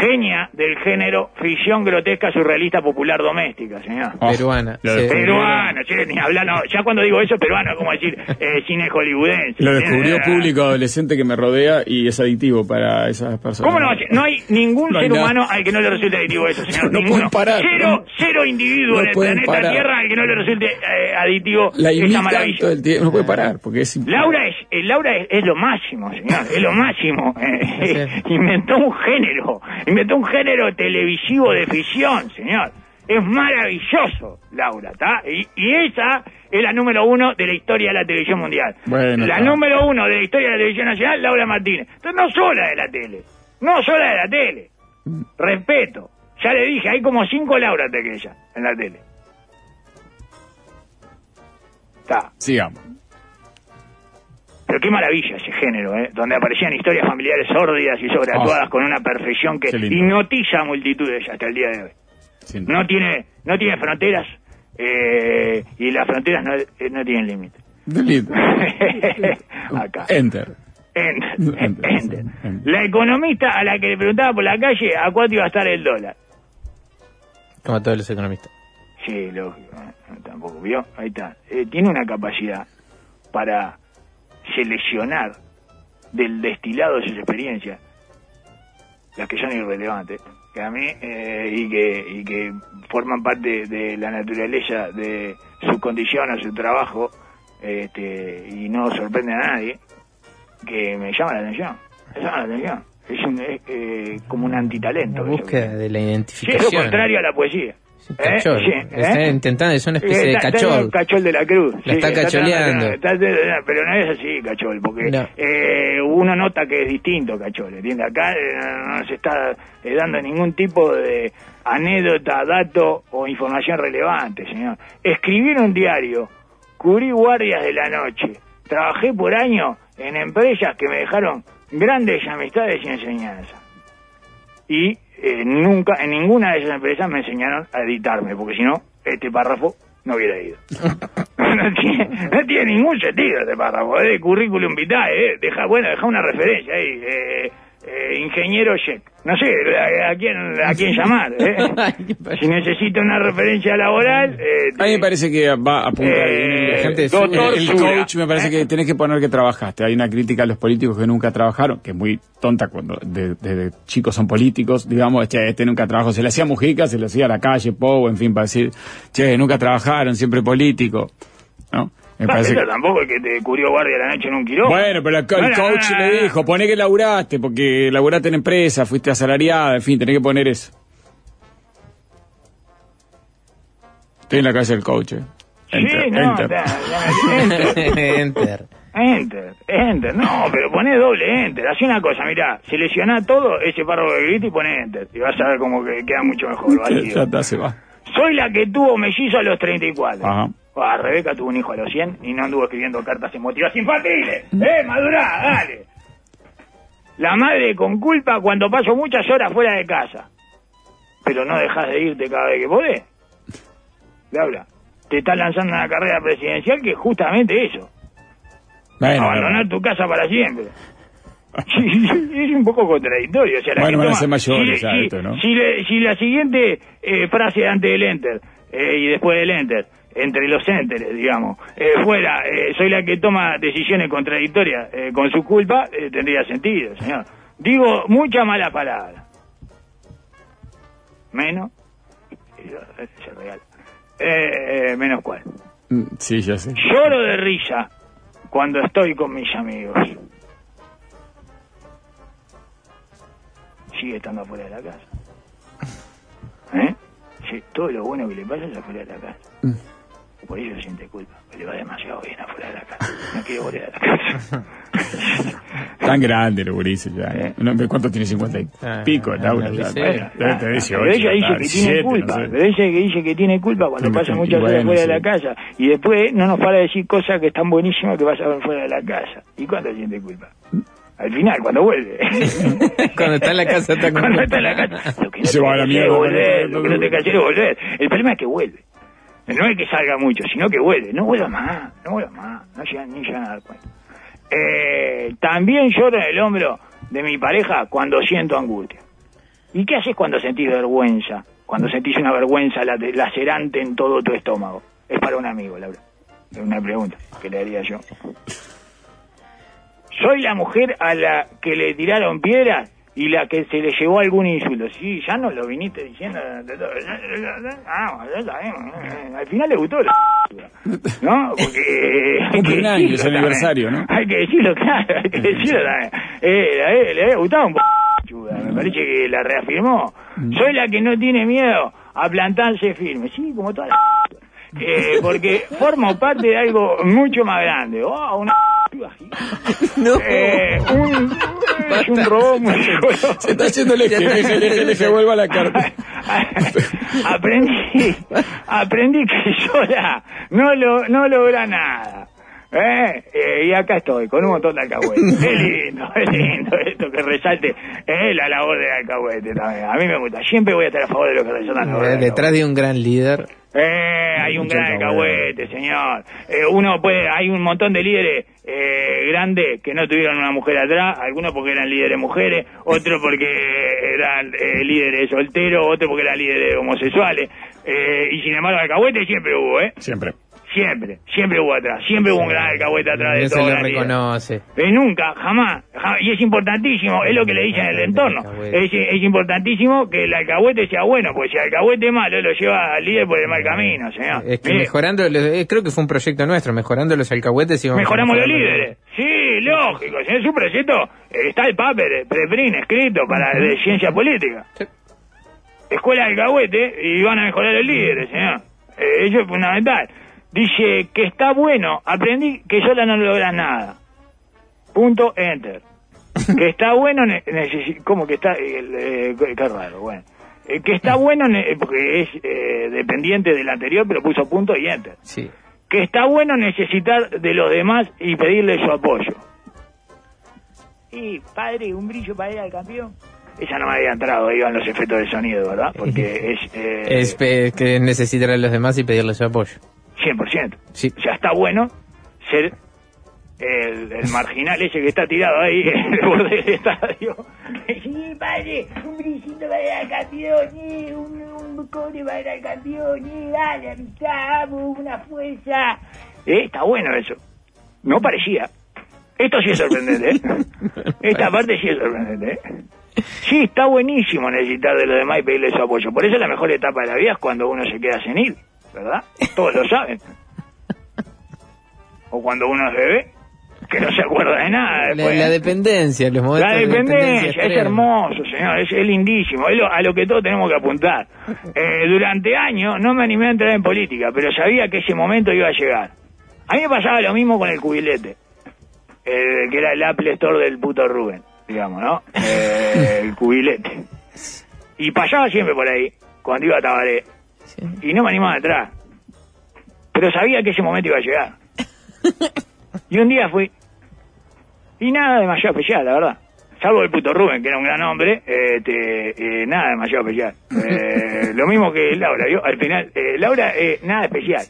Genia del género ficción grotesca surrealista popular doméstica, señor. Ah, Peruana. Lo sí. descubrió, Peruano, che, ni hablar, no, ya cuando digo eso, peruano, es como decir eh, cine hollywoodense. lo descubrió Eh, público adolescente que me rodea y es adictivo para esas personas. ¿Cómo no? No hay ningún No hay ser nada. humano al que no le resulte aditivo eso, señor. No Ninguno. pueden parar. Cero, cero individuo No en el planeta parar. Tierra al que no le resulte eh, aditivo La esa maravilla. todo el tiempo, no puede parar, porque es Laura es, eh, Laura es, es lo máximo, señor, es lo máximo. Eh, inventó un género, inventó un género televisivo de ficción, señor. Es maravilloso, Laura, ¿está? Y, y esa es la número uno de la historia de la televisión mundial. Bueno, la está. número uno de la historia de la televisión nacional, Laura Martínez. Entonces no sola de la tele, no sola de la tele. Respeto. Ya le dije, hay como cinco Laura de que ella en la tele. Está. Sigamos. Pero qué maravilla ese género, ¿eh? Donde aparecían historias familiares sórdidas y sobreactuadas Ah. con una perfección que hipnotiza a multitudes hasta el día de hoy. Sin- No tiene, no tiene fronteras eh, y las fronteras no, eh, no tienen límite. Delete. Acá. Enter. Enter. Enter. La economista a la que le preguntaba por la calle a cuánto iba a estar el dólar. Como todos los economistas. Sí, lógico. ¿eh? Tampoco vio. Ahí está. Eh, tiene una capacidad para seleccionar del destilado de sus experiencias las que son irrelevantes que a mí eh, y que y que forman parte de la naturaleza de su condición o su trabajo este, y no sorprenden a nadie que me llama la atención me llama la atención. Es, un, es, eh, como un antitalento La búsqueda de la Sí, es lo identificación. contrario a la poesía Cachol. ¿Eh? Está ¿eh? intentando, es una especie Eh, de está- está cachol. cachol de la cruz. La está cacholeando. está- está- pero no es así, cachol, porque No. eh, uno nota que es distinto, cachol, ¿entiendes? Acá eh, no se está dando ningún tipo de anécdota, dato o información relevante, señor. Escribí en un diario, cubrí guardias de la noche, trabajé por años en empresas que me dejaron grandes amistades y enseñanzas y eh, nunca en ninguna de esas empresas me enseñaron a editarme, porque si no, este párrafo no hubiera ido. no, tiene, no tiene ningún sentido este párrafo, es de currículum vitae, eh. deja, bueno, deja una referencia ahí, eh, eh, ingeniero check, no sé a, a quién a quién llamar, eh. si necesito una referencia laboral, eh, A mí me parece que va a apuntar Eh, bien el, coach, me parece que tenés que poner que trabajaste. Hay una crítica a los políticos que nunca trabajaron, que es muy tonta cuando de- chicos son políticos, digamos, che, este nunca trabajó, se le hacía Mujica, se le hacía a la calle, Pou, en fin, para decir, che, nunca trabajaron, siempre político, ¿no? Me no, parece eso que- tampoco es que te cubrió guardia la noche en un quirófano. Bueno, pero el, co- el No, no, coach no, no, le dijo, poné que laburaste, porque laburaste en empresa, fuiste asalariada, en fin, tenés que poner eso. Estoy en la calle del coach, eh. Sí, Enter, no, enter. enter. Enter. Enter, enter, no, pero poné doble enter, haz una cosa, mirá, seleccioná todo ese párrafo de grito y poné enter, y vas a ver como que queda mucho mejor, vacío. Ya está, se va. Soy la que tuvo mellizo a los 34. Ajá. Ah, Rebeca tuvo un hijo a los 100 y no anduvo escribiendo cartas emotivas infantiles. ¡Eh, madurá, dale! La madre con culpa cuando paso muchas horas fuera de casa. Pero no dejas de irte cada vez que podés. Laura, te estás lanzando una carrera presidencial que es justamente eso. Bueno, Abandonar tu casa para siempre. es un poco contradictorio. O sea, la Bueno, van a ser mayores si, ya si- esto, ¿no? si le- si la siguiente eh, frase antes del enter eh, y después del enter, entre los enteres, digamos, eh, fuera, eh, soy la que toma decisiones contradictorias eh, con su culpa, tendría sentido, señor. Digo mucha mala palabra. Menos. se regala. Menos cuál. Mm, Sí, ya sé. Lloro de risa cuando estoy con mis amigos. Sigue estando afuera de la casa. ¿Eh? Sí, todo lo bueno que le pasa es afuera de la casa. Por eso siente culpa, que le va demasiado bien afuera de la casa. No quiere volver a la casa. Tan grande los gurises ya. ¿eh? ¿Cuánto tiene? 50 y pico, Laura. ya. Bueno, Debe tener 18, pero ella dice que tiene 17, culpa, no sé. pero ella que dice que tiene culpa cuando Pero pasa me- muchas horas bueno, fuera de la casa y después no nos para de decir cosas que están buenísimas que pasa fuera de la casa. ¿Y cuándo siente culpa? Al final, cuando vuelve. Cuando está en la casa está con Cuando está en la casa. Lo que no Se te va a la mierda, volver, ¿no? lo que no te es volver. El problema es que vuelve. No es que salga mucho, sino que vuelve. No vuelva más, no vuelva más. No llegan ni llegan a dar cuenta. Eh, también lloro en el hombro de mi pareja cuando siento angustia. ¿Y qué haces cuando sentís vergüenza? Cuando sentís una vergüenza la- lacerante en todo tu estómago. Es para un amigo, Laura. Es una pregunta que le haría yo. Soy la mujer a la que le tiraron piedras y la que se le llevó algún insulto. Sí, ya nos lo viniste diciendo. Ah, ya sabemos. Al final le gustó la ¿no? Porque Cumple un año, es aniversario, ¿no? Hay que decirlo, claro, hay que decirlo también. Eh, le había gustado un p***, me parece que la reafirmó. Soy la que no tiene miedo a plantarse firme, sí, como toda la eh, porque formo parte de algo mucho más grande. Oh, una no. eh, un, es un robot muy Se está haciendo el eje, el eje, el eje, el eje, vuelva a la carta. aprendí, aprendí que sola no lo, no logra nada. ¿Eh? Eh, y acá estoy, con un montón de alcahuetes. Es lindo, es lindo esto que resalte eh, la labor del alcahuete también. A mí me gusta. Siempre voy a estar a favor de lo que resaltan la labor del Eh, Detrás de un gran líder. eh, hay un gran alcahuete, señor. Eh, uno puede, hay un montón de líderes eh, grandes que no tuvieron una mujer atrás, algunos porque eran líderes mujeres, otros porque eran eh, líderes solteros, otros porque eran líderes homosexuales. Eh, y sin embargo, alcahuete siempre hubo, ¿eh? Siempre. Siempre, siempre hubo atrás, siempre hubo un gran alcahuete atrás de No se todo. lo reconoce. Eh, nunca, jamás, jamás. Y es importantísimo, es lo que le dicen en el entorno. Es, es importantísimo que el alcahuete sea bueno, porque si el alcahuete es malo, lo lleva al líder por el mal camino, señor. Es que Mire, mejorando, eh, creo que fue un proyecto nuestro, mejorando los alcahuetes y Mejoramos los líderes. Sí, lógico. Si es un proyecto, eh, está el paper, preprin escrito para de ciencia política. Escuela de alcahuete y van a mejorar los líderes, señor. Eh, eso es fundamental. Dice que está bueno, aprendí que sola no logra nada. Punto, enter. que está bueno, ¿cómo que está? Eh, eh, qué raro, bueno. Eh, que está bueno, ne- porque es eh, dependiente del anterior, pero puso punto y enter. Sí. Que está bueno necesitar de los demás y pedirle su apoyo. Y, padre, un brillo para ir al campeón. Esa no me había entrado, van los efectos de sonido, ¿verdad? Porque es... eh, Es que necesitar a los demás y pedirles su apoyo. 100%. O sea, está bueno ser el, el marginal ese que está tirado ahí en el borde del estadio. Sí, padre, un brillito para ir al campeón, eh, un, un cobre para ir al campeón, eh, dale, amistad, vamos, una fuerza. Eh, está bueno eso. No parecía. Esto sí es sorprendente, ¿eh? Esta parte sí es sorprendente, ¿eh? Sí, está buenísimo necesitar de los demás y pedirle su apoyo. Por eso la mejor etapa de la vida es cuando uno se queda senil, ¿verdad? Todos lo saben. O cuando uno es bebé, que no se acuerda de nada. La, después. la dependencia, los momentos La de dependencia, es extrema. hermoso, señor, es, es lindísimo, es lo- a lo que todos tenemos que apuntar. Eh, durante años no me animé a entrar en política, pero sabía que ese momento iba a llegar. A mí me pasaba lo mismo con el cubilete. eh, que era el Apple Store del puto Rubén, digamos, ¿no? Eh, el cubilete. Y pasaba siempre por ahí, cuando iba a Tabaré. Y no me animaba atrás. Pero sabía que ese momento iba a llegar. Y un día fui. Y nada demasiado especial, la verdad. Salvo el puto Rubén, que era un gran hombre, este, eh, nada demasiado especial. Eh, lo mismo que Laura, ¿vio? Al final, eh, Laura, eh, nada especial.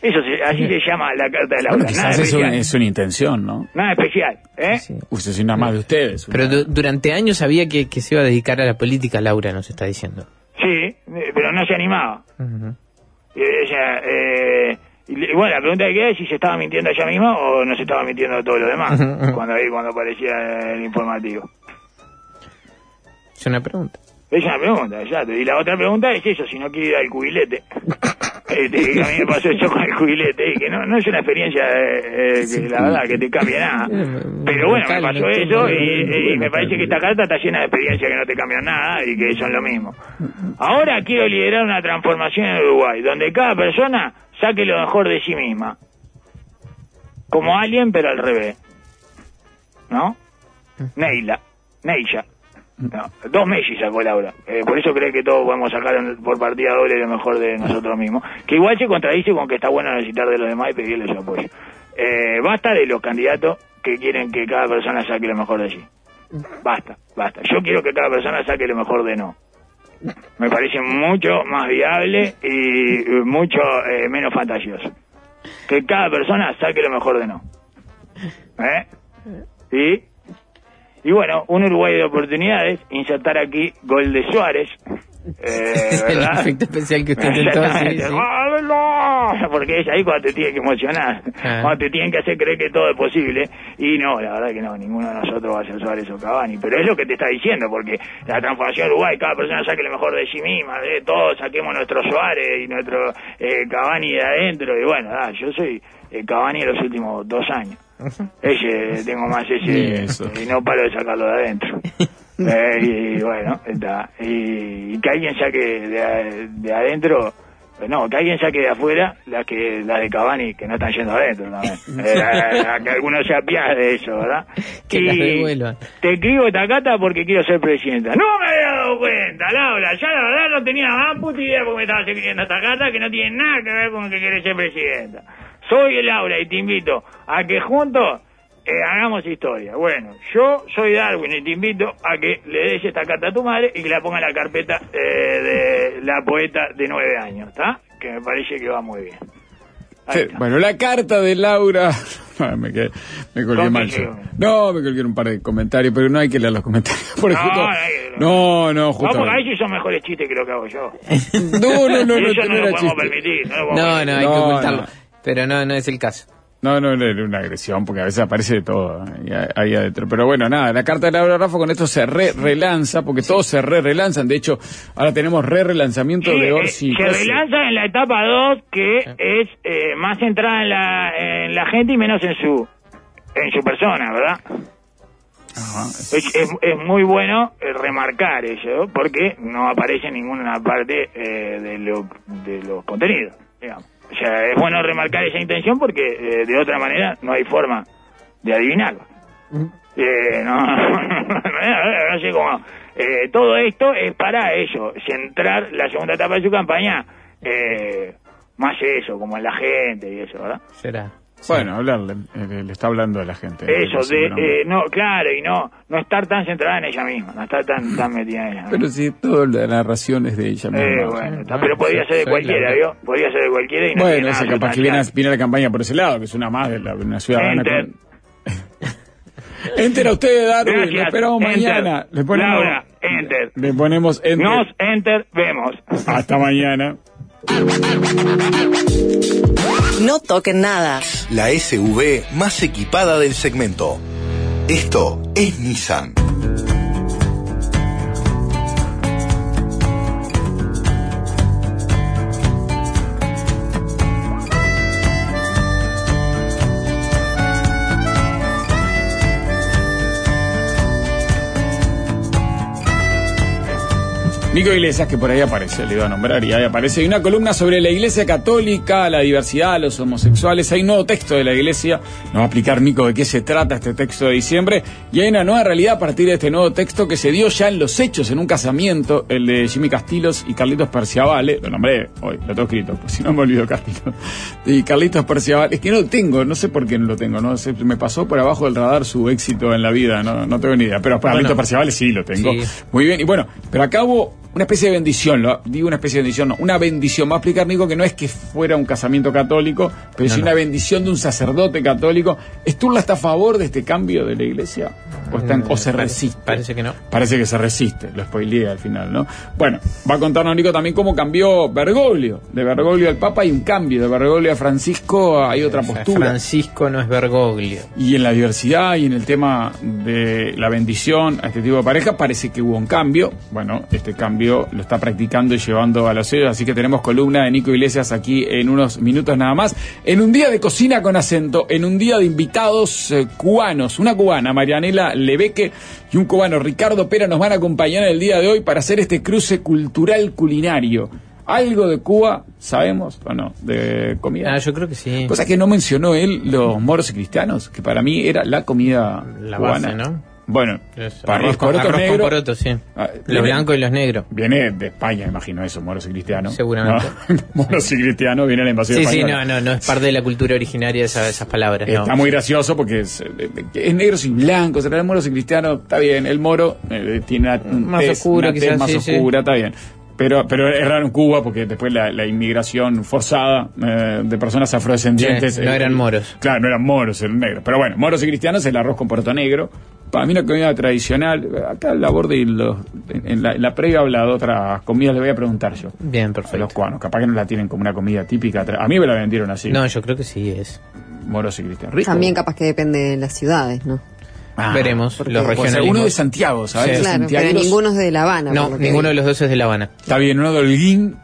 Eso se- así se llama la carta de Laura. Bueno, Nada quizás es especial. una, es una intención, ¿no? Nada especial, ¿eh? Usted es una más de ustedes. Pero du- durante años sabía que, que se iba a dedicar a la política, Laura nos está diciendo. Sí, pero no se animaba. Ella, eh, y bueno, la pregunta que queda es si se estaba mintiendo ella misma o no se estaba mintiendo todo lo demás, cuando ahí cuando aparecía el informativo. Es una pregunta. Es una pregunta, exacto. Y la otra pregunta es eso, si no quiere ir al cubilete. Este, que a mí me pasó eso con el cubilete, que no, no es una experiencia eh, eh, que la verdad que te cambia nada. Pero bueno, me pasó eso y, y me parece que esta carta está llena de experiencias que no te cambian nada y que son lo mismo. Ahora quiero liderar una transformación en Uruguay, donde cada persona saque lo mejor de sí misma. Como alguien, pero al revés. ¿No? Neila. Neilla. No, dos Messi sacó Laura. Eh, por eso cree que todos podemos sacar por partida doble lo mejor de nosotros mismos. Que igual se contradice con que está bueno necesitar de los demás y pedirles su apoyo. Eh, basta de los candidatos que quieren que cada persona saque lo mejor de sí. Basta, basta. Yo quiero que cada persona saque lo mejor de no. Me parece mucho más viable y mucho eh, menos fantasioso. Que cada persona saque lo mejor de no. ¿Eh? ¿Sí? Y bueno, un Uruguay de oportunidades, insertar aquí gol de Suárez. Eh, el efecto especial que usted intentó sí. ¡Gol, no! Porque es ahí cuando te tiene que emocionar, Ah. cuando te tienen que hacer creer que todo es posible. Y no, la verdad que no, ninguno de nosotros va a ser Suárez o Cavani. Pero es lo que te está diciendo, porque la transformación de Uruguay, cada persona saque lo mejor de sí misma, de todos saquemos nuestro Suárez y nuestro eh, Cavani de adentro. Y bueno, ah, yo soy eh, Cavani de los últimos dos años. Ese, tengo más Y ese, eso. y no paro de sacarlo de adentro. Eh, y, bueno, está. Y, y que alguien saque de, adentro, eh, no, que alguien saque de afuera las que las de Cavani que no están yendo adentro también. Eh, a- a que alguno se apiade de eso, ¿verdad? Que las te escribo esta carta porque quiero ser presidenta. No me había dado cuenta, Laura. Ya la verdad no tenía más puta idea porque me estabas escribiendo esta carta que no tiene nada que ver con que quieres ser presidenta. Soy Laura y te invito a que juntos eh, hagamos historia. Bueno, yo soy Darwin y te invito a que le des esta carta a tu madre y que la ponga en la carpeta eh, de la poeta de nueve años, ¿está? Que me parece que va muy bien. Sí, bueno, la carta de Laura. No, me, quedé- me colgué ¿Con mal. No, me colgué un par de comentarios, pero no hay que leer los comentarios. Porque No, justo- no que- no, no, justo. Vamos, a ver si son mejores chistes que lo que hago yo. No, no, no, no, eso no no, lo era podemos chiste. permitir. No, lo podemos No, no, No, ocultarlo. no. Pero no, no es el caso. No, no, no era una agresión, porque a veces aparece de todo ahí, ahí adentro. Pero bueno, nada, la carta de Laura Rafa con esto se re relanza, porque todos se re relanzan. De hecho, ahora tenemos re relanzamiento de eh, Orsi. se relanza en la etapa 2 que es eh, más centrada en la, en la gente y menos en su en su persona, ¿verdad? Es, es, es muy bueno eh, remarcar eso porque no aparece en ninguna parte eh, de, lo- de los contenidos, digamos. O sea, es bueno remarcar esa intención porque eh, de otra manera no hay forma de adivinarlo. Eh, no, no sé cómo. Eh, todo esto es para eso, centrar la segunda etapa de su campaña eh, más eso, como en la gente y eso, ¿verdad? Será. Bueno, hablarle, le está hablando a la gente. Eso, de, no. eh, no, claro, y no no estar tan centrada en ella misma, no estar tan, tan metida en ella. Pero si toda la narración es de ella Eh, misma. bueno, pero podría ser de cualquiera, ¿vio? Podría ser de cualquiera y no Bueno, ese capaz que viene, viene la campaña por ese lado, que es una más de la, una ciudadana. Enter. con- Enter a usted, Darwin. Gracias. Lo esperamos Enter. mañana. Le ponemos, Laura, enter. le ponemos enter. Nos enter, vemos. Hasta mañana. No toquen nada. La SUV más equipada del segmento. Esto es Nissan. Nico Iglesias, que por ahí aparece, le iba a nombrar, y ahí aparece. Hay una columna sobre la Iglesia Católica, la diversidad, los homosexuales. Hay un nuevo texto de la Iglesia. Nos va a explicar Nico de qué se trata este texto de diciembre. Y hay una nueva realidad a partir de este nuevo texto que se dio ya en los hechos, en un casamiento, el de Jimmy Castilos y Carlitos Perciavale. Lo nombré hoy, lo tengo escrito, pues si no me olvido Castilos. Y Carlitos Perciavale. Es que no lo tengo, no sé por qué no lo tengo. no sé, Me pasó por abajo del radar su éxito en la vida, no, no tengo ni idea. Pero Carlitos Bueno. Perciavale sí lo tengo. Sí. Muy bien, y bueno, pero acá hubo una especie de bendición, lo- digo una especie de bendición, no, una bendición. Va a explicar Nico que no es que fuera un casamiento católico, pero No, no. una bendición de un sacerdote católico. ¿Sturla está a favor de este cambio de la iglesia? ¿O, está en- o se pare- resiste? Parece que no. Parece que se resiste, lo spoileé al final, ¿no? Bueno, va a contarnos Nico también cómo cambió Bergoglio. De Bergoglio al Papa hay un cambio, de Bergoglio a Francisco hay otra postura. Francisco no es Bergoglio. Y en la diversidad y en el tema de la bendición a este tipo de pareja parece que hubo un cambio. Bueno, este cambio lo está practicando y llevando a los sellos, así que tenemos columna de Nico Iglesias aquí en unos minutos nada más. En un día de cocina con acento, en un día de invitados eh, cubanos, una cubana, Marianela Lebeque, y un cubano, Ricardo Pera, nos van a acompañar el día de hoy para hacer este cruce cultural culinario. ¿Algo de Cuba sabemos o no? ¿De comida? Ah, yo creo que sí. Cosa que no mencionó él los moros y cristianos, que para mí era la comida La cubana. base, ¿no? Bueno, Es arroz con- arroz con porotos, sí. Ah, Los blancos y los negros. Viene de España, imagino eso, moros y cristianos. Seguramente. ¿no? moros y cristianos viene la invasión Sí, sí, española. no, no, no es parte de la cultura originaria esa- esas palabras. no. Está muy gracioso porque es, eh, es negros y blancos, el moros y cristianos, está bien, el moro eh, tiene una, un Más tez- oscuro, una tez quizás, más sí, sí. oscura, está bien. Pero, pero es raro en Cuba porque después la, la inmigración forzada eh, de personas afrodescendientes. Sí, no eran moros. Claro, no eran moros, eran negros. Pero bueno, moros y cristianos, el arroz con poroto negro. Para mí una comida tradicional. Acá la borde y los, en, la, en la previa habla de otras comidas, le voy a preguntar yo. Bien, A perfecto. los cubanos, capaz que no la tienen como una comida típica. A mí me la vendieron así. No, yo creo que sí es. Moros y cristianos. Rico. También capaz que depende de las ciudades, ¿no? Ah, Veremos porque- los Pues regionalismos. uno de Santiago, ¿sabes? Sí. Claro, pero ninguno es de La Habana. No, ninguno vi. de los dos es de La Habana. Está bien, uno de Holguín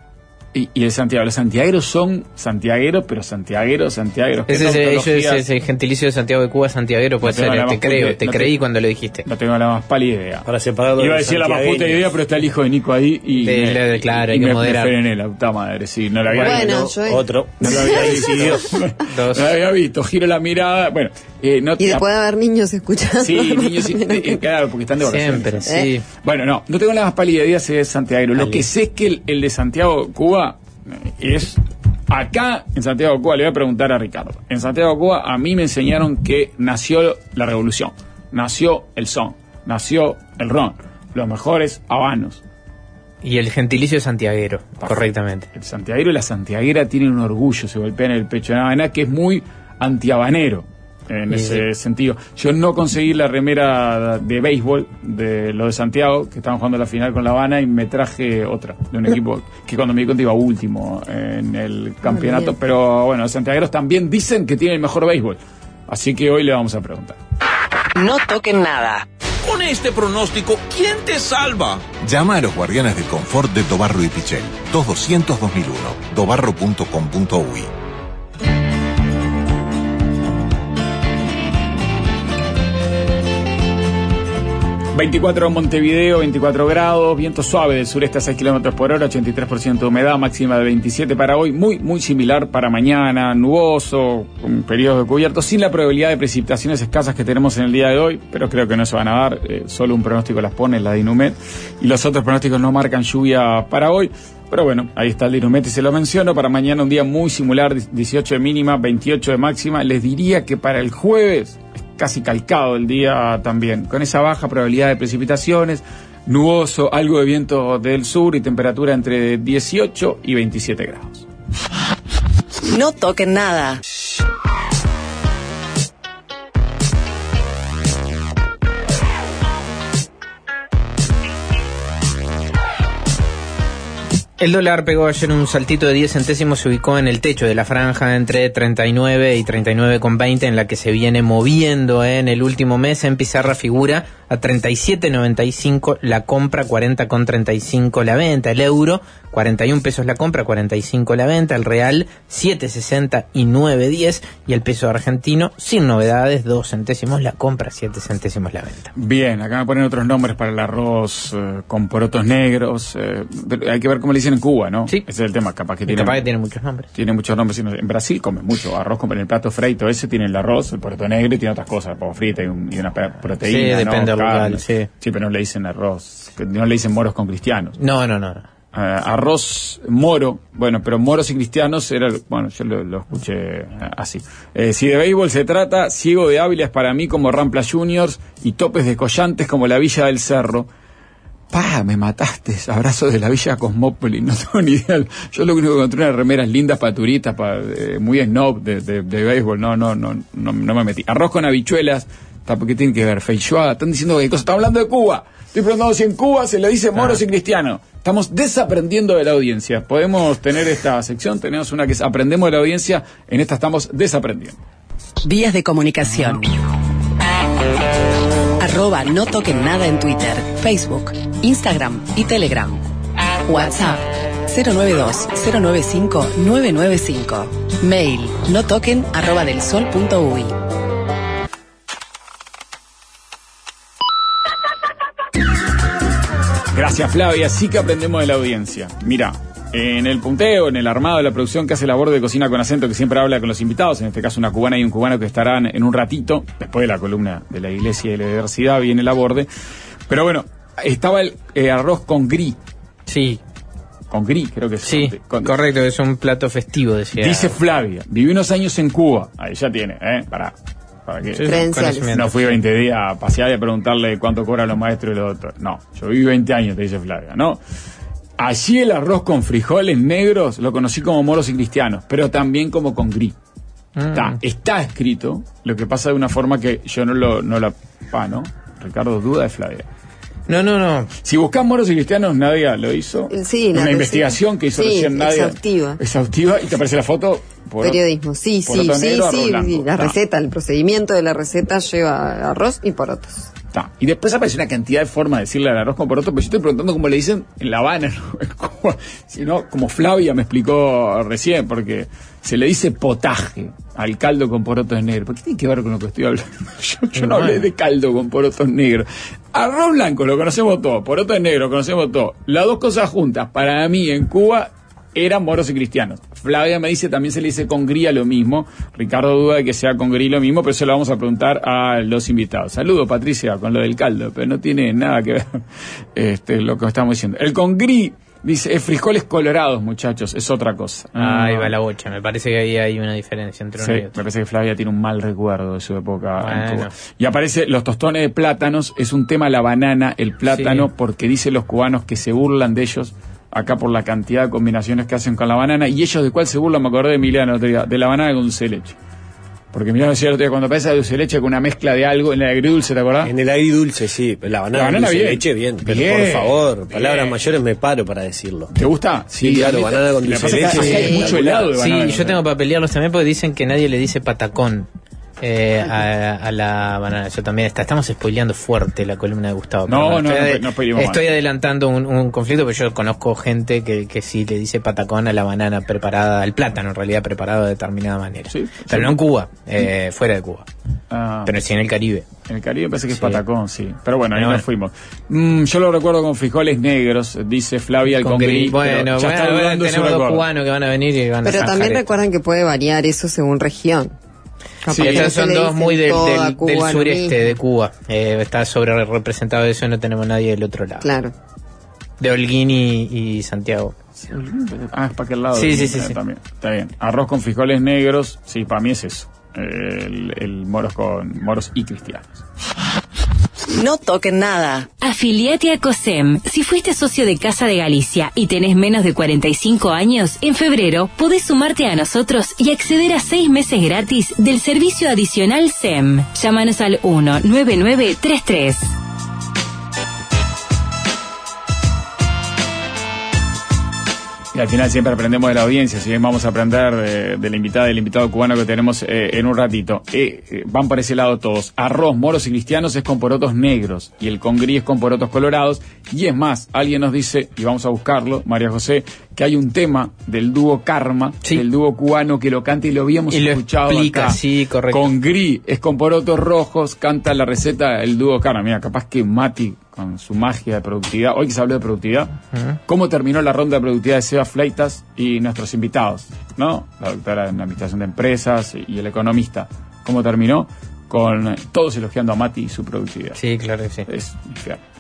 y, y el Santiago. Los santiagueros son santiagueros, pero santiagueros, santiagueros. ¿Qué Ese es, es el gentilicio de Santiago de Cuba, santiaguero, puede No ser. la Te creo, te no creí te- cuando lo dijiste. No tengo la más pálida idea. Para separarlo Iba a de decir la más puta idea, pero está el hijo de Nico ahí y. De- me- de- claro, hay y que me- moderar. Frené la puta madre, sí, no la había Bueno, visto. yo- Otro. No lo había visto. Dos. No la había visto, giro la mirada. Bueno, eh, no Y después de haber niños escuchando. Sí, niños, y- eh, claro, porque están de vacaciones. Siempre, sí. Bueno, no, no tengo la más pálida idea si es Santiago. Lo que sé es que el, el de Santiago, Cuba, eh, es. Acá en Santiago, Cuba, le voy a preguntar a Ricardo. En Santiago, Cuba, a mí me enseñaron que nació la revolución, nació el son, nació el ron, los mejores habanos. Y el gentilicio de santiaguero, correctamente. El santiaguero y la santiaguera tienen un orgullo, se golpean el pecho de Habana, que es muy antihabanero en Sí, ese sentido. Yo no conseguí la remera de béisbol de los de Santiago, que estaban jugando la final con La Habana, y me traje otra, de un equipo que cuando me di cuenta iba último en el campeonato. Pero bueno, los santiagueros también dicen que tienen el mejor béisbol. Así que hoy le vamos a preguntar. No toquen nada. Con este pronóstico, ¿quién te salva? Llama a los guardianes del confort de Dobarro y Pichel. 2200 2001. dobarro.com.uy 24 en Montevideo, 24 grados, viento suave del sureste a 6 kilómetros por hora, 83% de humedad, máxima de 27 para hoy, muy, muy similar para mañana, nuboso, con periodos de cubierto, sin la probabilidad de precipitaciones escasas que tenemos en el día de hoy, pero creo que no se van a dar, eh, solo un pronóstico las pone, la de y los otros pronósticos no marcan lluvia para hoy. Pero bueno, ahí está el de Inumet y se lo menciono. Para mañana un día muy similar, 18 de mínima, 28 de máxima. Les diría que para el jueves es casi calcado el día también, con esa baja probabilidad de precipitaciones, nuboso, algo de viento del sur y temperatura entre 18 y 27 grados. No toquen nada. El dólar pegó ayer un saltito de 10 centésimos, se ubicó en el techo de la franja entre 39 y 39,20 en la que se viene moviendo en el último mes. En pizarra figura a 37,95 la compra, 40,35 la venta. El euro, 41 pesos la compra, 45 la venta. El real, 7,60 y 9,10. Y el peso argentino, sin novedades, 2 centésimos la compra, 7 centésimos la venta. Bien, acá me ponen otros nombres para el arroz eh, con porotos negros. eh, hay que ver cómo le dicen en Cuba, ¿no? Sí. Ese es el tema, capaz que Y tiene. capaz que tiene muchos nombres. Tiene muchos nombres. En Brasil come mucho arroz, como en el plato frito ese tiene el arroz, el poroto negro y tiene otras cosas, pavo frita y, un- y una proteína. Sí, ¿no? depende del Carne. local, sí. pero no le dicen arroz, no le dicen moros con cristianos. No, no, no. no. Eh, arroz moro, bueno, pero moros y cristianos era, bueno, yo lo, lo escuché así. Eh, si de béisbol se trata, Ciego de Ávila es para mí como Rampla Juniors y Topes de Collantes como la Villa del Cerro. Pa, me mataste, abrazo de la Villa Cosmópolis, no tengo ni idea. Yo lo único que encontré unas remeras lindas para turistas, pa, eh, muy snob de, de, de béisbol, no, no, no, no, no me metí. Arroz con habichuelas, ¿qué tiene que ver? Feijoada, están diciendo que hay cosas, están hablando de Cuba. Estoy preguntando si en Cuba se le dice moros y cristianos. Estamos desaprendiendo de la audiencia. Podemos tener esta sección, tenemos una que es aprendemos de la audiencia, en esta estamos desaprendiendo. Vías de comunicación. Arroba no toquen nada en Twitter, Facebook, Instagram y Telegram. WhatsApp 092-095-995. Mail no toquen arroba del sol punto. Gracias Flavia, sí que aprendemos de la audiencia. Mira, en el punteo, en el armado de la producción que hace la borde de cocina con acento que siempre habla con los invitados, en este caso una cubana y un cubano que estarán en un ratito, después de la columna de la iglesia y de la diversidad, viene la borde. Pero bueno, estaba el eh, arroz con gris. Sí. Con gris, creo que es. Sí, correcto, es un plato festivo, decía. Dice Flavia, viví unos años en Cuba. Ahí ya tiene, ¿eh? Para. Para que Sí, no fui 20 días a pasear y a preguntarle cuánto cobran los maestros y los doctores. No, yo viví 20 años, te dice Flavia, ¿no? Allí el arroz con frijoles negros lo conocí como moros y cristianos, pero también como con gris. Está, está escrito, lo que pasa de una forma que yo no lo no la pa, ¿no? Ricardo duda de Flavia. No, no, no. Si buscas moros y cristianos, Nadia lo hizo. Sí, la Una investigación que hizo Sí, recién Nadia. exhaustiva. Exhaustiva y te aparece la foto. por- Periodismo, sí, sí, sí, negro, sí, sí. La receta, el procedimiento de la receta lleva arroz y porotos. Y después aparece una cantidad de formas de decirle al arroz con poroto, pero yo estoy preguntando cómo le dicen en La Habana, ¿no? En Cuba. Si no, como Flavia me explicó recién, porque se le dice potaje al caldo con porotos negros. ¿Por qué tiene que ver con lo que estoy hablando? Yo, yo no hablé de caldo con porotos negros. Arroz blanco lo conocemos todo, porotos negros lo conocemos todo. Las dos cosas juntas, para mí en Cuba eran moros y cristianos. Flavia me dice, también se le dice con gría lo mismo. Ricardo duda de que sea con gris lo mismo, pero eso lo vamos a preguntar a los invitados. Saludo, Patricia, con lo del caldo, pero no tiene nada que ver este, lo que estamos diciendo. El con gris, dice, es frijoles colorados, muchachos, es otra cosa. Ahí No. va la bocha, me parece que ahí hay una diferencia entre Sí, uno y me otro. parece que Flavia tiene un mal recuerdo de su época en Bueno. Cuba. Y aparece los tostones de plátanos, es un tema la banana, el plátano, Sí. porque dicen los cubanos que se burlan de ellos acá por la cantidad de combinaciones que hacen con la banana. Y ellos de cuál se burlan, me acordé de Emiliano el otro día, de la banana con dulce de leche. Porque Emiliano decía el otro día, cuando aparece la dulce de leche con una mezcla de algo en el agridulce, ¿te acordás? En el agridulce, sí. La banana, La banana dulce de bien. leche, bien. Pero Bien, por favor, palabras bien. mayores me paro para decirlo. ¿Te gusta? Sí, claro, a mí- banana con dulce de leche. hay sí, mucho helado de Sí, banana. yo tengo para pelearlos también porque dicen que nadie le dice patacón eh, a, a la banana. Eso también está. Estamos spoileando fuerte la columna de Gustavo. No, Perdón. no, estoy, no, no estoy adelantando un, un conflicto, pero yo conozco gente que, que sí le dice patacón a la banana preparada, al plátano en realidad preparado de determinada manera. pero sí. no en Cuba, eh, fuera de Cuba. Ah. Pero sí en el Caribe. En el Caribe parece que es patacón, sí. Pero bueno, ahí Pero nos fuimos. Mm, yo lo recuerdo con frijoles negros, dice Flavia el Con pero Bueno, ya bueno, tenemos dos cubanos que van a venir y van a Pero también esto. recuerden que puede variar eso según región. Sí, estas son dos muy del, del- Cuba del sureste de Cuba. Eh, está sobre representado eso, no tenemos nadie del otro lado. Claro. De Holguín y, y Santiago. Ah, es para aquel lado. Sí, sí, sí, sí. También. Está bien. Arroz con frijoles negros, sí, para mí es eso. El, el moros con moros y cristianos. No toquen nada. Afiliate a COSEM. Si fuiste socio de Casa de Galicia y tenés menos de 45 años, en febrero podés sumarte a nosotros y acceder a seis meses gratis del servicio adicional SEM. Llámanos al 19933. Y al final siempre aprendemos de la audiencia, si bien vamos a aprender de, de la invitada, del invitado cubano que tenemos eh, en un ratito. Eh, eh, van por ese lado todos. Arroz, moros y cristianos es con porotos negros y el congrí es con porotos colorados. Y es más, alguien nos dice, y vamos a buscarlo, María José, que hay un tema del dúo Karma, del dúo cubano que lo canta y lo habíamos Y lo escuchado explica, acá. sí, correcto. Con gris, es con porotos rojos, canta la receta el dúo Karma. Mira, capaz que Mati con su magia de productividad, hoy que se habló de productividad, cómo terminó la ronda de productividad de Seba Fleitas y nuestros invitados, ¿no? La doctora en Administración de Empresas y el economista. ¿Cómo terminó? Con eh, todos elogiando a Mati y su productividad. Sí, claro que sí. Es.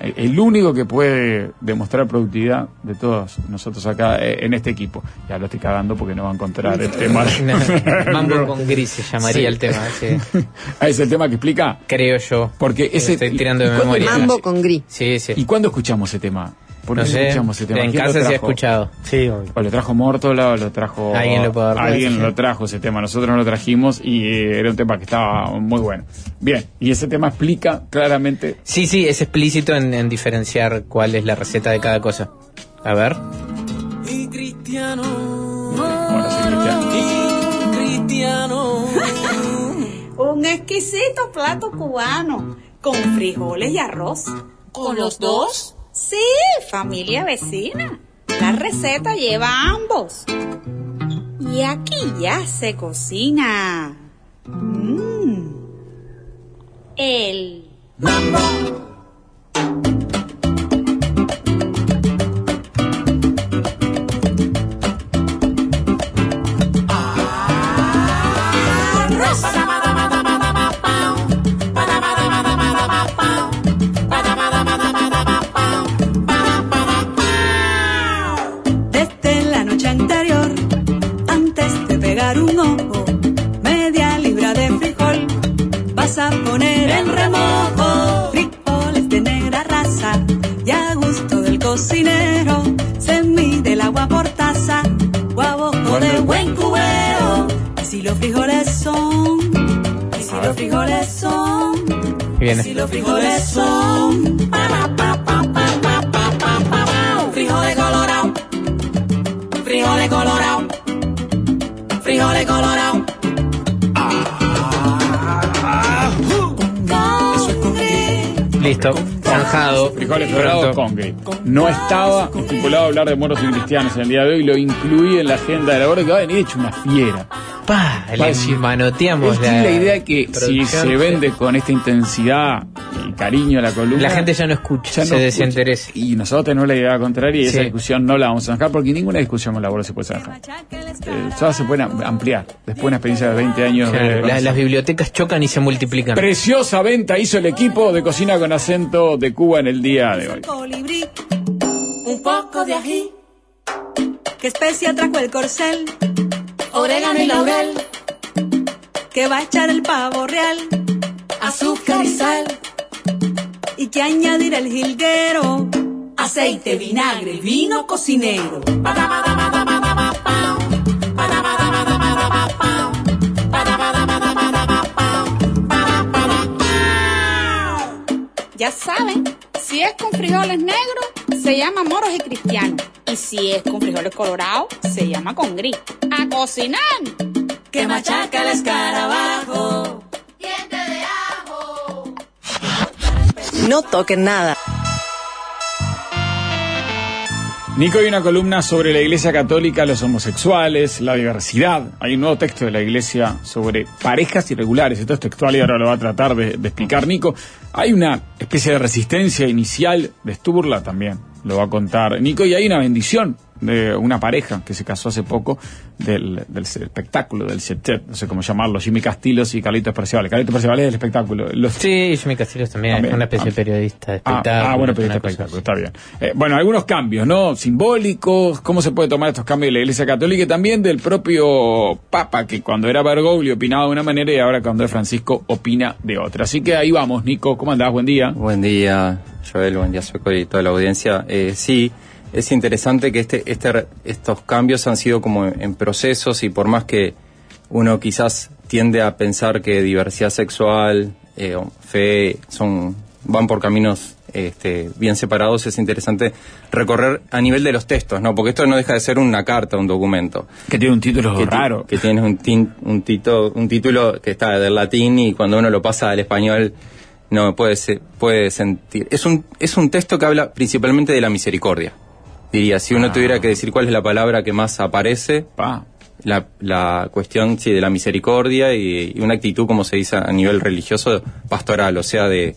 El el único que puede demostrar productividad de todos nosotros acá eh, en este equipo. Ya lo estoy cagando porque no va a encontrar el tema. Mambo con gris se llamaría Sí. el tema. sí. ¿Es el tema que explica? Creo yo. Porque ese. Estoy tirando de ¿y cuándo- memoria. Mambo con gris. Sí, sí. ¿Y cuándo escuchamos ese tema? ¿Por qué No sé, escuchamos ese tema? en ¿Quién lo casa se ha escuchado. Sí, obvio. O lo trajo Mórtola o lo trajo. Alguien lo puede haber Alguien lo trajo ese tema. Nosotros no lo trajimos y eh, era un tema que estaba muy bueno. Bien, y ese tema explica claramente. Sí, sí, es explícito en, en diferenciar cuál es la receta de cada cosa. A ver. Y cristiano. Bueno, sí, Cristian. Y cristiano. Un exquisito plato cubano con frijoles y arroz. ¿Con los dos? Sí, familia vecina. La receta lleva ambos. Y aquí ya se cocina. Mm. El si los frijoles son, y si los frijoles son, si los frijoles son, frijoles colorados, frijoles colorados, frijoles colorados. Listo. Zanjado. Frijoles dorados con gris. No estaba estipulado hablar de moros y cristianos en el día de hoy, lo incluí en la agenda de la hora que va a venir hecho una fiera. Pa, le decir, manoteamos la, la idea que si se vende con esta intensidad y cariño a la columna. La gente ya no escucha, ya se no desinteresa. Y nosotros tenemos la idea contraria y esa discusión no la vamos a dejar porque ninguna discusión con la bola se puede dejar. Eh, todas se pueden am- ampliar. Después de una experiencia de 20 años. de- Claro, la- las bibliotecas chocan y se multiplican. Preciosa venta hizo el equipo de Cocina con Acento de Cuba en el día de hoy. un poco de ají. ¿Qué especia trajo el corcel? Orégano y laurel. ¿Qué va a echar el pavo real? Azúcar y sal. ¿Y qué añadir el jilguero? Aceite, vinagre vino cocinero. Ya saben, si es con frijoles negros, se llama moros y cristianos. Y si es con frijoles colorados, se llama con gris. ¡A cocinar! Que machaca el escarabajo. No toquen nada. Nico, hay una columna sobre la Iglesia Católica, los homosexuales, la diversidad. Hay un nuevo texto de la Iglesia sobre parejas irregulares. Esto es textual y ahora lo va a tratar de, de explicar Nico. Hay una especie de resistencia inicial de Sturla también, lo va a contar Nico. Y hay una bendición de una pareja que se casó hace poco del, del espectáculo, del setet, no sé cómo llamarlo, Jimmy Castillos y Carlitos Percival. Carlitos Percival es del espectáculo. Los- Sí, Jimmy Castillos también, También. una especie de periodista de Ah, espectáculo. ah, bueno, este cosa espectáculo, está bien. Eh, bueno, algunos cambios, ¿no? Simbólicos, cómo se puede tomar estos cambios de la Iglesia Católica y también del propio Papa, que cuando era Bergoglio opinaba de una manera y ahora cuando es Francisco opina de otra. Así que ahí vamos, Nico, ¿cómo andás? Buen día. Buen día, Joel, buen día, Sueco y toda la audiencia. Eh, sí, es interesante que este, este, estos cambios han sido como en, procesos y por más que uno quizás tiende a pensar que diversidad sexual, eh, fe son van por caminos este, bien separados, es interesante recorrer a nivel de los textos, ¿no? Porque esto no deja de ser una carta, un documento. Que tiene un título que raro. Que tiene un, tin- un, tito- un título que está del latín y cuando uno lo pasa al español no puede, se- puede sentir. Es un, es un texto que habla principalmente de la misericordia. Diría, si uno tuviera que decir cuál es la palabra que más aparece, la, la cuestión sí, de la misericordia y, y una actitud, como se dice a nivel religioso, pastoral, o sea, de,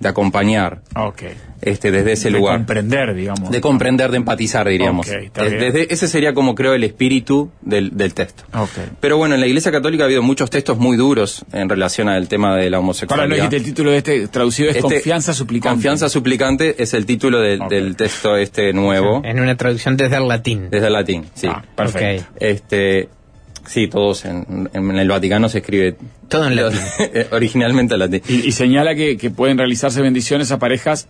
de acompañar Ok. este, desde ese De lugar. comprender, digamos. De comprender, de empatizar, diríamos. Ok, está Des- bien. desde, ese sería como creo el espíritu del, del texto. Ok. Pero bueno, en la Iglesia Católica ha habido muchos textos muy duros en relación al tema de la Ahora homosexualidad. no dijiste el título de este traducido es Este- Confianza Suplicante. Confianza suplicante es el título del, del texto este nuevo. En una traducción desde el latín. Desde el latín, sí. perfecto. Este, sí, todos en, en el Vaticano se escribe todo en latín. originalmente en latín. Y, y señala que, que pueden realizarse bendiciones a parejas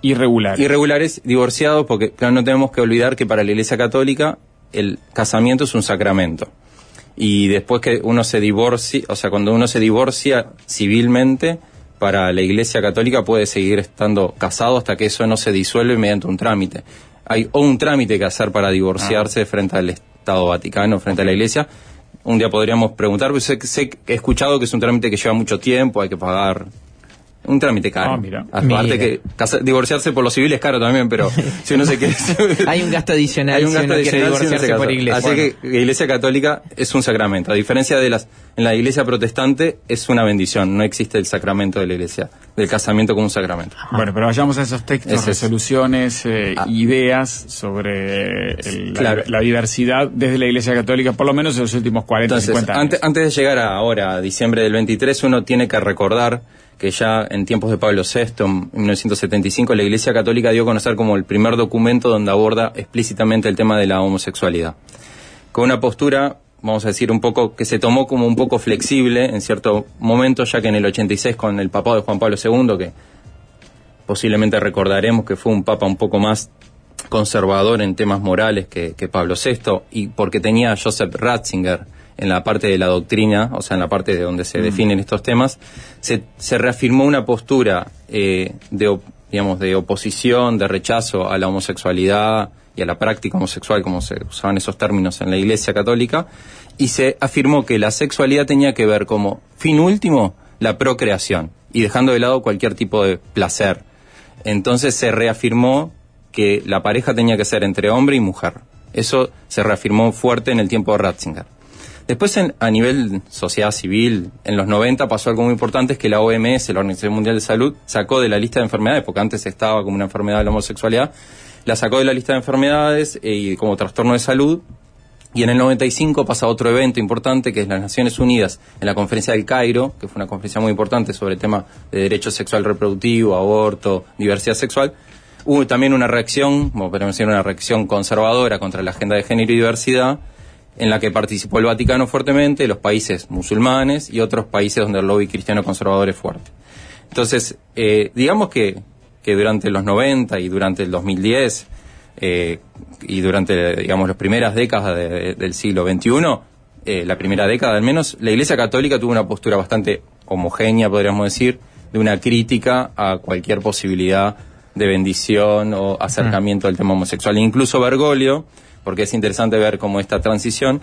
irregulares. Irregulares, divorciados, porque claro, no tenemos que olvidar que para la Iglesia Católica el casamiento es un sacramento. Y después que uno se divorcia, o sea, cuando uno se divorcia civilmente, para la Iglesia Católica puede seguir estando casado hasta que eso no se disuelve mediante un trámite. Hay o un trámite que hacer para divorciarse frente al Estado Vaticano, frente a la Iglesia. Un día podríamos preguntar, pero sé, sé he escuchado que es un trámite que lleva mucho tiempo, hay que pagar un trámite caro. Ah, mira. Aparte Mira. que casa- divorciarse por lo civil es caro también, pero si uno se quiere... Hay un gasto adicional Hay un si gasto uno adicional si uno por iglesia. Así Bueno. que la Iglesia Católica es un sacramento. A diferencia de las en la Iglesia Protestante es una bendición. No existe el sacramento de la Iglesia, del casamiento como un sacramento. Bueno, pero vayamos a esos textos, es. resoluciones, eh, ideas sobre el- la, Claro. la diversidad desde la Iglesia Católica, por lo menos en los últimos 40, Entonces, 50 años. antes, antes de llegar a ahora, a diciembre del 23, uno tiene que recordar que ya en tiempos de Pablo VI, en 1975, la Iglesia Católica dio a conocer como el primer documento donde aborda explícitamente el tema de la homosexualidad. Con una postura, vamos a decir, un poco que se tomó como un poco flexible en cierto momento, ya que en el 86 con el papado de Juan Pablo II, que posiblemente recordaremos que fue un papa un poco más conservador en temas morales que, que Pablo VI y porque tenía a Joseph Ratzinger en la parte de la doctrina, o sea, en la parte de donde se Mm. definen estos temas, se, se reafirmó una postura eh, de, digamos, de oposición, de rechazo a la homosexualidad y a la práctica homosexual, como se usaban esos términos en la Iglesia Católica, y se afirmó que la sexualidad tenía que ver como fin último la procreación, y dejando de lado cualquier tipo de placer. Entonces se reafirmó que la pareja tenía que ser entre hombre y mujer. Eso se reafirmó fuerte en el tiempo de Ratzinger. Después, en- a nivel sociedad civil, en los 90 pasó algo muy importante, es que la OMS, la Organización Mundial de Salud, sacó de la lista de enfermedades, porque antes estaba como una enfermedad de la homosexualidad, la sacó de la lista de enfermedades eh, y como trastorno de salud, y en el 95 pasa otro evento importante que es las Naciones Unidas en la conferencia del Cairo, que fue una conferencia muy importante sobre el tema de derecho sexual reproductivo, aborto, diversidad sexual. Hubo también una reacción, como podemos decir, una reacción conservadora contra la agenda de género y diversidad, en la que participó el Vaticano fuertemente, los países musulmanes y otros países donde el lobby cristiano conservador es fuerte. Entonces, eh, digamos que, que durante los 90 y durante el 2010 eh, y durante, digamos, las primeras décadas de- del siglo XXI, eh, la primera década al menos, la Iglesia Católica tuvo una postura bastante homogénea, podríamos decir, de una crítica a cualquier posibilidad de bendición o acercamiento al tema homosexual. Incluso Bergoglio, porque es interesante ver cómo esta transición,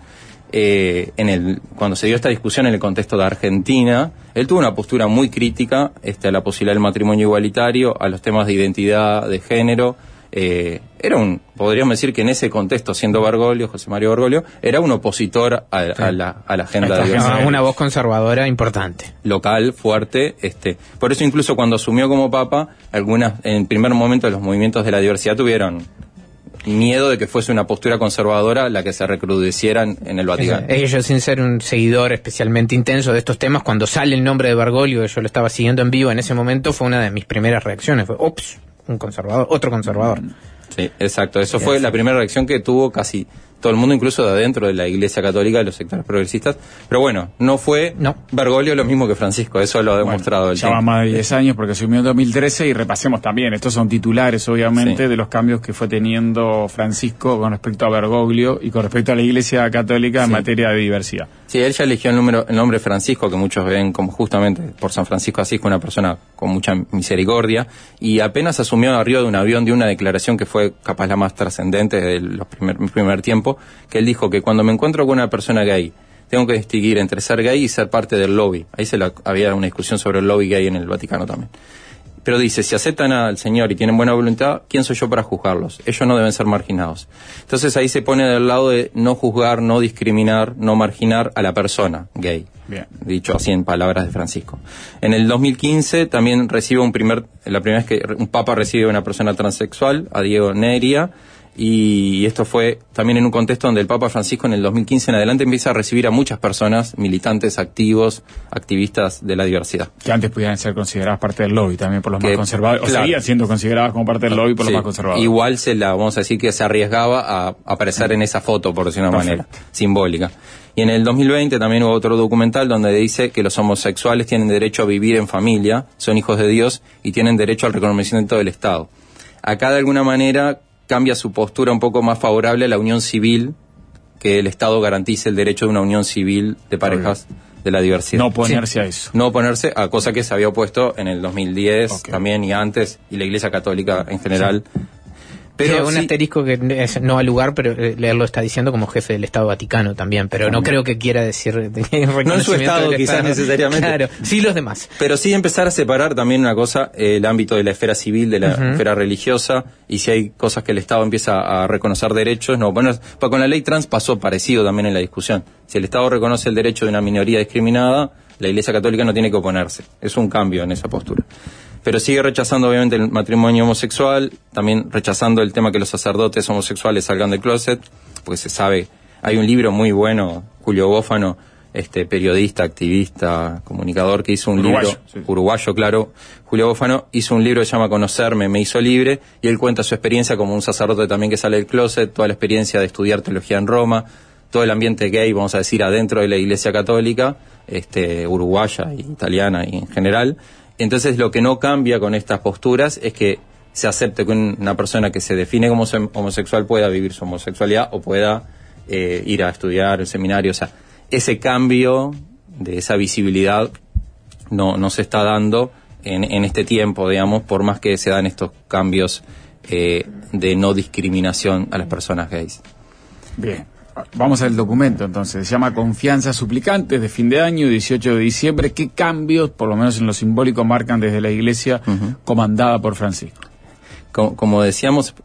eh, en el, cuando se dio esta discusión en el contexto de Argentina, él tuvo una postura muy crítica este, a la posibilidad del matrimonio igualitario, a los temas de identidad, de género. eh, era un, podríamos decir que en ese contexto, siendo Bergoglio, José Mario Bergoglio, era un opositor a, a la, a la agenda de Ah, una voz conservadora importante. local fuerte este por eso incluso cuando asumió como papa algunas en el primer momento los movimientos de la diversidad tuvieron miedo de que fuese una postura conservadora la que se recrudeciera en, el Vaticano yo, sin ser un seguidor especialmente intenso de estos temas, cuando sale el nombre de Bergoglio, que yo lo estaba siguiendo en vivo en ese momento, fue una de mis primeras reacciones. Fue, ups, un conservador, otro conservador. sí exacto eso fue la primera reacción que tuvo casi todo el mundo, incluso de adentro de la Iglesia Católica, de los sectores progresistas. Pero bueno, no fue Bergoglio lo mismo que Francisco, eso lo ha demostrado el Ya va más de 10 años porque asumió en 2013 y repasemos también, estos son titulares obviamente Sí. de los cambios que fue teniendo Francisco con respecto a Bergoglio y con respecto a la Iglesia Católica en materia de diversidad. Sí, él ya eligió el, número, el nombre Francisco, que muchos ven como justamente por San Francisco así, una persona con mucha misericordia, y apenas asumió arriba de un avión de una declaración que fue capaz la más trascendente del los primer, primer tiempo, que él dijo que cuando me encuentro con una persona gay, tengo que distinguir entre ser gay y ser parte del lobby. Ahí se la- había una discusión sobre el lobby gay en el Vaticano también. Pero dice, si aceptan al Señor y tienen buena voluntad, ¿quién soy yo para juzgarlos? Ellos no deben ser marginados. Entonces ahí se pone del lado de no juzgar, no discriminar, no marginar a la persona gay. Bien. Dicho así en palabras de Francisco. En el 2015 también recibe un primer, la primera vez que un papa recibe a una persona transexual, a Diego Neria, y esto fue también en un contexto donde el Papa Francisco en el 2015 en adelante empieza a recibir a muchas personas, militantes, activos, activistas de la diversidad. Que antes pudieran ser consideradas parte del lobby también por los Que- más conservadores, o seguían siendo consideradas como parte del lobby por Sí, los más conservadores. Igual se la, vamos a decir que se arriesgaba a aparecer en esa foto, por decir de una Perfecto. manera, simbólica. Y en el 2020 también hubo otro documental donde dice que los homosexuales tienen derecho a vivir en familia, son hijos de Dios y tienen derecho al reconocimiento del Estado. Acá de alguna manera cambia su postura un poco más favorable a la unión civil, que el Estado garantice el derecho de una unión civil de parejas de la diversidad. No oponerse a eso. No oponerse a cosa que se había opuesto en el 2010 también y antes, y la Iglesia Católica en general. Pero Pero un sí- asterisco que es no al lugar, pero eh, él lo está diciendo como jefe del Estado Vaticano también, pero no creo que quiera decir No en su estado, quizás necesariamente. Claro, sí los demás. Pero sí empezar a separar también una cosa, eh, el ámbito de la esfera civil, de la esfera religiosa, y si hay cosas que el Estado empieza a reconocer derechos, no, bueno, con la ley trans pasó parecido también en la discusión. Si el Estado reconoce el derecho de una minoría discriminada, la Iglesia Católica no tiene que oponerse. Es un cambio en esa postura. Pero sigue rechazando obviamente el matrimonio homosexual, también rechazando el tema que los sacerdotes homosexuales salgan del closet, porque se sabe, hay un libro muy bueno, Julio Gófano, este periodista, activista, comunicador, que hizo un Uruguayo, libro, uruguayo, claro, Julio Gófano, hizo un libro que se llama Conocerme, me hizo libre, y él cuenta su experiencia como un sacerdote también que sale del closet, toda la experiencia de estudiar teología en Roma, todo el ambiente gay, vamos a decir, adentro de la iglesia católica, este, uruguaya y italiana y en general. Entonces lo que no cambia con estas posturas es que se acepte que una persona que se define como homosexual pueda vivir su homosexualidad o pueda eh, ir a estudiar el seminario. O sea, ese cambio de esa visibilidad no, no se está dando en, en este tiempo, digamos, por más que se dan estos cambios eh, de no discriminación a las personas gays. Bien. Vamos al documento entonces. Se llama Confianza Suplicantes de fin de año, 18 de diciembre. ¿Qué cambios, por lo menos en lo simbólico, marcan desde la iglesia comandada por Francisco? Como, como decíamos,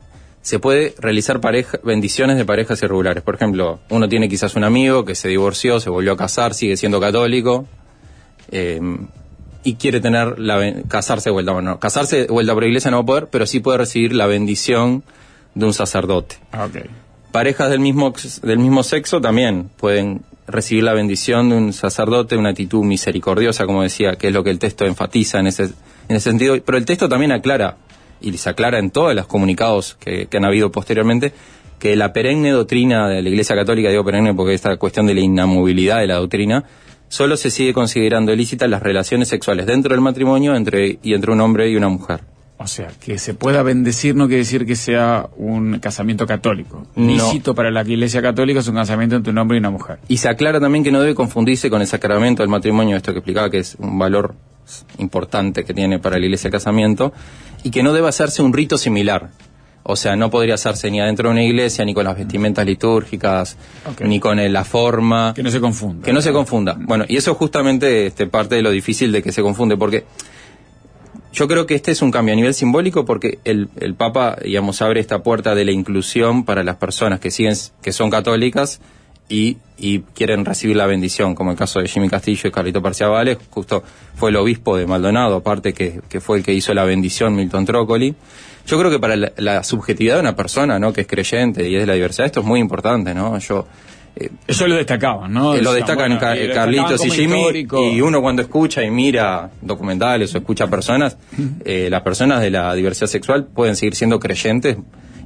se puede realizar pareja, bendiciones de parejas irregulares. Por ejemplo, uno tiene quizás un amigo que se divorció, se volvió a casar, sigue siendo católico eh, y quiere tener la casarse de vuelta. Bueno, casarse de vuelta por iglesia no va a poder, pero sí puede recibir la bendición de un sacerdote. Ah, ok. Parejas del mismo, del mismo sexo también pueden recibir la bendición de un sacerdote, una actitud misericordiosa, como decía, que es lo que el texto enfatiza en ese, en ese sentido. Pero el texto también aclara, y se aclara en todos los comunicados que, han habido posteriormente, que la perenne doctrina de la Iglesia Católica, digo perenne porque esta cuestión de la inamovilidad de la doctrina, solo se sigue considerando ilícitas las relaciones sexuales dentro del matrimonio entre, y entre un hombre y una mujer. O sea, que se pueda bendecir no quiere decir que sea un casamiento católico. No. Lícito para la iglesia católica es un casamiento entre un hombre y una mujer. Y se aclara también que no debe confundirse con el sacramento del matrimonio, esto que explicaba que es un valor importante que tiene para la iglesia el casamiento, y que no debe hacerse un rito similar. O sea, no podría hacerse ni adentro de una iglesia, ni con las vestimentas litúrgicas, ni con la forma. Que no se confunda. Que no se confunda. Bueno, y eso es justamente este, parte de lo difícil de que se confunde, porque yo creo que este es un cambio a nivel simbólico porque el, el Papa, digamos, abre esta puerta de la inclusión para las personas que siguen, que son católicas y, y quieren recibir la bendición, como el caso de Jimmy Castillo y Carlito Parciavales, justo fue el obispo de Maldonado, aparte que, que fue el que hizo la bendición, Milton Trócoli. Yo creo que para la, la subjetividad de una persona, ¿no? Que es creyente y es de la diversidad, esto es muy importante, ¿no? Yo, Eso lo destacaban, ¿no? eh, lo destacan bueno, lo Carlitos y Jimmy histórico. y uno cuando escucha y mira documentales o escucha personas, eh, las personas de la diversidad sexual pueden seguir siendo creyentes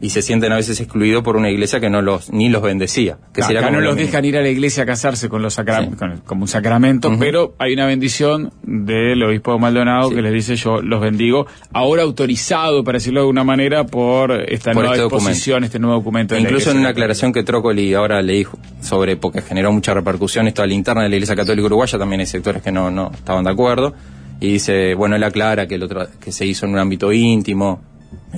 y se sienten a veces excluidos por una iglesia que no los ni los bendecía. Que Acá sería como no lo los mismo. dejan ir a la iglesia a casarse con los sacra- con el- como un sacramento, pero hay una bendición del obispo Maldonado que les dice yo los bendigo, ahora autorizado, para decirlo de alguna manera, por esta Por nueva este documento. disposición, este nuevo documento. de la Incluso en una aclaración que Trócoli ahora le dijo sobre, porque generó mucha repercusión esto a la interna de la Iglesia Católica Uruguaya, también hay sectores que no, no estaban de acuerdo, y dice, bueno, él aclara que el otro, que se hizo en un ámbito íntimo,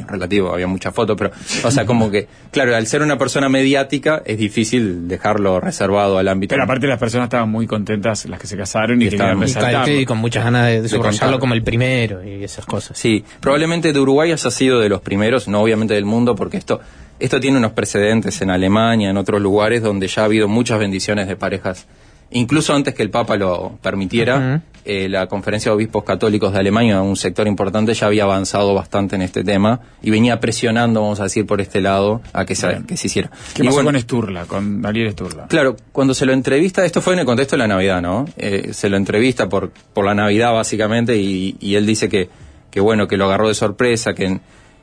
relativo, había muchas fotos, pero, o sea, como que, claro, al ser una persona mediática, es difícil dejarlo reservado al ámbito. Pero aparte las personas estaban muy contentas, las que se casaron y, Y estaban- y con muchas ganas de, de De subrayarlo como el primero y esas cosas. Sí, probablemente de Uruguay haya sido de los primeros, no obviamente del mundo, porque esto, esto tiene unos precedentes en Alemania, en otros lugares donde ya ha habido muchas bendiciones de parejas. Incluso antes que el Papa lo permitiera, eh, la Conferencia de Obispos Católicos de Alemania, un sector importante, ya había avanzado bastante en este tema y venía presionando, vamos a decir, por este lado a que se, que se hiciera. ¿Qué Y pasó bueno, con Sturla, con Daniel Sturla? Claro, cuando se lo entrevista, esto fue en el contexto de la Navidad, ¿no? Eh, se lo entrevista por, por la Navidad básicamente y, y él dice que, que bueno, que lo agarró de sorpresa, que,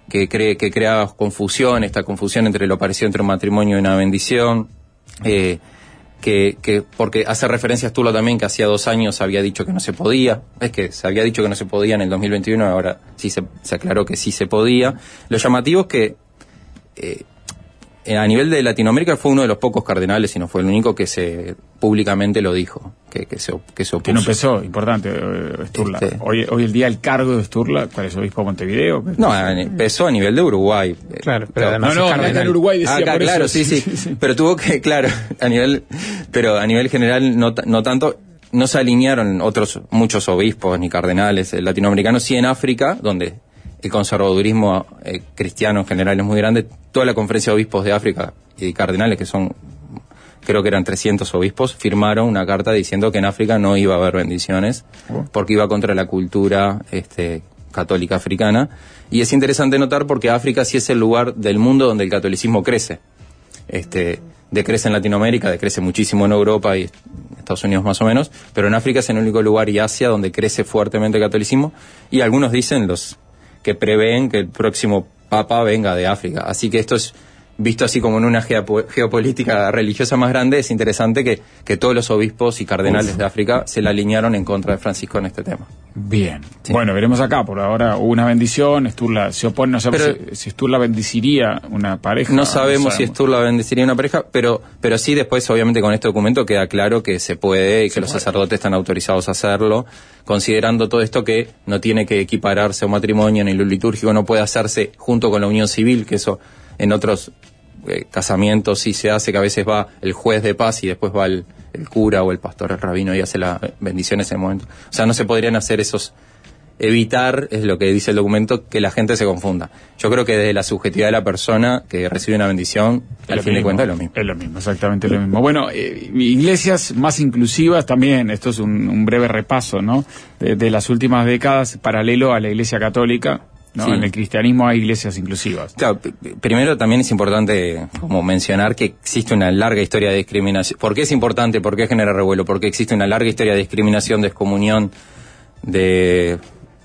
que cree que crea confusión, esta confusión entre lo parecido entre un matrimonio y una bendición, eh, que, que porque hace referencia a Stulo también que hacía dos años había dicho que no se podía, es que se había dicho que no se podía en el 2021, ahora sí se, aclaró que sí se podía. Lo llamativo es que eh, a nivel de Latinoamérica fue uno de los pocos cardenales y no fue el único que se públicamente lo dijo, que, que se, op- que se opuso. Que no empezó, importante, eh, Sturla. Este- Hoy, hoy el día el cargo de Sturla, ¿cuál es? ¿Obispo de Montevideo? No, empezó a nivel de Uruguay. Claro, pero además No, no, en Uruguay decía Acá, por eso, claro, sí, sí, sí, sí, sí. Pero tuvo que, claro, a nivel, pero a nivel general no, no tanto, no se alinearon otros, muchos obispos ni cardenales eh, latinoamericanos, sí en África, donde el conservadurismo eh, cristiano en general es muy grande, toda la conferencia de obispos de África y de cardenales, que son, creo que eran 300 obispos, firmaron una carta diciendo que en África no iba a haber bendiciones, porque iba contra la cultura este, católica africana. Y es interesante notar porque África sí es el lugar del mundo donde el catolicismo crece. Este, decrece en Latinoamérica, decrece muchísimo en Europa y Estados Unidos más o menos, pero en África es el único lugar y Asia donde crece fuertemente el catolicismo y algunos dicen los que prevén que el próximo papa venga de África. Así que esto es visto así como en una geopo- geopolítica religiosa más grande, es interesante que, que todos los obispos y cardenales Uf. de África se la alinearon en contra de Francisco en este tema. Bien. Bueno, veremos acá. Por ahora hubo una bendición. Sturla se opone. No sabemos Pero- si, si Sturla bendeciría una pareja. No sabemos si Sturla bendeciría una pareja, pero, pero sí después, obviamente, con este documento queda claro que se puede y que los sacerdotes están autorizados a hacerlo, considerando todo esto que no tiene que equipararse a un matrimonio ni lo litúrgico, no puede hacerse junto con la unión civil, que eso en otros eh, casamientos sí se hace, que a veces va el juez de paz y después va el, el cura o el pastor, el rabino y hace la bendición en ese momento. O sea, no se podrían hacer esos evitar, es lo que dice el documento, que la gente se confunda. Yo creo que desde la subjetividad de la persona que recibe una bendición, al lo fin de mismo, cuentas es lo mismo. Es lo mismo, exactamente lo mismo. Bueno, eh, iglesias más inclusivas también, esto es un, un breve repaso, ¿no? De, de las últimas décadas, paralelo a la iglesia católica, ¿no? Sí. En el cristianismo hay iglesias inclusivas. Claro, primero también es importante como mencionar que existe una larga historia de discriminación. ¿Por qué es importante? ¿Por qué genera revuelo? Porque existe una larga historia de discriminación, de excomunión de,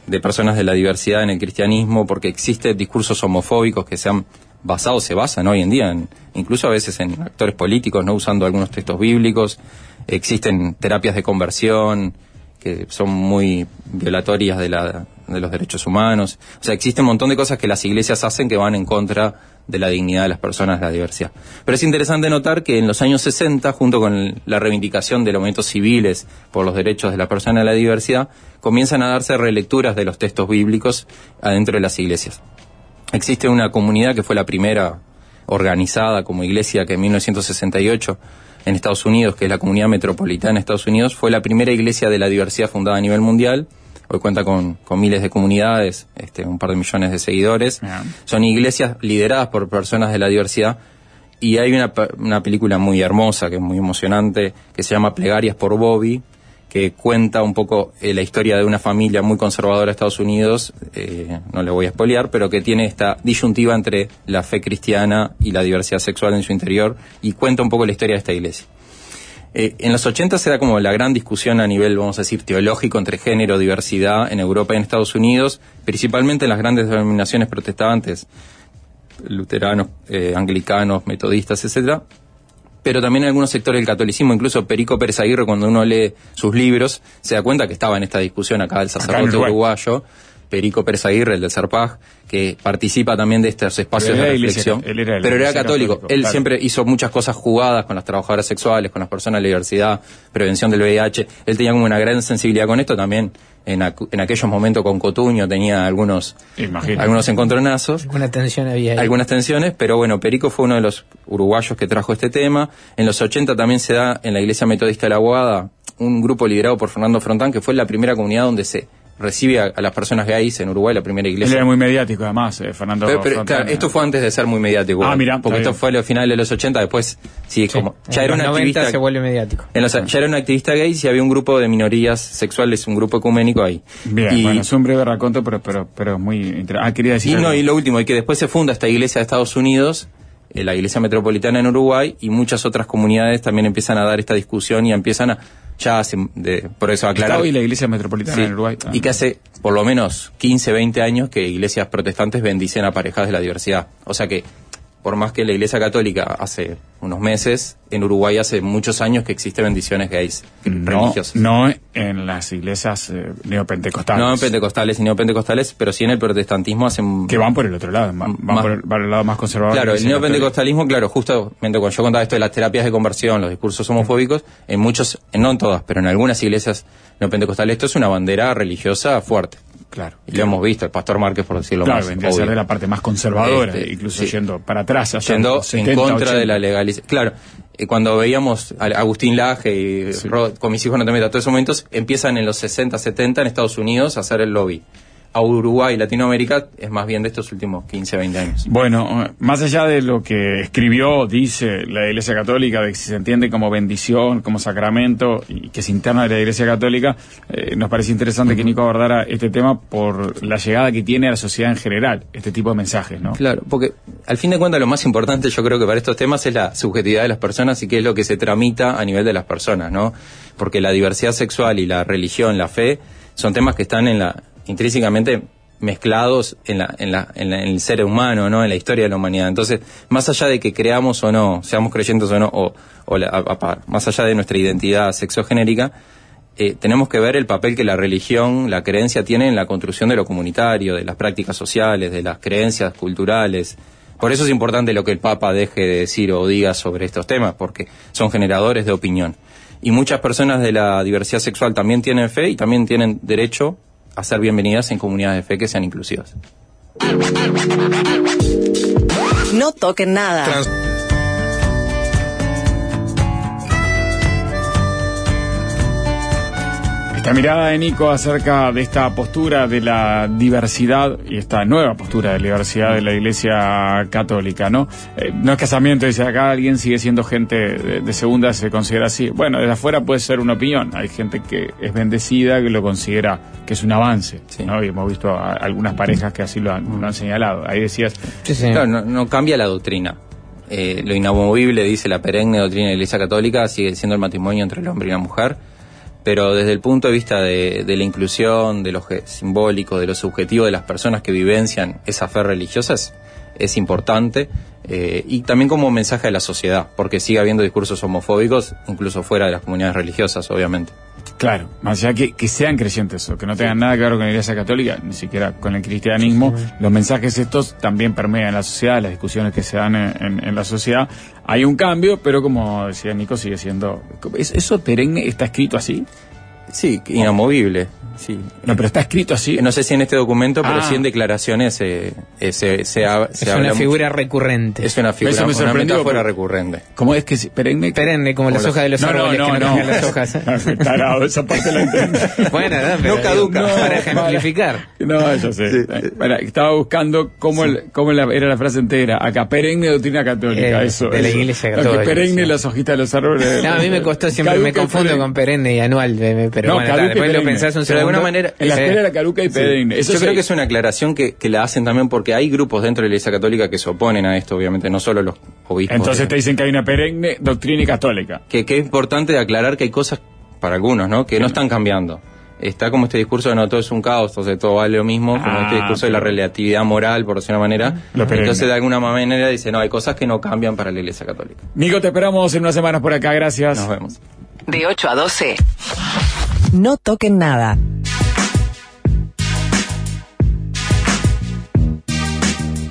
de personas de la diversidad en el cristianismo, porque existen discursos homofóbicos que se han basado, se basan hoy en día, en- incluso a veces en actores políticos, no usando algunos textos bíblicos. Existen terapias de conversión que son muy violatorias de, la, de los derechos humanos. O sea, existe un montón de cosas que las iglesias hacen que van en contra de la dignidad de las personas, de la diversidad. Pero es interesante notar que en los años 60, junto con la reivindicación de los movimientos civiles por los derechos de la persona y la diversidad, comienzan a darse relecturas de los textos bíblicos adentro de las iglesias. Existe una comunidad que fue la primera organizada como iglesia que en 1968 en Estados Unidos, que es la comunidad metropolitana de Estados Unidos, fue la primera iglesia de la diversidad fundada a nivel mundial. Hoy cuenta con, con miles de comunidades, este, un par de millones de seguidores. Son iglesias lideradas por personas de la diversidad. Y hay una, una película muy hermosa, que es muy emocionante, que se llama Plegarias por Bobby, que cuenta un poco eh, la historia de una familia muy conservadora de Estados Unidos, eh, no le voy a spoilear, pero que tiene esta disyuntiva entre la fe cristiana y la diversidad sexual en su interior, y cuenta un poco la historia de esta iglesia. Eh, en los 80 se da como la gran discusión a nivel, vamos a decir, teológico entre género, diversidad en Europa y en Estados Unidos, principalmente en las grandes denominaciones protestantes, luteranos, eh, anglicanos, metodistas, etcétera, pero también en algunos sectores del catolicismo, incluso Perico Pérez Aguirre, cuando uno lee sus libros, se da cuenta que estaba en esta discusión acá el sacerdote Uruguay. uruguayo, Perico Pérez Aguirre, el del Serpaj, que participa también de estos espacios de era reflexión. él era de la pero era católico. Él claro. siempre hizo muchas cosas jugadas con las trabajadoras sexuales, con las personas de la diversidad, prevención del VIH. Él tenía como una gran sensibilidad con esto también. En, acu- en aquellos momentos con Cotuño tenía algunos, algunos encontronazos. Alguna tensión había ahí. Algunas tensiones, pero bueno, Perico fue uno de los uruguayos que trajo este tema. En los 80 también se da en la Iglesia Metodista de la Guada un grupo liderado por Fernando Frontán, que fue la primera comunidad donde se recibe a, a las personas gays en Uruguay, la primera Él iglesia. era muy mediático, además, eh, Fernando. Pero, pero, claro, esto fue antes de ser muy mediático. Ah, mira, porque esto fue a los finales de los 80, después, sí, como, ya en era los una 90 activista. se vuelve mediático. en los- ya era una activista gay y había un grupo de minorías sexuales, un grupo ecuménico ahí. Bien, y, bueno, es un breve raconto, pero, pero, pero es muy interesante. Ah, quería decir. y no, y lo último, y que después se funda esta iglesia de Estados Unidos, la iglesia metropolitana en Uruguay, y muchas otras comunidades también empiezan a dar esta discusión y empiezan a, ya hace, de, por eso aclarar. Hoy la iglesia metropolitana Sí, en Uruguay. Y que hace por lo menos 15, 20 años que iglesias protestantes bendicen a parejas de la diversidad. O sea que, por más que la iglesia católica hace unos meses, en Uruguay hace muchos años que existen bendiciones gays no, religiosas. no en las iglesias eh, neopentecostales. No en pentecostales y neopentecostales, pero sí en el protestantismo hacen... Que van por el otro lado, van, Más- por, el, el lado más conservador. Claro, el neopentecostalismo, claro, justamente cuando yo contaba esto de las terapias de conversión, los discursos homofóbicos, en muchos, no en todas, pero en algunas iglesias neopentecostales, esto es una bandera religiosa fuerte. Claro. Y lo hemos visto, el pastor Márquez, por decirlo Claro, más vendría a ser obvio. de la parte más conservadora, Este, incluso sí. yendo para atrás. hasta Yendo los en 70, contra 80. de la legalización. Claro, eh, cuando veíamos a Agustín Laje y Ro- con mis hijos no te metas, todos esos momentos empiezan en los 60, 70 en Estados Unidos a hacer el lobby. A Uruguay y Latinoamérica es más bien de estos últimos 15, 20 años. Bueno, más allá de lo que escribió, dice la Iglesia Católica, de que si se entiende como bendición, como sacramento, y que es interna de la Iglesia Católica, eh, nos parece interesante que Nico abordara este tema por la llegada que tiene a la sociedad en general, este tipo de mensajes, ¿no? Claro, porque al fin de cuentas lo más importante yo creo que para estos temas es la subjetividad de las personas y qué es lo que se tramita a nivel de las personas, ¿no? Porque la diversidad sexual y la religión, la fe, son temas que están en la intrínsecamente mezclados en, la, en, la, en, la- en el ser humano, ¿no? En la historia de la humanidad. Entonces, más allá de que creamos o no, seamos creyentes o no, o, o la- más allá de nuestra identidad sexogenérica, eh, tenemos que ver el papel que la religión, la creencia tiene en la construcción de lo comunitario, de las prácticas sociales, de las creencias culturales. Por eso es importante lo que el Papa deje de decir o diga sobre estos temas, porque son generadores de opinión. Y muchas personas de la diversidad sexual también tienen fe y también tienen derecho a ser bienvenidas en comunidades de fe que sean inclusivas. No toquen nada. Esta mirada de Nico acerca de esta postura de la diversidad y esta nueva postura de la diversidad de la Iglesia Católica, ¿no? Eh, no es casamiento, dice acá alguien sigue siendo gente de, de segunda, se considera así. Bueno, desde afuera puede ser una opinión. Hay gente que es bendecida, que lo considera que es un avance, ¿no? Y hemos visto a- algunas parejas que así lo han, lo han señalado. Ahí decías, Claro, no, no cambia la doctrina. Eh, lo inamovible, dice la perenne doctrina de la Iglesia Católica, sigue siendo el matrimonio entre el hombre y la mujer, pero desde el punto de vista de, la inclusión, de lo simbólico, de lo subjetivo de las personas que vivencian esa fe religiosa, es, es importante, eh, y también como mensaje a la sociedad, porque sigue habiendo discursos homofóbicos, incluso fuera de las comunidades religiosas, obviamente. Claro, más allá que, que sean creyentes o que no tengan nada que ver con la Iglesia Católica, ni siquiera con el cristianismo, los mensajes estos también permean la sociedad, las discusiones que se dan en, en- en la sociedad. Hay un cambio, pero como decía Nico, sigue siendo... ¿es- ¿Eso perenne está escrito así? Sí, inamovible. Sí. No, pero está escrito así. No sé si en este documento, pero Ah. sí en declaraciones eh, eh, se, se, ha- se Es habla una mucho. figura recurrente. Es una figura, Eso me una metáfora recurrente. ¿Cómo es que se- perenne? Perenne, como las Como hojas de los No, no, árboles no, que no, no. las hojas. Tarado, esa parte la entendí. bueno, no, pero No caduca. digo, para ejemplificar. No, yo sé. Bueno, estaba buscando cómo, el- cómo la- era la frase entera. Acá, perenne doctrina católica. Eh, eso. de la. Iglesia No, que Católica, perenne sí. las hojitas de los árboles. No, a mí me costó siempre, me confundo con perenne y anual, pero No, bueno, después lo perenne. pensás un Pero de alguna manera... En la escuela era caduca y. Eso Yo sí. creo que es una aclaración que, que la hacen también porque hay grupos dentro de la Iglesia Católica que se oponen a esto, obviamente, no solo los obispos. Entonces de- te dicen que hay una perenne doctrina católica. que, que es importante aclarar que hay cosas para algunos, ¿no? Que no están cambiando. está como este discurso de no todo es un caos, o sea, todo vale lo mismo, como Ah, este discurso de la relatividad moral, por decirlo de una manera. Entonces, de alguna manera, dice, no, hay cosas que no cambian para la Iglesia Católica. Nico, te esperamos en unas semanas por acá, gracias. Nos vemos. De 8 a 12. No toquen nada.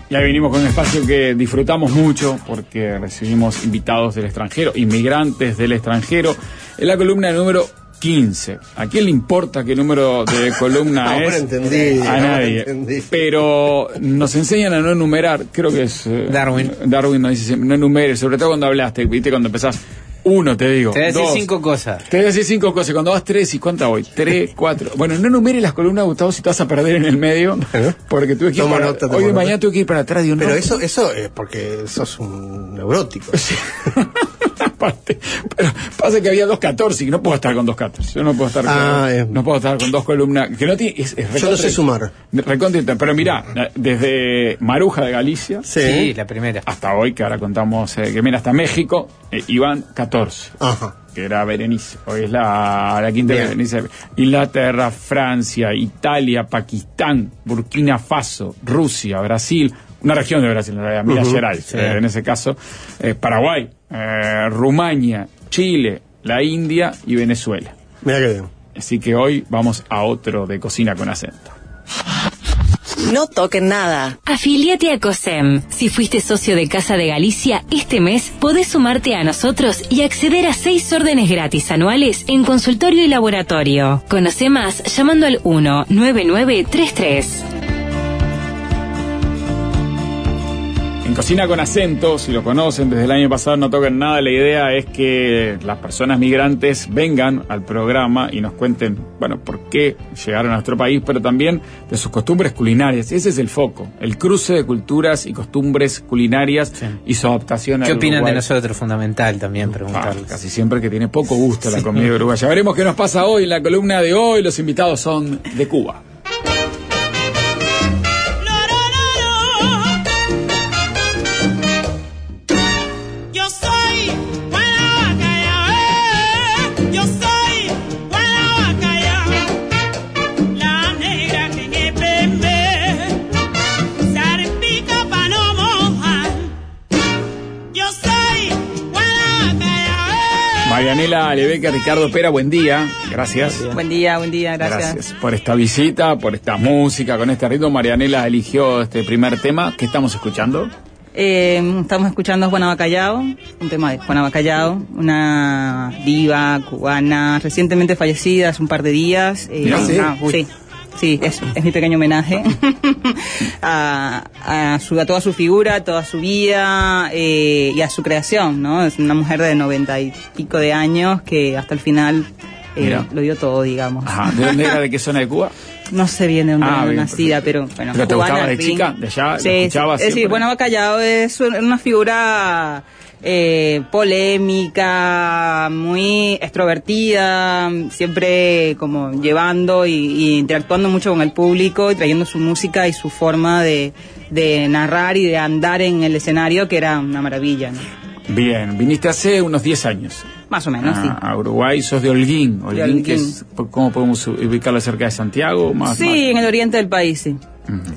Y ahí venimos con un espacio que disfrutamos mucho porque recibimos invitados del extranjero, inmigrantes del extranjero, en la columna número 15. ¿A quién le importa qué número de columna Ahora es? entendí, a nadie. entendí. Pero nos enseñan a no enumerar, creo que es eh, Darwin. Darwin nos dice siempre, no enumeres, sobre todo cuando hablaste, viste, cuando empezás. Uno, te digo. Te voy a decir cinco cosas. Te voy a decir cinco cosas. Cuando vas tres, ¿y cuánta voy? Tres, cuatro. Bueno, no enumeres las columnas, Gustavo, si te vas a perder en el medio. Porque tuve que ir para, nota, hoy de mañana tuve que ir para atrás de un Pero eso, eso es porque sos un neurótico. Aparte, pero pasa que había dos 14 y no puedo estar con dos 14. Yo no puedo estar Ah, con, es- no puedo estar con dos columnas. Que no tiene, es, es Yo no sé sumar. recontra- pero mira, desde Maruja de Galicia Sí, la primera. hasta hoy, que ahora contamos eh, que mira hasta México, eh, iban 14. Ajá. Que era Berenice, hoy es la, la quinta Bien. Berenice. Inglaterra, Francia, Italia, Pakistán, Burkina Faso, Rusia, Brasil, una región de Brasil, en realidad, Minas Gerais, sí. eh, en ese caso, eh, Paraguay, eh, Rumania, Chile, la India y Venezuela. Mira que bien. Así que hoy vamos a otro de cocina con acento. No toquen nada. Afiliate a COSEM. Si fuiste socio de Casa de Galicia, este mes podés sumarte a nosotros y acceder a seis órdenes gratis anuales en consultorio y laboratorio. Conoce más llamando al 19933. En Cocina con Acento, si lo conocen, desde el año pasado no tocan nada, la idea es que las personas migrantes vengan al programa y nos cuenten, bueno, por qué llegaron a nuestro país, pero también de sus costumbres culinarias. Ese es el foco, el cruce de culturas y costumbres culinarias y su adaptación ¿Qué al opinan de nosotros? Fundamental también Ah, preguntarles. casi siempre que tiene poco gusto la comida uruguaya. Veremos qué nos pasa hoy en la columna de hoy. Los invitados son de Cuba. Marianela Aleveque, Ricardo Pera, buen día. Gracias. Buen día, buen día, gracias. Gracias por esta visita, por esta música, con este ritmo. Marianela eligió este primer tema. ¿Qué estamos escuchando? Eh, estamos escuchando Juana Bacallao, un tema de Juana Bacallao, una diva cubana recientemente fallecida hace un par de días. Eh, Mirá, sí. ah, sí, sí, es, es mi pequeño homenaje a, a, su, a toda su figura, toda su vida eh, y a su creación, ¿no? Es una mujer de noventa y pico de años que hasta el final eh, lo dio todo, digamos. Ajá. ¿De dónde era? ¿De qué zona de Cuba? No sé bien de dónde Ah, era bien, nacida, pero bueno. ¿Pero te gustaba de chica? ¿De Sí, escuchabas es decir, bueno, Bacallao es una figura eh, polémica, muy extrovertida, siempre como llevando y, y interactuando mucho con el público y trayendo su música y su forma de, de narrar y de andar en el escenario, que era una maravilla, ¿no? Bien, viniste hace unos 10 años. Más o menos, sí. a, Uruguay, sos de Holguín. Holguín, Holguín. que es, ¿cómo podemos ubicarlo cerca de Santiago? Más, Sí, en el oriente del país, sí.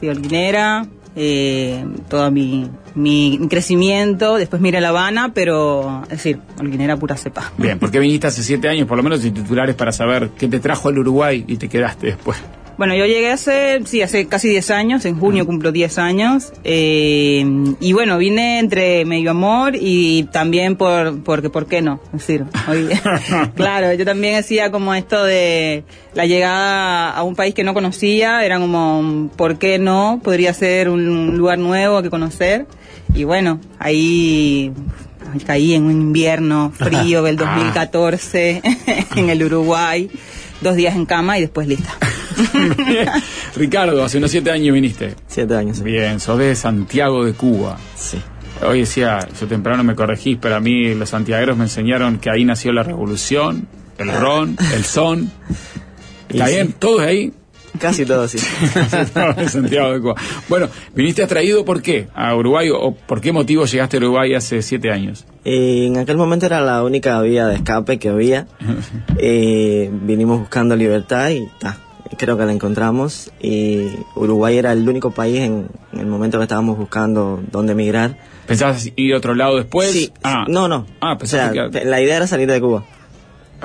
Sí, holguinera, eh, todo mi, mi crecimiento, después miré La Habana, pero, es decir, holguinera pura cepa. Bien, ¿por qué viniste hace 7 años, por lo menos, y titulares para saber qué te trajo al Uruguay y te quedaste después? Bueno, yo llegué hace, sí, hace casi 10 años, en junio cumplo 10 años, eh, y bueno, vine entre medio amor y también por, porque, ¿por qué no? Es decir, hoy, claro, yo también hacía como esto de la llegada a un país que no conocía, era como, ¿por qué no? Podría ser un lugar nuevo que conocer, y bueno, ahí caí en un invierno frío del Ah. 2014 en el Uruguay, dos días en cama y después lista. Ricardo, hace unos 7 años viniste. 7 años. Bien, sos de Santiago de Cuba. Sí. Hoy decía, yo temprano me corregís, pero a mí los santiagueros me enseñaron que ahí nació la revolución, el ron, el son. ¿Está Y sí. bien? ¿Todo de ahí? Casi todo, sí. de Santiago de Cuba. Bueno, viniste atraído por qué a Uruguay o por qué motivo llegaste a Uruguay hace siete años? Y en aquel momento era la única vía de escape que había. Eh, vinimos buscando libertad y ta, creo que la encontramos. Y Uruguay era el único país en, en el momento que estábamos buscando dónde emigrar. ¿Pensabas ir a otro lado después? Sí, Ah, no, no. Ah, o sea, que- la idea era salir de Cuba.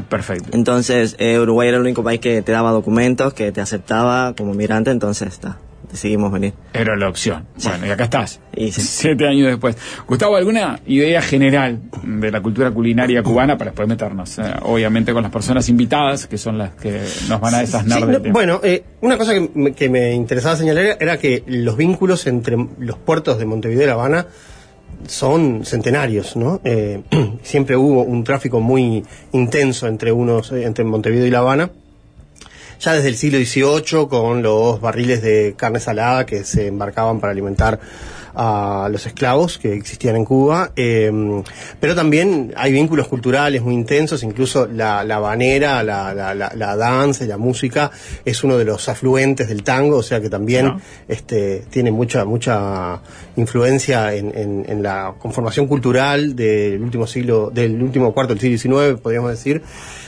Perfecto. Entonces, eh, Uruguay era el único país que te daba documentos, que te aceptaba como migrante, entonces está, decidimos venir. Era la opción. Bueno, y acá estás. Y sí. Siete años después. Gustavo, ¿alguna idea general de la cultura culinaria cubana para después meternos, eh, obviamente, con las personas invitadas, que son las que nos van a desasnar Sí, no, bueno, eh, una cosa que me, que me interesaba señalar era que los vínculos entre los puertos de Montevideo y La Habana son centenarios, ¿no? Eh, siempre hubo un tráfico muy intenso entre unos, eh, entre Montevideo y La Habana. Ya desde el siglo XVIII, con los barriles de carne salada que se embarcaban para alimentar a los esclavos que existían en Cuba, eh, pero también hay vínculos culturales muy intensos, incluso la, la habanera, la, la, la, la danza y la música es uno de los afluentes del tango, o sea que también este, tiene mucha, mucha influencia en, en, en la conformación cultural del último siglo, del último cuarto del siglo XIX, podríamos decir.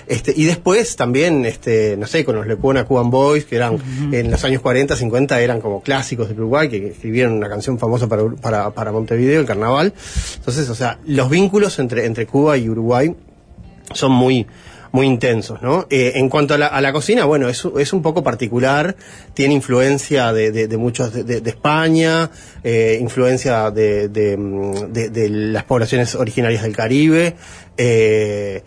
Este, y después también, este, no sé, con los Lecuona Cuban Boys, que eran en los años 40, 50, eran como clásicos de Uruguay, que escribieron una canción famosa para, para, para Montevideo, el carnaval. Entonces, o sea, los vínculos entre, entre Cuba y Uruguay son muy muy intensos, ¿no? Eh, en cuanto a la, a la cocina, bueno, es, es un poco particular, tiene influencia de, de- de muchos de, España, eh, influencia de, de, mm, de las poblaciones originarias del Caribe, eh,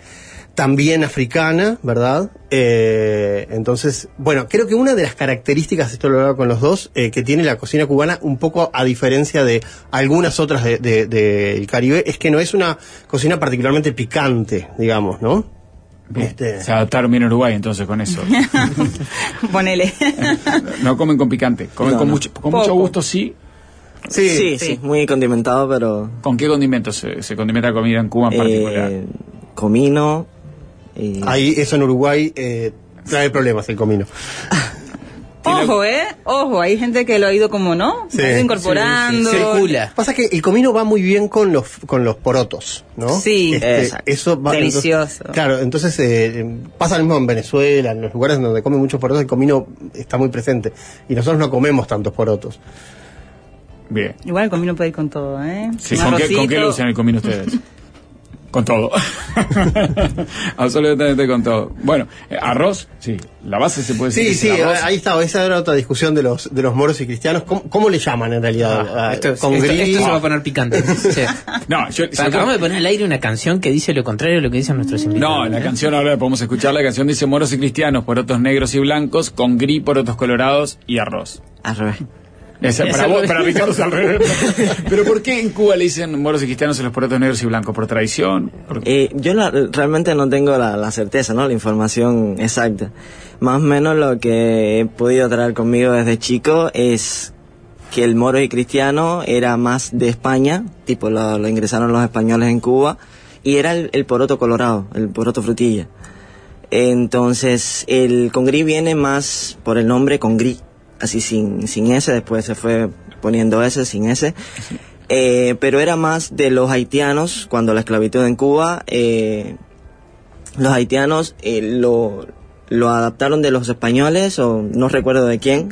también africana, ¿verdad? Eh, entonces, bueno, creo que una de las características, esto lo he hablado con los dos, eh, que tiene la cocina cubana, un poco a diferencia de algunas otras del de, del Caribe, es que no es una cocina particularmente picante, digamos, ¿no? Este, Se adaptaron bien a Uruguay entonces con eso. Ponele. No comen con picante, comen No, con, no. mucho, con mucho gusto, sí. Sí, sí, muy condimentado, pero... ¿Con qué condimentos se, se condimenta la comida en Cuba en particular? Eh, comino. Y- Ahí, eso en Uruguay eh, trae problemas el comino. Ojo, ¿eh? Ojo, hay gente que lo ha ido como, ¿no? Sí, Ha ido incorporando. Pasa que el comino va muy bien con los con los porotos, ¿no? Sí, Este, eso va Delicioso. entonces- claro, entonces eh, eh, pasa lo mismo en Venezuela, en los lugares donde comen muchos porotos, el comino está muy presente y nosotros no comemos tantos porotos. Bien. Igual el comino puede ir con todo, ¿eh? Sí, ¿con, qué, ¿Con qué lo usan el comino ustedes? con todo. Absolutamente con todo. Bueno, eh, arroz, sí. La base se puede decir. Sí, sí, arroz. ahí está, esa era otra discusión de los de los moros y cristianos. ¿Cómo, cómo le llaman en realidad? Ah, Ah, esto, con esto- gris. esto se va a poner picante. Sí. No, yo, yo- Acabamos de poner al aire una canción que dice lo contrario de lo que dicen nuestros invitados. No, la ¿eh? canción ahora la podemos escuchar. La canción dice moros y cristianos, porotos negros y blancos, con gris, porotos colorados y arroz. Revés. Esa, para, vos, para al revés. Pero ¿por qué en Cuba le dicen moros y cristianos a los porotos negros y blancos? ¿Por tradición? ¿Por- Eh, yo la- realmente no tengo la, la certeza, ¿no? La información exacta. Más o menos lo que he podido traer conmigo desde chico es que el moro y cristiano era más de España, tipo lo, lo ingresaron los españoles en Cuba, y era el, el poroto colorado, el poroto frutilla. Entonces, el congrí viene más por el nombre congrí, así sin, sin S, después se fue poniendo S, sin S. Eh, pero era más de los haitianos, cuando la esclavitud en Cuba, eh, los haitianos eh, lo, lo adaptaron de los españoles, o no recuerdo de quién,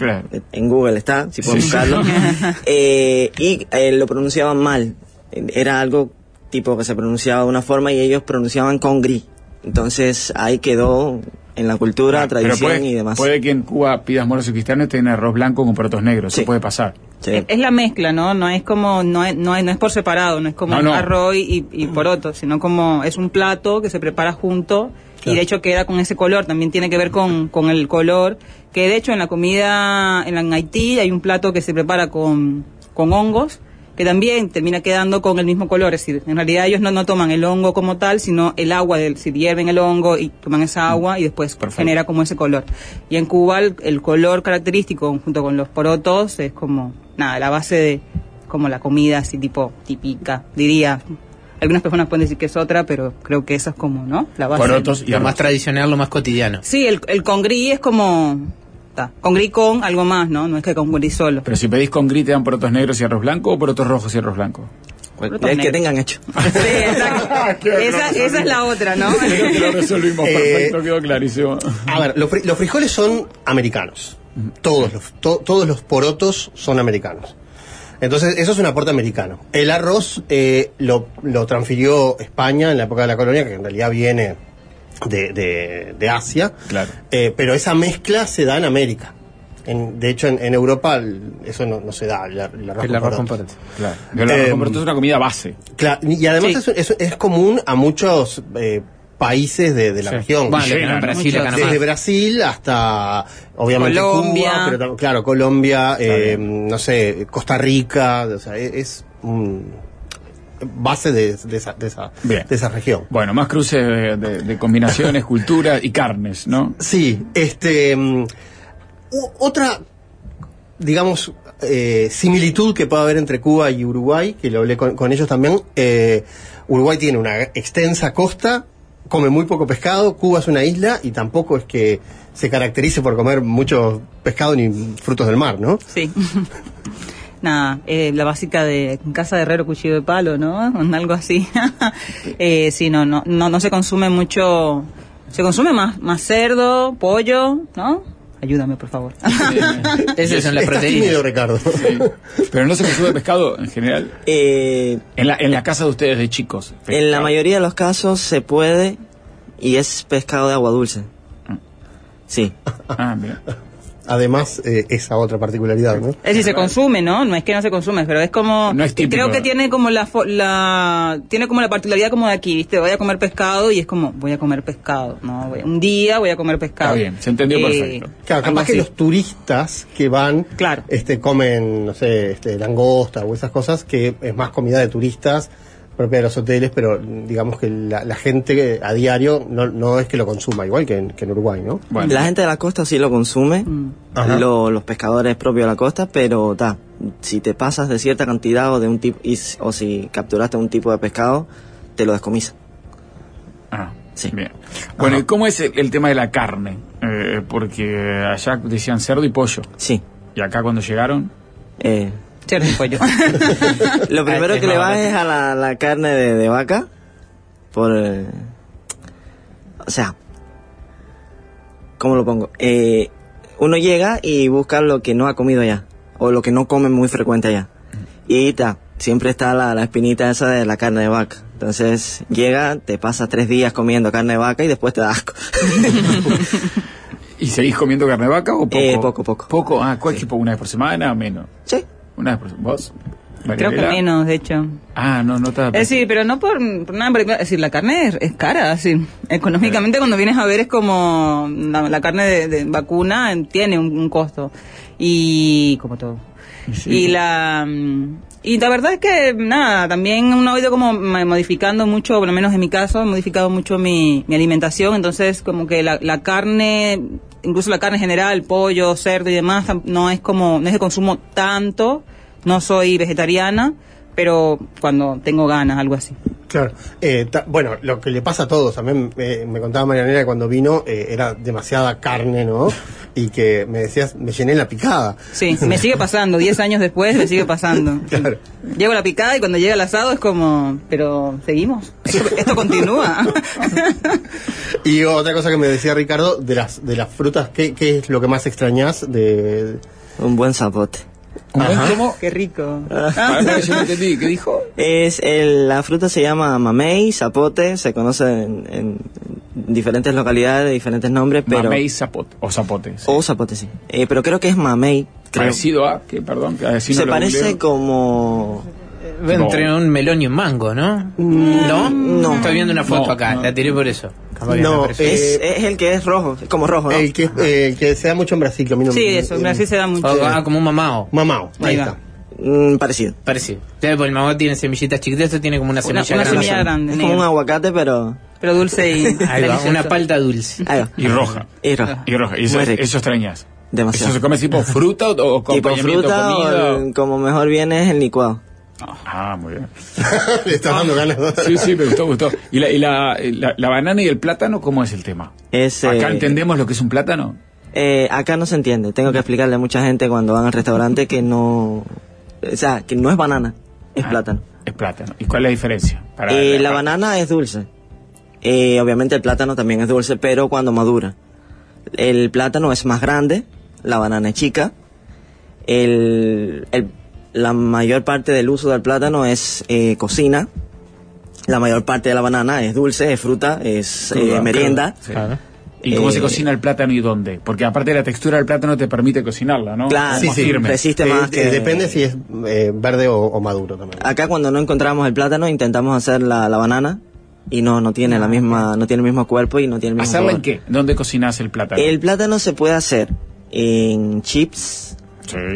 en Google está, si pueden Sí. buscarlo, eh, y eh, lo pronunciaban mal, era algo tipo que se pronunciaba de una forma y ellos pronunciaban con gris, entonces ahí quedó en la cultura, Ah, tradición puede, y demás. puede que en Cuba pidas moros y cristianos y tengan arroz blanco con porotos negros. Eso puede pasar. Es la mezcla, ¿no? No es como, no es, no es, no es por separado, no es como No, no. arroz y, y poroto, sino como es un plato que se prepara junto y de hecho queda con ese color, también tiene que ver con, con el color, que de hecho en la comida, en, la- en Haití hay un plato que se prepara con, con hongos, que también termina quedando con el mismo color, es decir, en realidad ellos no, no toman el hongo como tal, sino el agua, del, si hierven el hongo y toman esa agua y después genera como ese color. Y en Cuba el, el color característico junto con los porotos es como, nada, la base de como la comida así tipo típica, diría. Algunas personas pueden decir que es otra, pero creo que esa es como, ¿no? La base. lo más tradicional, lo más cotidiano. Sí, el, el congrí es como está. Con gris con algo más, ¿no? No es que con gris solo. Pero si pedís con gris, ¿te dan porotos negros y arroz blanco o porotos rojos y arroz blanco? El que tengan hecho. esa, esa es la otra, ¿no? Creo que lo resolvimos Eh, perfecto, quedó clarísimo. A ver, los, fri- los frijoles son americanos. Todos los, to- todos los porotos son americanos. Entonces, eso es un aporte americano. El arroz eh, lo, lo transfirió España en la época de la colonia, que en realidad viene de, de- de Asia. Claro. Eh, pero esa mezcla se da en América. En- de hecho, en, en Europa el- eso no, no se da, el, ar- el arroz El con arroz con porotos. Claro. El arroz Eh, con porotos es una comida base. Claro, y además es, es- es común a muchos eh, países de, de la Sí. región. Vale, Brasil, acá Desde. Brasil hasta, obviamente, Colombia. Cuba, pero claro, Colombia, eh, no sé, Costa Rica, o sea, es, es un base de, de esa, de, esa, de esa región. Bueno, más cruces de, de- de combinaciones, cultura y carnes, ¿no? Sí, este. mm, u- otra, digamos, eh, similitud que puede haber entre Cuba y Uruguay, que lo hablé con, con ellos también. eh, Uruguay tiene una extensa costa, come muy poco pescado, Cuba es una isla y tampoco es que se caracterice por comer mucho pescado ni frutos del mar, ¿no? Sí. Nada, eh, la básica de casa de herrero cuchillo de palo, ¿no? Algo así. eh, sí, no, no, no, no se consume mucho. Se consume más, más cerdo, pollo, ¿no? Ayúdame, por favor. Esas son las proteínas. tímido, Ricardo. Pero no se consume pescado en general. Eh, En la, en la casa de ustedes de chicos. en la mayoría de los casos se puede y es pescado de agua dulce. Sí. Ah, mira. Además, eh, esa otra particularidad, ¿no? Es decir, se consume, ¿no? No es que no se consume, pero es como... No es típico. Creo que tiene como la, fo- la... Tiene como la particularidad como de aquí, ¿viste? Voy a comer pescado y es como, voy a comer pescado, ¿no? Voy- un día voy a comer pescado. Está bien, se entendió Eh, perfecto. Claro, capaz que los turistas que van este, comen, no sé, este, langosta o esas cosas, que es más comida de turistas propia de los hoteles, pero digamos que la, la gente a diario no, no es que lo consuma, igual que en, que en Uruguay, ¿no? La gente de la costa sí lo consume, Ajá. lo- los pescadores propios de la costa, pero ta, si te pasas de cierta cantidad o de un tipo y o si capturaste un tipo de pescado, te lo descomisa. Ah, bien. Bueno, ¿y cómo es el, el tema de la carne? Eh, porque allá decían cerdo y pollo. Sí. ¿Y acá cuando llegaron? Eh, Cerdo y pollo. lo primero que le vas es a la, la carne de, de vaca, por, eh, o sea, ¿cómo lo pongo? Eh, uno llega y busca lo que no ha comido allá, o lo que no come muy frecuente allá. Y ta, siempre está la, la espinita esa de la carne de vaca. Entonces llega, te pasas tres días comiendo carne de vaca y después te da asco. ¿Y seguís comiendo carne de vaca o poco? Eh, poco, poco. ¿Poco? Ah, ¿cuál tipo? ¿Una vez por semana o menos? Sí. ¿Una vez por? ¿Vos? Creo que menos, de hecho. Ah, no, no estaba Es decir, pero no por, por nada, porque, es decir, la carne es, es cara, decir, económicamente cuando vienes a ver es como la, la carne de, de vacuna tiene un, un costo y como todo. Y la y la verdad es que nada, también uno ha ido como modificando mucho, por lo menos en mi caso, he modificado mucho mi, mi alimentación, entonces como que la, la carne, incluso la carne general, pollo, cerdo y demás, no es como, no es de consumo tanto, no soy vegetariana, pero cuando tengo ganas, algo así. Claro. Eh, ta- bueno, lo que le pasa a todos, también eh, me contaba Marianela que cuando vino eh, era demasiada carne, ¿no? Y que me decías, me llené la picada. Sí, me sigue pasando, 10 años después me sigue pasando. Claro. Llego a la picada y cuando llega el asado es como, pero seguimos, esto, esto continúa. Y otra cosa que me decía Ricardo, de las de las frutas, ¿qué, qué es lo que más extrañas de...? Un buen zapote. Qué rico. Ah, no, yo no entendí. ¿Qué dijo? Es el- la fruta se llama mamey, zapote, se conoce en, en diferentes localidades, diferentes nombres, pero Mamey zapote, o zapote. sí. o zapote sí. Eh, pero creo que es mamey. Creo. Parecido a, que perdón, que así no se lo parece googleo. como Entre un melón y un mango, ¿no? ¿No? no. Estoy viendo una foto No, acá, no. la tiré por eso. No, es, es el que es rojo, es como rojo, ¿no? El que, eh, el que se da mucho en Brasil, que a mí no Sí, eso, en Brasil se da mucho. O- ah, como un mamao. Mamao, ahí, Ahí está. Mm, parecido. Parecido. Sí, porque el mamao tiene semillitas chiquitas, esto tiene como una Una, semilla una grande. semilla grande, Es como un aguacate, pero pero dulce y Ahí va, delicioso. una palta dulce. ahí va. Y roja. Y rojo. Y roja. Y eso, eso extrañas. Demasiado. ¿Eso se come tipo fruta o, o Tipo fruta comida? o el- como mejor viene es el licuado. Ah, muy bien. Le estás dando ganas. Sí, sí, me gustó, me gustó. ¿Y, la, y la, la, la banana y el plátano cómo es el tema? Es, Acá eh, entendemos lo que es un plátano. Eh, acá no se entiende. Tengo que explicarle a mucha gente cuando van al restaurante que no. O sea, que no es banana, es plátano. Es plátano. ¿Y cuál es la diferencia? Para- Eh, la banana es dulce. Eh, obviamente el plátano también es dulce, pero cuando madura. El plátano es más grande, la banana es chica. El, el- la mayor parte del uso del plátano es eh, cocina. La mayor parte de la banana es dulce, es fruta, es eh, merienda. sí. ¿Y cómo se Eh, cocina el plátano y dónde? Porque aparte de la textura del plátano te permite cocinarla, ¿no? Claro, firme. resiste Eh, más de- que... Depende si es eh, verde o, o maduro también. Acá cuando no encontramos el plátano intentamos hacer la, la banana y no no tiene la misma no tiene el mismo cuerpo y no tiene el mismo ¿Hacerla en qué? ¿Dónde cocinas el plátano? El plátano se puede hacer en chips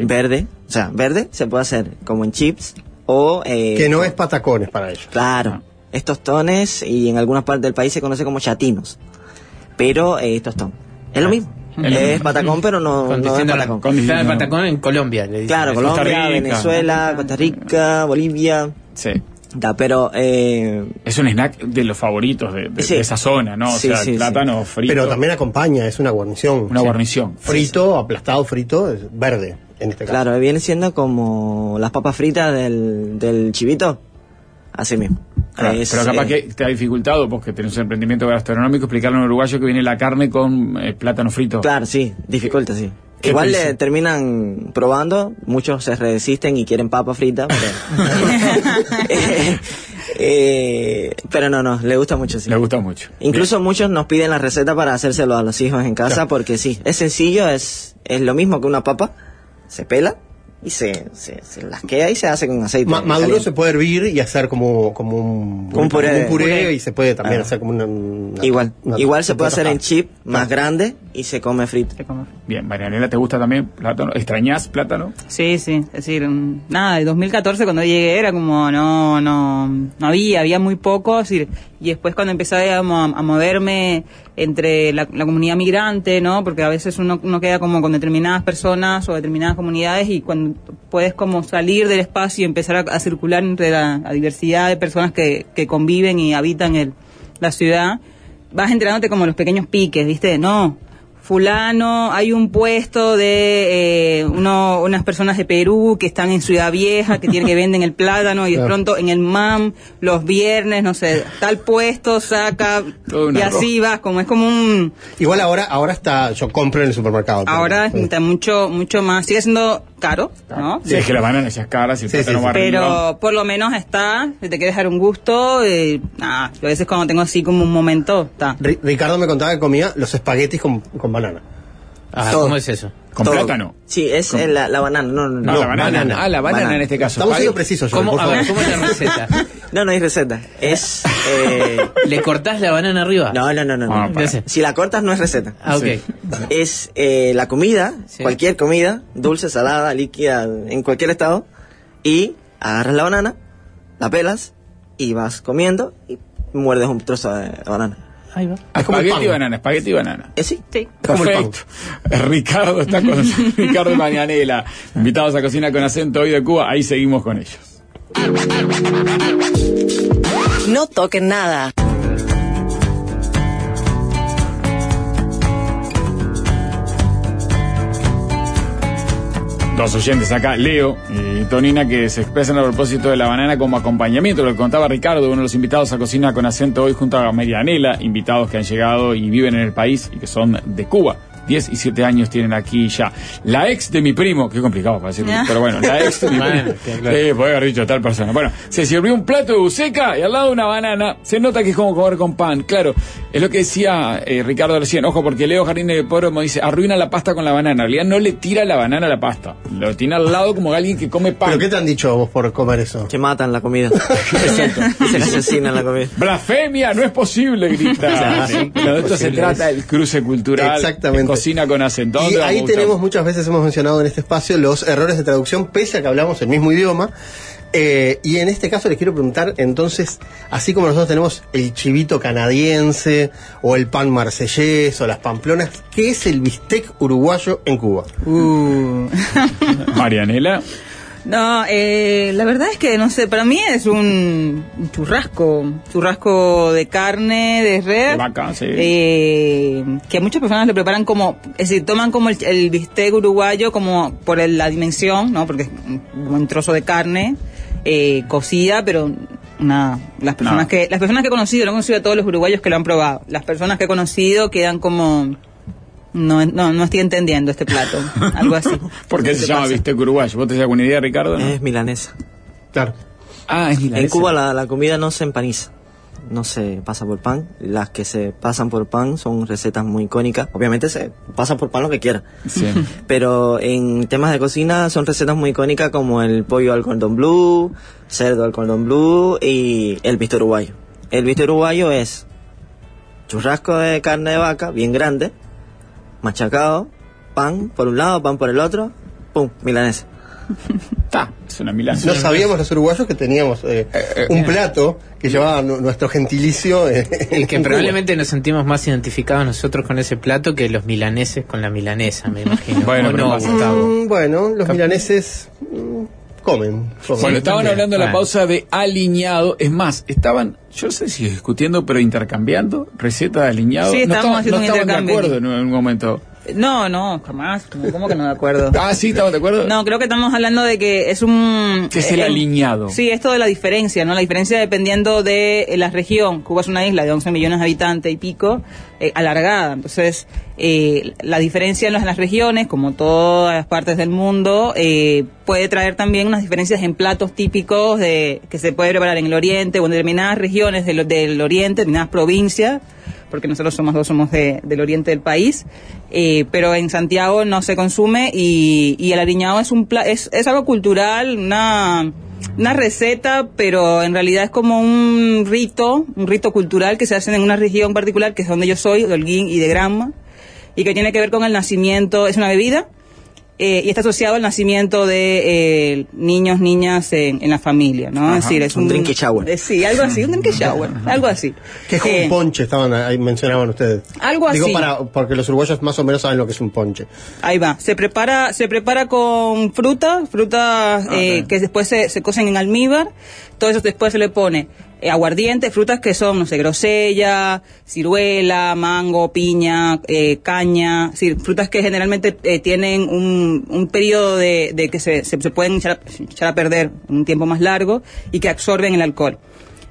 verde, o sea, verde se puede hacer como en chips o eh, Que no es patacones para ellos. Claro, es tostones y en algunas partes del país se conoce como chatinos, pero eh, tostón. Es lo mismo. Es patacón, pero no, no es patacón. con distinto- Está el patacón en Colombia, le dicen. Claro, Colombia. Venezuela, Costa Rica, Bolivia. Sí. Da, pero eh, Es un snack de los favoritos de, de- Sí. de esa zona, ¿no? O Sí, sea, sí, plátano frito. Pero también acompaña, es una guarnición. Una guarnición. Frito, aplastado frito, es verde en este caso. claro, viene siendo como las papas fritas del, del chivito. Así mismo. Claro, Es, pero capaz eh, que te ha dificultado, vos que tenés un emprendimiento gastronómico, explicarle a un uruguayo que viene la carne con eh, plátano frito. Claro, sí, dificulta, sí. ¿Qué Igual le terminan probando, muchos se resisten y quieren papa frita, pero... Eh, pero no, no, le gusta mucho, sí. Le gusta mucho. Incluso muchos nos piden la receta para hacérselo a los hijos en casa, Claro. porque sí, es sencillo, es, es lo mismo que una papa, se pela y se, se, se lasquea y se hace con aceite. Ma- maduro caliente. se puede hervir y hacer como, como un, Como un puré. puré y se puede también Ah. hacer como una, una- Igual, una- igual se puede hacer en chip más grande y se come frito. Bien, Marianela, ¿te gusta también plátano? ¿Extrañás plátano? Sí, sí, es decir, mm, nada, de 2014 cuando llegué era como no, no, no había, había muy poco, es decir, y después cuando empecé digamos, a, a moverme entre la, la comunidad migrante, ¿no? Porque a veces uno, uno queda como con determinadas personas o determinadas comunidades y cuando puedes como salir del espacio y empezar a, circular entre la, la diversidad de personas que, que conviven y habitan el, la ciudad, vas enterándote como los pequeños piques, ¿viste? No, fulano, hay un puesto de eh, uno, unas personas de Perú que están en Ciudad Vieja, que tienen que venden el plátano y de pronto en el MAM los viernes, no sé, tal puesto saca y así vas, como es como un Igual ahora, ahora está, yo compro en el supermercado. pero- ahora está mucho mucho más, sigue siendo caro, ¿no? Sí, es que las bananas ya caras y el Sí, arriba. Pero por lo menos está, si te quieres dar un gusto, eh, nada, a veces cuando tengo así como un momento, está. Ri- Ricardo me contaba que comía los espaguetis con, con banana. Ah, Todo. ¿Cómo es eso? ¿Con Todo. plátano? Sí, es eh, la, la banana, no, no, No, la banana. Ah, la banana, en este caso. Estamos siendo precisos, ¿Cómo, por a ver, favor. ¿cómo es la receta? No, no hay receta. Es. eh, ¿Le cortás la banana arriba? no, no, no, no. Ah, no. Si la cortas, no es receta. Ah, ok. Es eh, la comida, Sí. cualquier comida, dulce, salada, líquida, en cualquier estado, y agarras la banana, la pelas, y vas comiendo y muerdes un trozo de banana. Ahí va. Es como el Espagueti y banana, espagueti y banana. ¿Es sí? Sí. Perfecto. Ricardo está con Ricardo Mañanela, invitados a Cocina con Acento hoy de Cuba. Ahí seguimos con ellos. No toquen nada. Dos oyentes acá, Leo y Tonina, que se expresan a propósito de la banana como acompañamiento, lo que contaba Ricardo, uno de los invitados a Cocina con Acento hoy junto a Marianela, invitados que han llegado y viven en el país y que son de Cuba. 10 y 7 años tienen aquí ya. La ex de mi primo, qué complicado para decirlo, pero bueno, la ex de mi Bueno, primo. Sí, puede haber dicho tal persona. Bueno, se sirvió un plato de buceca y al lado una banana. Se nota que es como comer con pan. Claro, es lo que decía eh, Ricardo recién. Ojo, porque Leo Jardín de Poro me dice, arruina la pasta con la banana. En realidad no le tira la banana a la pasta. Lo tiene al lado como alguien que come pan. ¿Pero qué te han dicho vos por comer eso? Que matan la comida. Se asesinan la comida. Blasfemia, no es posible, grita. De esto se trata el cruce cultural. Exactamente. Con acento. Y ¿Dónde vamos ahí tenemos, muchas veces hemos mencionado en este espacio los errores de traducción, pese a que hablamos el mismo idioma. Eh, y en este caso les quiero preguntar, entonces, así como nosotros tenemos el chivito canadiense, o el pan marsellés, o las pamplonas, ¿qué es el bistec uruguayo en Cuba? Uh. Marianela. No, eh, la verdad es que no sé, para mí es un churrasco, churrasco de carne, de red, De vaca, sí. eh, que muchas personas lo preparan como, es decir, toman como el, el bistec uruguayo como por el- la dimensión, ¿no? Porque es un, un trozo de carne eh, cocida, pero nada, las personas No. que las personas que he conocido, no he conocido a todos los uruguayos que lo han probado, las personas que he conocido quedan como no, no, no estoy entendiendo este plato, algo así. ¿Por qué ¿Qué se llama pasa? bistec uruguayo? ¿Vos te das alguna idea, Ricardo? no? Es milanesa. Claro. Ah, es milanesa. En Cuba la, la comida no se empaniza, no se pasa por pan. Las que se pasan por pan son recetas muy icónicas. Obviamente se pasa por pan lo que quiera. Sí. Pero en temas de cocina son recetas muy icónicas como el pollo al cordón blue, cerdo al cordón blue y el bistec uruguayo. El bistec uruguayo es churrasco de carne de vaca bien grande, machacado, pan por un lado, pan por el otro, pum, milanesa. Está, es una milanesa. No sabíamos los uruguayos que teníamos eh, un plato que llevaba nu- nuestro gentilicio. eh, en Que probablemente nos sentimos más identificados nosotros con ese plato que los milaneses con la milanesa, me imagino. Bueno. Mm, bueno, los milaneses mm, comen. comen. Bueno, estaban también. hablando en la Bueno. pausa de aliñado. Es más, estaban, yo no sé si discutiendo, pero intercambiando receta de aliñado. Sí, no estábamos estaban, haciendo no un estaban de acuerdo en un momento. No, no, jamás. ¿Cómo que no de acuerdo? Ah, sí, estaban de acuerdo. No, creo que estamos hablando de que es un... Que es el eh, aliñado. Sí, esto de la diferencia, ¿no? La diferencia dependiendo de eh, la región. Cuba es una isla de 11 millones de habitantes y pico, eh, alargada. Entonces, eh, la diferencia en las, en las regiones, como todas las partes del mundo, eh, puede traer también unas diferencias en platos típicos de que se puede preparar en el oriente o en determinadas regiones del, del oriente, determinadas provincias porque nosotros somos dos, somos de- del oriente del país, eh, pero en Santiago no se consume y, el ariñado es, un pla- es, es algo cultural, una, una receta, pero en realidad es como un rito, un rito cultural que se hace en una región particular, que es donde yo soy, de Holguín y de Granma, y que tiene que ver con el nacimiento, es una bebida, eh, y está asociado al nacimiento de eh, niños, niñas en, en la familia, ¿no? Ajá, es decir, es un un, drinky shower. eh, sí, algo así, un drinky shower, algo así. Que es como Eh, un ponche, estaban ahí, mencionaban ustedes. Algo Digo, así. para, porque los uruguayos más o menos saben lo que es un ponche. Ahí va. Se prepara, se prepara con frutas, frutas eh, que después se, se cocen en almíbar. Todo eso después se le pone eh, aguardiente, frutas que son, no sé, grosella, ciruela, mango, piña, eh, caña, es decir, frutas que generalmente eh, tienen un, un periodo de, de que se, se, se pueden echar a, echar a perder un tiempo más largo y que absorben el alcohol.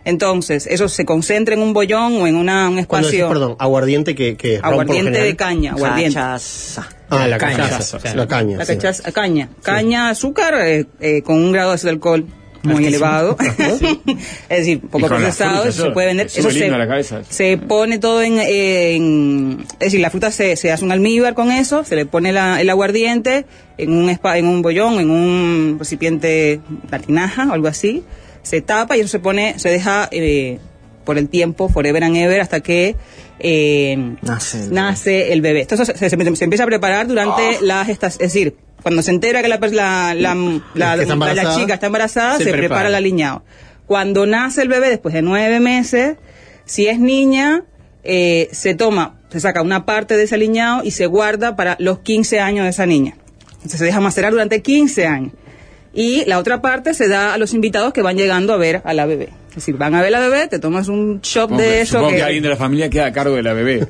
Entonces, eso se concentra en un bollón o en una, un decís, espacio. perdón, aguardiente que, que Aguardiente de caña, aguardiente. Ah, la Caña, cachaza, o sea, la caña. La sí. cachaza- caña. Caña, azúcar eh, eh, con un grado de alcohol muy elevado. es decir, poco las procesado, frutas, se puede vender. Eso se, a la cabeza. se pone todo en, en- Es decir, la fruta se, se hace un almíbar con eso, se le pone la- el aguardiente en un, espa- en un bollón, en un recipiente, la tinaja o algo así. Se tapa y eso se pone, se deja eh, por el tiempo, forever and ever, hasta que eh, nace, el bebé. Entonces se, se- se empieza a preparar durante la gestación, es decir, cuando se entera que la, la, la, la- Que chica está embarazada, Se se, prepara. prepara. el aliñado. Cuando nace el bebé, después de nueve meses, si es niña, eh, se toma, se saca una parte de ese aliñado y se guarda para los 15 años de esa niña. Entonces se deja macerar durante 15 años. Y la otra parte se da a los invitados que van llegando a ver a la bebé. Es decir, van a ver a la bebé, te tomas un shot de eso. supongo que, que- alguien de la familia queda a cargo de la bebé.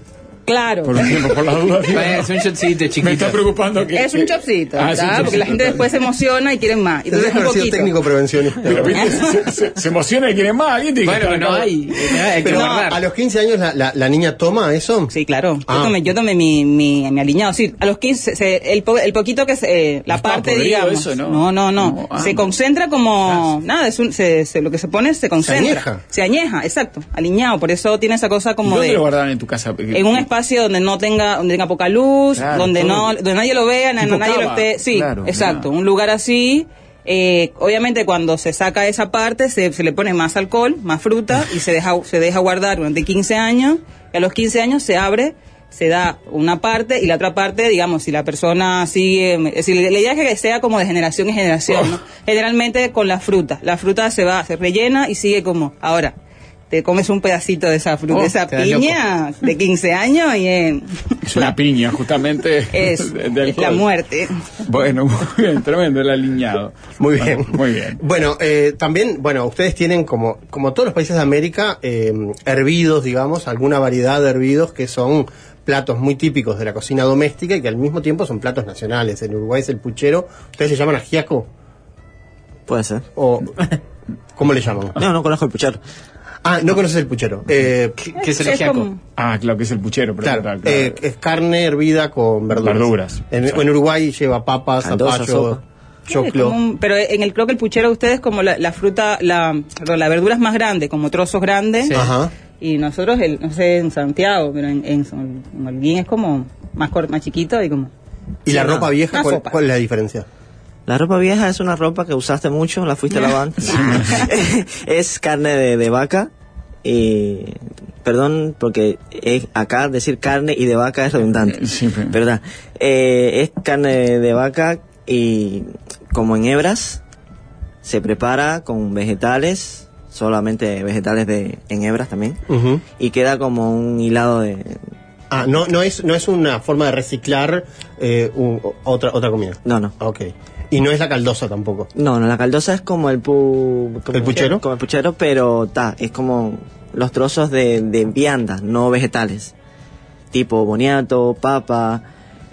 Claro. Por un tiempo, por la duda. Es un shotcito chiquito. Me está preocupando que. Es un chopcito, Ah, un ¿verdad? porque la chopcito, gente después se emociona y quieren más. Entonces un haber sido poquito. técnico prevencionista. Pero viste, se, se- se emociona y quiere más. Alguien que Bueno, no hay. hay que Pero guardar. a los 15 años la, la, la niña toma eso. Sí, claro. Ah. Yo tomé, yo tomé mi, mi, mi aliñado. Sí, a los 15, se- el, po- el poquito que se, eh, la parte, digamos. eso, ¿no? no, no. no. No, ah, se concentra como. Nada, es un, se, se- lo que se pone se concentra. añeja. Se añeja, exacto. Aliñado. Por eso tiene esa cosa ¿Y como ¿Dónde de. lo guardaban en tu casa? En un espacio donde no tenga, donde tenga poca luz, Claro, donde todo. no, donde nadie lo vea, Tipo nadie lo esté. Sí, Claro, exacto. Un lugar así. eh, obviamente cuando se saca esa parte se, se le pone más alcohol, más fruta y se deja, se deja guardar durante 15 años. Y a los 15 años se abre, se da una parte y la otra parte, digamos, si la persona sigue, es decir, la idea es que sea como de generación en generación, ¿no? Generalmente con la fruta. La fruta se va, se rellena y sigue como, ahora, te comes un pedacito de esa fruta, Oh, de esa piña de 15 años y eh, Es una piña, justamente. es, la muerte. Bueno, muy bien, tremendo el alineado. Muy bien. Muy bien. Bueno, eh, también, bueno, ustedes tienen como, como todos los países de América, eh, hervidos, digamos, alguna variedad de hervidos que son platos muy típicos de la cocina doméstica y que al mismo tiempo son platos nacionales. En Uruguay es el puchero. ¿Ustedes le llaman ajiaco? Puede ser. O, ¿Cómo le llaman? No, no conozco el puchero. Ah, no conoces el puchero. Eh, ¿Qué es el ajiaco? Ah, claro, que es el puchero. Pero Claro, eh, es carne hervida con verduras. Verduras. En, en Uruguay lleva papas, zapallo, choclo. un- pero en el creo que el puchero de ustedes como la, la fruta, la, perdón, la verdura es más grande, como trozos grandes. Sí. Ajá. Y nosotros, el, no sé, en Santiago, pero en, en, en es como más, cor- más chiquito y como... ¿Y la ropa vieja cuál, cuál es la diferencia? La ropa vieja es una ropa que usaste mucho, la fuiste lavando. es carne de, de vaca. Y, perdón, porque es, acá decir carne y de vaca es redundante. ¿Verdad? Eh, es carne de vaca y como en hebras se prepara con vegetales, solamente vegetales de en hebras también. Y queda como un hilado de... Ah, no, no es, no es una forma de reciclar eh, un- otra, otra comida. No, no. Ok. Y no es la caldosa tampoco. No, no, la caldosa es como el pu... como ¿El puchero? Como el puchero, pero ta, es como los trozos de, de viandas, no vegetales. Tipo boniato, papa,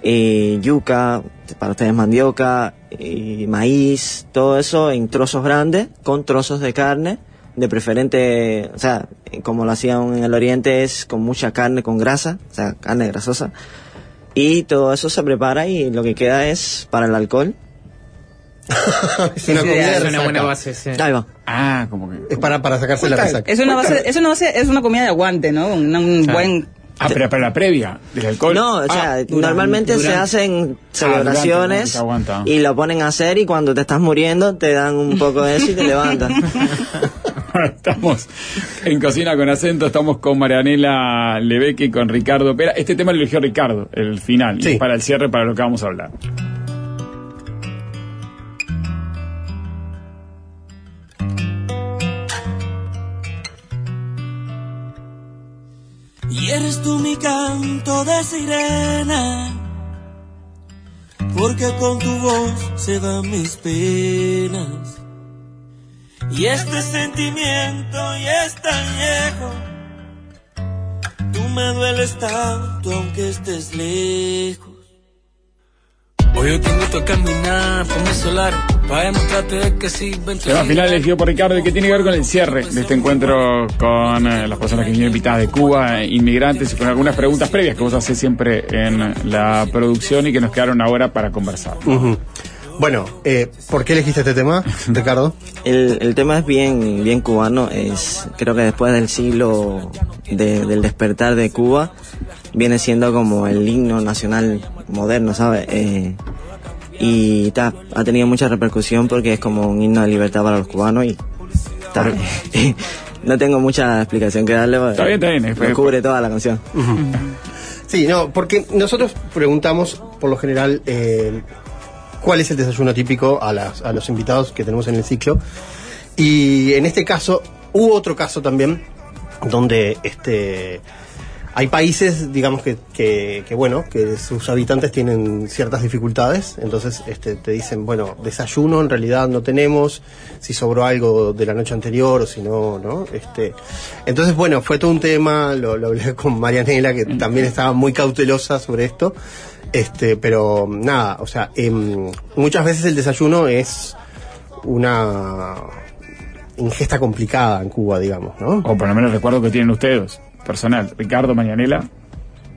eh, yuca, para ustedes mandioca, eh, maíz, todo eso en trozos grandes, con trozos de carne, de preferente, o sea, como lo hacían en el oriente, es con mucha carne con grasa, o sea, carne grasosa. Y todo eso se prepara y lo que queda es para el alcohol. es una Sí, comida de es una buena base, sí. Ahí va. Ah, como que... Es para, para sacarse la resaca. Es una base, es una base, es una comida de aguante, ¿no? Un, un Ah. buen... Ah, pero para la previa del alcohol. No, o sea, Ah, durante- normalmente se durante- hacen Ah, celebraciones durante, se aguanta. y lo ponen a hacer y cuando te estás muriendo te dan un poco de eso y te levantan. Estamos en Cocina con Acento, estamos con Marianela Lebeque y con Ricardo Pera. Este tema lo eligió Ricardo, el final, y es para el cierre, para lo que vamos a hablar. Mi canto de sirena, porque con tu voz se van mis penas. Y este sentimiento es tan viejo, tú me dueles tanto aunque estés lejos. Hoy yo te invito a caminar por mi solar, para demostrarte que sí, ven Tema final elegido por Ricardo y que tiene que ver con el cierre de este encuentro con eh, las personas que vienen invitadas de Cuba, inmigrantes, y con algunas preguntas previas que vos haces siempre en la producción y que nos quedaron ahora para conversar. Bueno, eh, ¿por qué elegiste este tema, Ricardo? El, el tema es bien, bien cubano, es creo que después del siglo de- del despertar de Cuba viene siendo como el himno nacional moderno, ¿sabes? Eh, y ta, ha tenido mucha repercusión porque es como un himno de libertad para los cubanos y ta, no tengo mucha explicación que darle. porque Está bien, está bien, lo cubre toda la canción. Sí, no, porque nosotros preguntamos por lo general eh, cuál es el desayuno típico a, las, a los invitados que tenemos en el ciclo. Y en este caso, hubo otro caso también donde este hay países, digamos que, que, que, bueno, que sus habitantes tienen ciertas dificultades, entonces este, te dicen, bueno, desayuno en realidad no tenemos, si sobró algo de la noche anterior o si no, ¿no? Este, entonces, bueno, fue todo un tema, lo, lo hablé con Marianela, que también estaba muy cautelosa sobre esto, este, pero nada, o sea, em, muchas veces el desayuno es una ingesta complicada en Cuba, digamos, ¿no? O por lo menos recuerdo que tienen ustedes, personal. Ricardo, Marianela,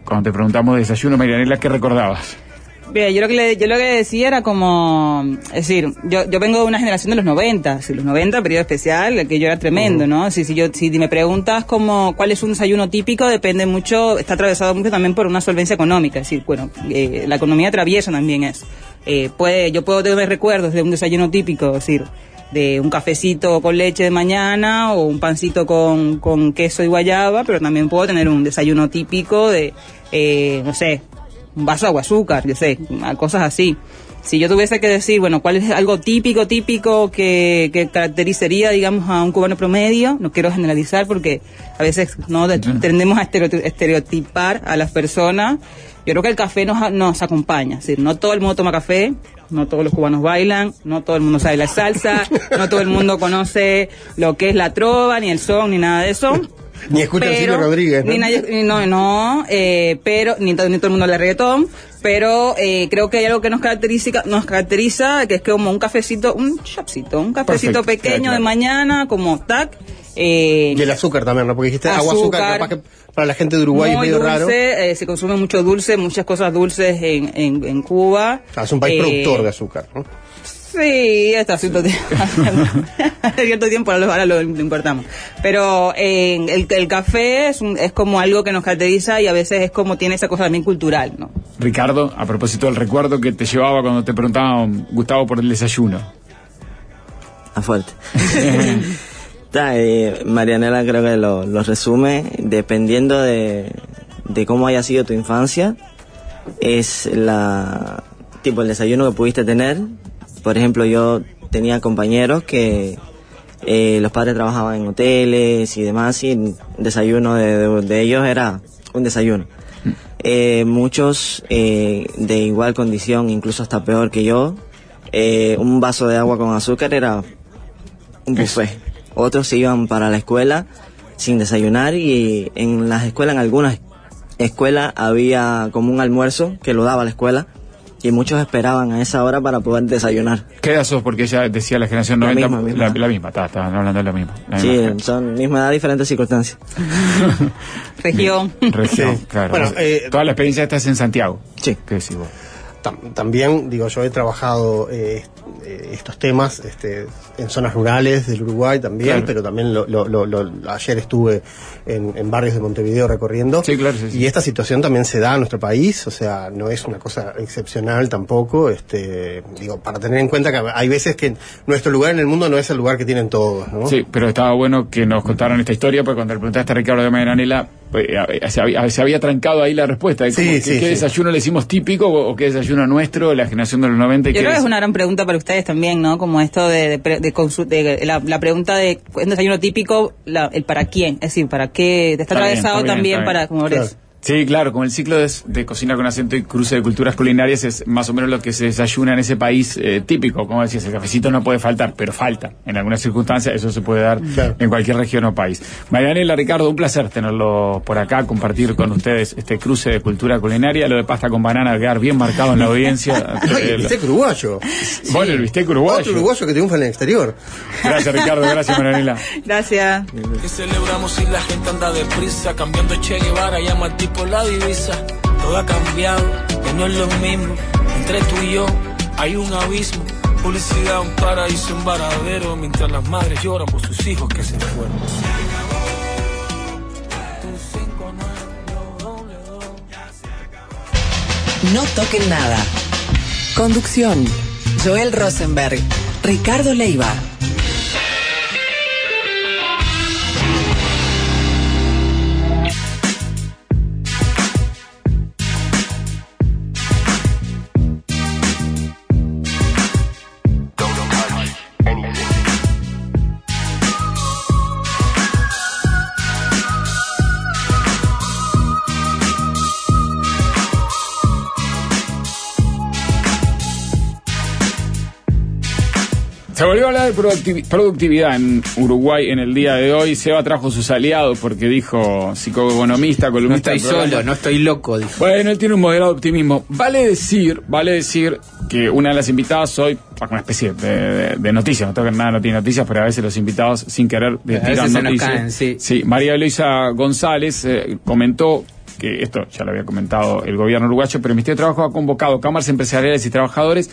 cuando te preguntamos de desayuno, Marianela, ¿qué recordabas? Bien, yo lo que le, yo lo que decía era como, es decir, yo, yo vengo de una generación de los 90, si los 90, periodo especial, que yo era tremendo, ¿no? Si, si, yo, si me preguntas como cuál es un desayuno típico, depende mucho, está atravesado mucho también por una solvencia económica, es decir, bueno, eh, la economía atraviesa también es. Eh, puede, yo puedo tener recuerdos de un desayuno típico, es decir, de un cafecito con leche de mañana o un pancito con, con queso y guayaba, pero también puedo tener un desayuno típico de, eh, no sé, un vaso de agua azúcar, yo sé, cosas así. Si yo tuviese que decir, bueno, cuál es algo típico, típico que, que caracterizaría, digamos, a un cubano promedio, no quiero generalizar porque a veces no De- tendemos a estereoti- estereotipar a las personas. Yo creo que el café nos, nos acompaña, es decir, no todo el mundo toma café, no todos los cubanos bailan, no todo el mundo sabe la salsa, no todo el mundo conoce lo que es la trova, ni el son, ni nada de eso. Ni escucha Pero- Silvio Rodríguez, ¿no? Ni nadie- ni- no, no, eh, pero ni, ni todo el mundo le reggaetón, pero eh, creo que hay algo que nos caracteriza, nos caracteriza, que es como un cafecito, un chopcito, un cafecito Perfecto, pequeño claro, de mañana, como tac. Eh, Y el azúcar también, ¿no? Porque dijiste agua Azúcar. azúcar, capaz que para la gente de Uruguay es medio dulce, raro. eh, se consume mucho dulce, muchas cosas dulces en, en, en Cuba. O sea, es un país Eh, productor de azúcar, ¿no? Sí, hasta cierto tiempo. hasta cierto tiempo ahora lo, ahora lo- lo importamos. Pero eh, el, el café es, un- es como algo que nos caracteriza y a veces es como tiene esa cosa también cultural, ¿no? Ricardo, a propósito del recuerdo que te llevaba cuando te preguntaban, Gustavo, por el desayuno. A fuerte. Eh, Marianela creo que lo, lo resume, dependiendo de, de cómo haya sido tu infancia, es la tipo el desayuno que pudiste tener. Por ejemplo, yo tenía compañeros que eh, los padres trabajaban en hoteles y demás y el desayuno de, de- de ellos era un desayuno. Eh, muchos eh, de igual condición, incluso hasta peor que yo, un vaso de agua con azúcar era un buffet. Otros se iban para la escuela sin desayunar y en las escuelas, en algunas escuelas había como un almuerzo que lo daba la escuela y muchos esperaban a esa hora para poder desayunar. ¿Qué edad sos? Porque ella decía la generación La 90. misma, misma. La, la misma, está, estaban hablando de lo mismo. la Sí, misma son misma edad, diferentes circunstancias. Región. región, Sí. claro. Bueno, eh, Toda la experiencia esta es en Santiago. Sí. ¿Qué decís vos? Tam- también, digo, yo he trabajado eh, eh, estos temas este, en zonas rurales del Uruguay también, Claro. pero también lo, lo- lo- lo- ayer estuve en, en barrios de Montevideo recorriendo. Sí, claro, sí, sí. Y esta situación también se da en nuestro país, o sea, no es una cosa excepcional tampoco. Este, digo, para tener en cuenta que hay veces que nuestro lugar en el mundo no es el lugar que tienen todos, ¿no? Sí, pero estaba bueno que nos contaran esta historia, porque cuando le preguntaste a Ricardo de Maranela, eh, se, había, se había trancado ahí la respuesta. Sí, sí, ¿Qué, sí. desayuno le hicimos típico o, qué desayuno nuestro, la generación de los 90? y Yo creo que es una gran pregunta para ustedes también, ¿no? Como esto de, de, pre- de de la, la pregunta de un desayuno típico, la- el para quién, es decir, para qué, está, Está bien, atravesado está bien, también está para bien. como Claro. Sí, claro, como el ciclo de, de cocina con acento y cruce de culturas culinarias es más o menos lo que se desayuna en ese país eh, típico. Como decías, el cafecito no puede faltar, pero falta. En algunas circunstancias eso se puede dar en cualquier región o país. Marianela, Ricardo, un placer tenerlo por acá, compartir con ustedes este cruce de cultura culinaria. Lo de pasta con banana a quedar bien marcado en la audiencia. Ay, el bistec uruguayo. Bueno, el bistec uruguayo. Otro uruguayo que triunfa en el exterior. Gracias, Ricardo. Gracias, Marianela. Gracias. Que celebramos si la gente anda deprisa, cambiando Che Guevara, llama al tipo la divisa. Todo ha cambiado, ya no es lo mismo. Entre tú y yo hay un abismo. Publicidad, un paraíso, un varadero, mientras las madres lloran por sus hijos que se fueron. No toquen nada. Conducción. Joel Rosenberg. Ricardo Leiva. Volvió a hablar de productivi- productividad en Uruguay en el día de hoy. Seba trajo sus aliados porque dijo psicoeconomista, No columnista. estoy del programa. solo, no estoy loco, dijo. Bueno, él tiene un moderado optimismo. Vale decir, vale decir que una de las invitadas hoy, una especie de, de- de noticias, no tocan nada, no tiene noticias, pero a veces los invitados sin querer veces tiran se nos noticias. caen, sí. Sí, María Luisa González eh, comentó que esto ya lo había comentado el gobierno uruguayo, pero el Ministerio de Trabajo ha convocado cámaras empresariales y trabajadores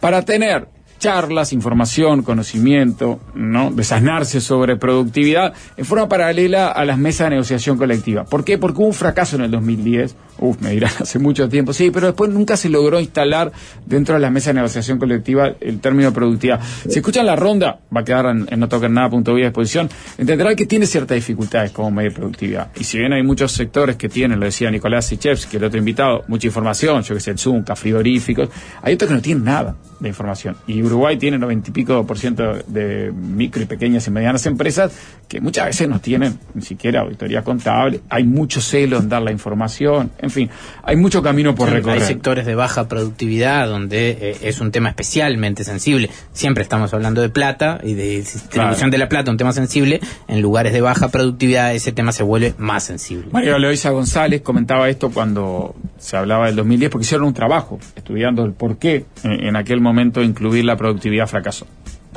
para tener charlas, información, conocimiento, ¿no? Desasnarse sobre productividad en forma paralela a las mesas de negociación colectiva. ¿Por qué? Porque hubo un fracaso en el 2010, uf, me dirán hace mucho tiempo, sí, pero después nunca se logró instalar dentro de las mesas de negociación colectiva el término productividad. Si escuchan la ronda, va a quedar en, en no toquen nada punto de exposición, entenderán que tiene ciertas dificultades como medir productividad. Y si bien hay muchos sectores que tienen, lo decía Nicolás Sichevsky, el otro invitado, mucha información, yo que sé, el Zunca, frigoríficos, hay otros que no tienen nada de información. Y Uruguay tiene 90 y pico por ciento de micro y pequeñas y medianas empresas que muchas veces no tienen ni siquiera auditoría contable. Hay mucho celo en dar la información. En fin, hay mucho camino por Sí, recorrer. Hay sectores de baja productividad donde eh, es un tema especialmente sensible. Siempre estamos hablando de plata y de distribución Claro. de la plata, un tema sensible. En lugares de baja productividad ese tema se vuelve más sensible. María Eloisa González comentaba esto cuando se hablaba del 2010, porque hicieron un trabajo estudiando el por qué en, en aquel momento incluir la productividad fracasó.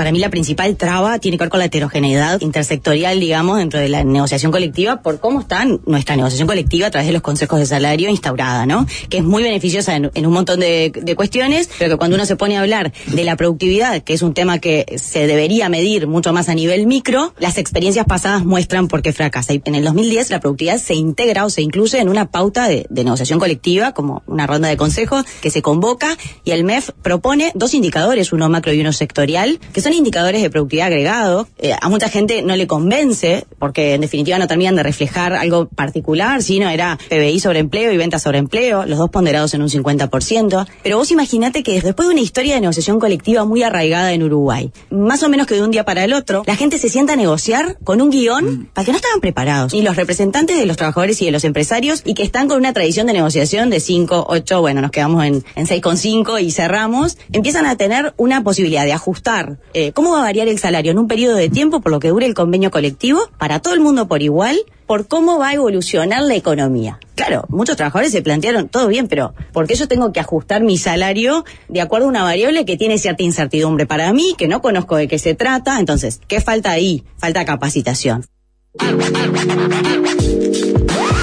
Para mí la principal traba tiene que ver con la heterogeneidad intersectorial, digamos, dentro de la negociación colectiva, por cómo está nuestra negociación colectiva a través de los consejos de salario instaurada, ¿no? Que es muy beneficiosa en, un montón de, de cuestiones, pero que cuando uno se pone a hablar de la productividad, que es un tema que se debería medir mucho más a nivel micro, las experiencias pasadas muestran por qué fracasa. Y en el 2010 la productividad se integra o se incluye en una pauta de, de negociación colectiva, como una ronda de consejos que se convoca y el MEF propone dos indicadores, uno macro y uno sectorial, que son indicadores de productividad agregado. Eh, a mucha gente no le convence, porque en definitiva no terminan de reflejar algo particular, sino era PBI sobre empleo y ventas sobre empleo, los dos ponderados en un 50%. Pero vos imaginate que después de una historia de negociación colectiva muy arraigada en Uruguay, más o menos que de un día para el otro, la gente se sienta a negociar con un guion para que no estaban preparados. Y los representantes de los trabajadores y de los empresarios, y que están con una tradición de negociación de 5, 8, bueno, nos quedamos en, en 6,5 y cerramos, empiezan a tener una posibilidad de ajustar eh, cómo va a variar el salario en un periodo de tiempo por lo que dure el convenio colectivo, para todo el mundo por igual, por cómo va a evolucionar la economía. Claro, muchos trabajadores se plantearon, todo bien, pero ¿por qué yo tengo que ajustar mi salario de acuerdo a una variable que tiene cierta incertidumbre para mí, que no conozco de qué se trata? Entonces, ¿qué falta ahí? Falta capacitación.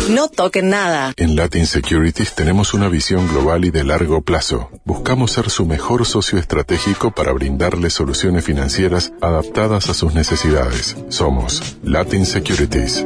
No toquen nada. En Latin Securities tenemos una visión global y de largo plazo. Buscamos ser su mejor socio estratégico para brindarle soluciones financieras adaptadas a sus necesidades. Somos Latin Securities.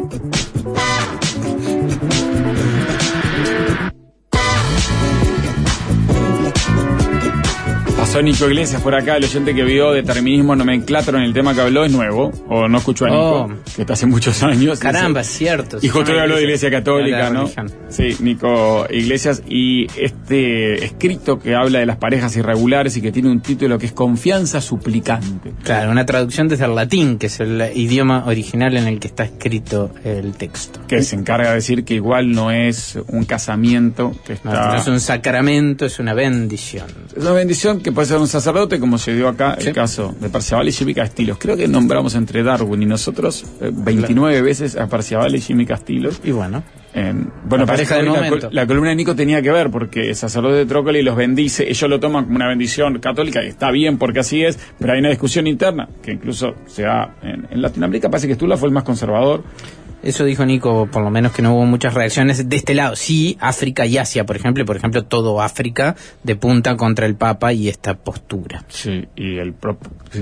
Pasó Nico Iglesias por acá, el oyente que vio determinismo nomenclatro en el tema que habló es nuevo, o no escuchó a Nico, Oh. que está hace muchos años. Caramba, es cierto. Y justo habló de Iglesia Católica, ¿no? Sí, Nico Iglesias. Y este escrito que habla de las parejas irregulares y que tiene un título que es Confianza Suplicante. Claro, una traducción desde el latín, que es el idioma original en el que está escrito el texto. Que se encarga de decir que igual no es un casamiento, que No, está... no es un sacramento, es una bendición. Es una bendición que puede ser un sacerdote, como se dio acá el caso de Parcival y Jimmy Castillo. Creo que nombramos entre Darwin y nosotros eh, 29 veces a Parcival y Jimmy Castillo. Y bueno. bueno, La parece pareja la, col- la columna de Nico tenía que ver, porque el sacerdote de Trócoli los bendice, ellos lo toman como una bendición católica, y está bien porque así es, pero hay una discusión interna, que incluso se da en, en Latinoamérica, parece que Stula fue el más conservador. Eso dijo Nico, por lo menos que no hubo muchas reacciones de este lado. Sí, África y Asia, por ejemplo, y por ejemplo todo África de punta contra el Papa y esta postura. Sí, y el, pro-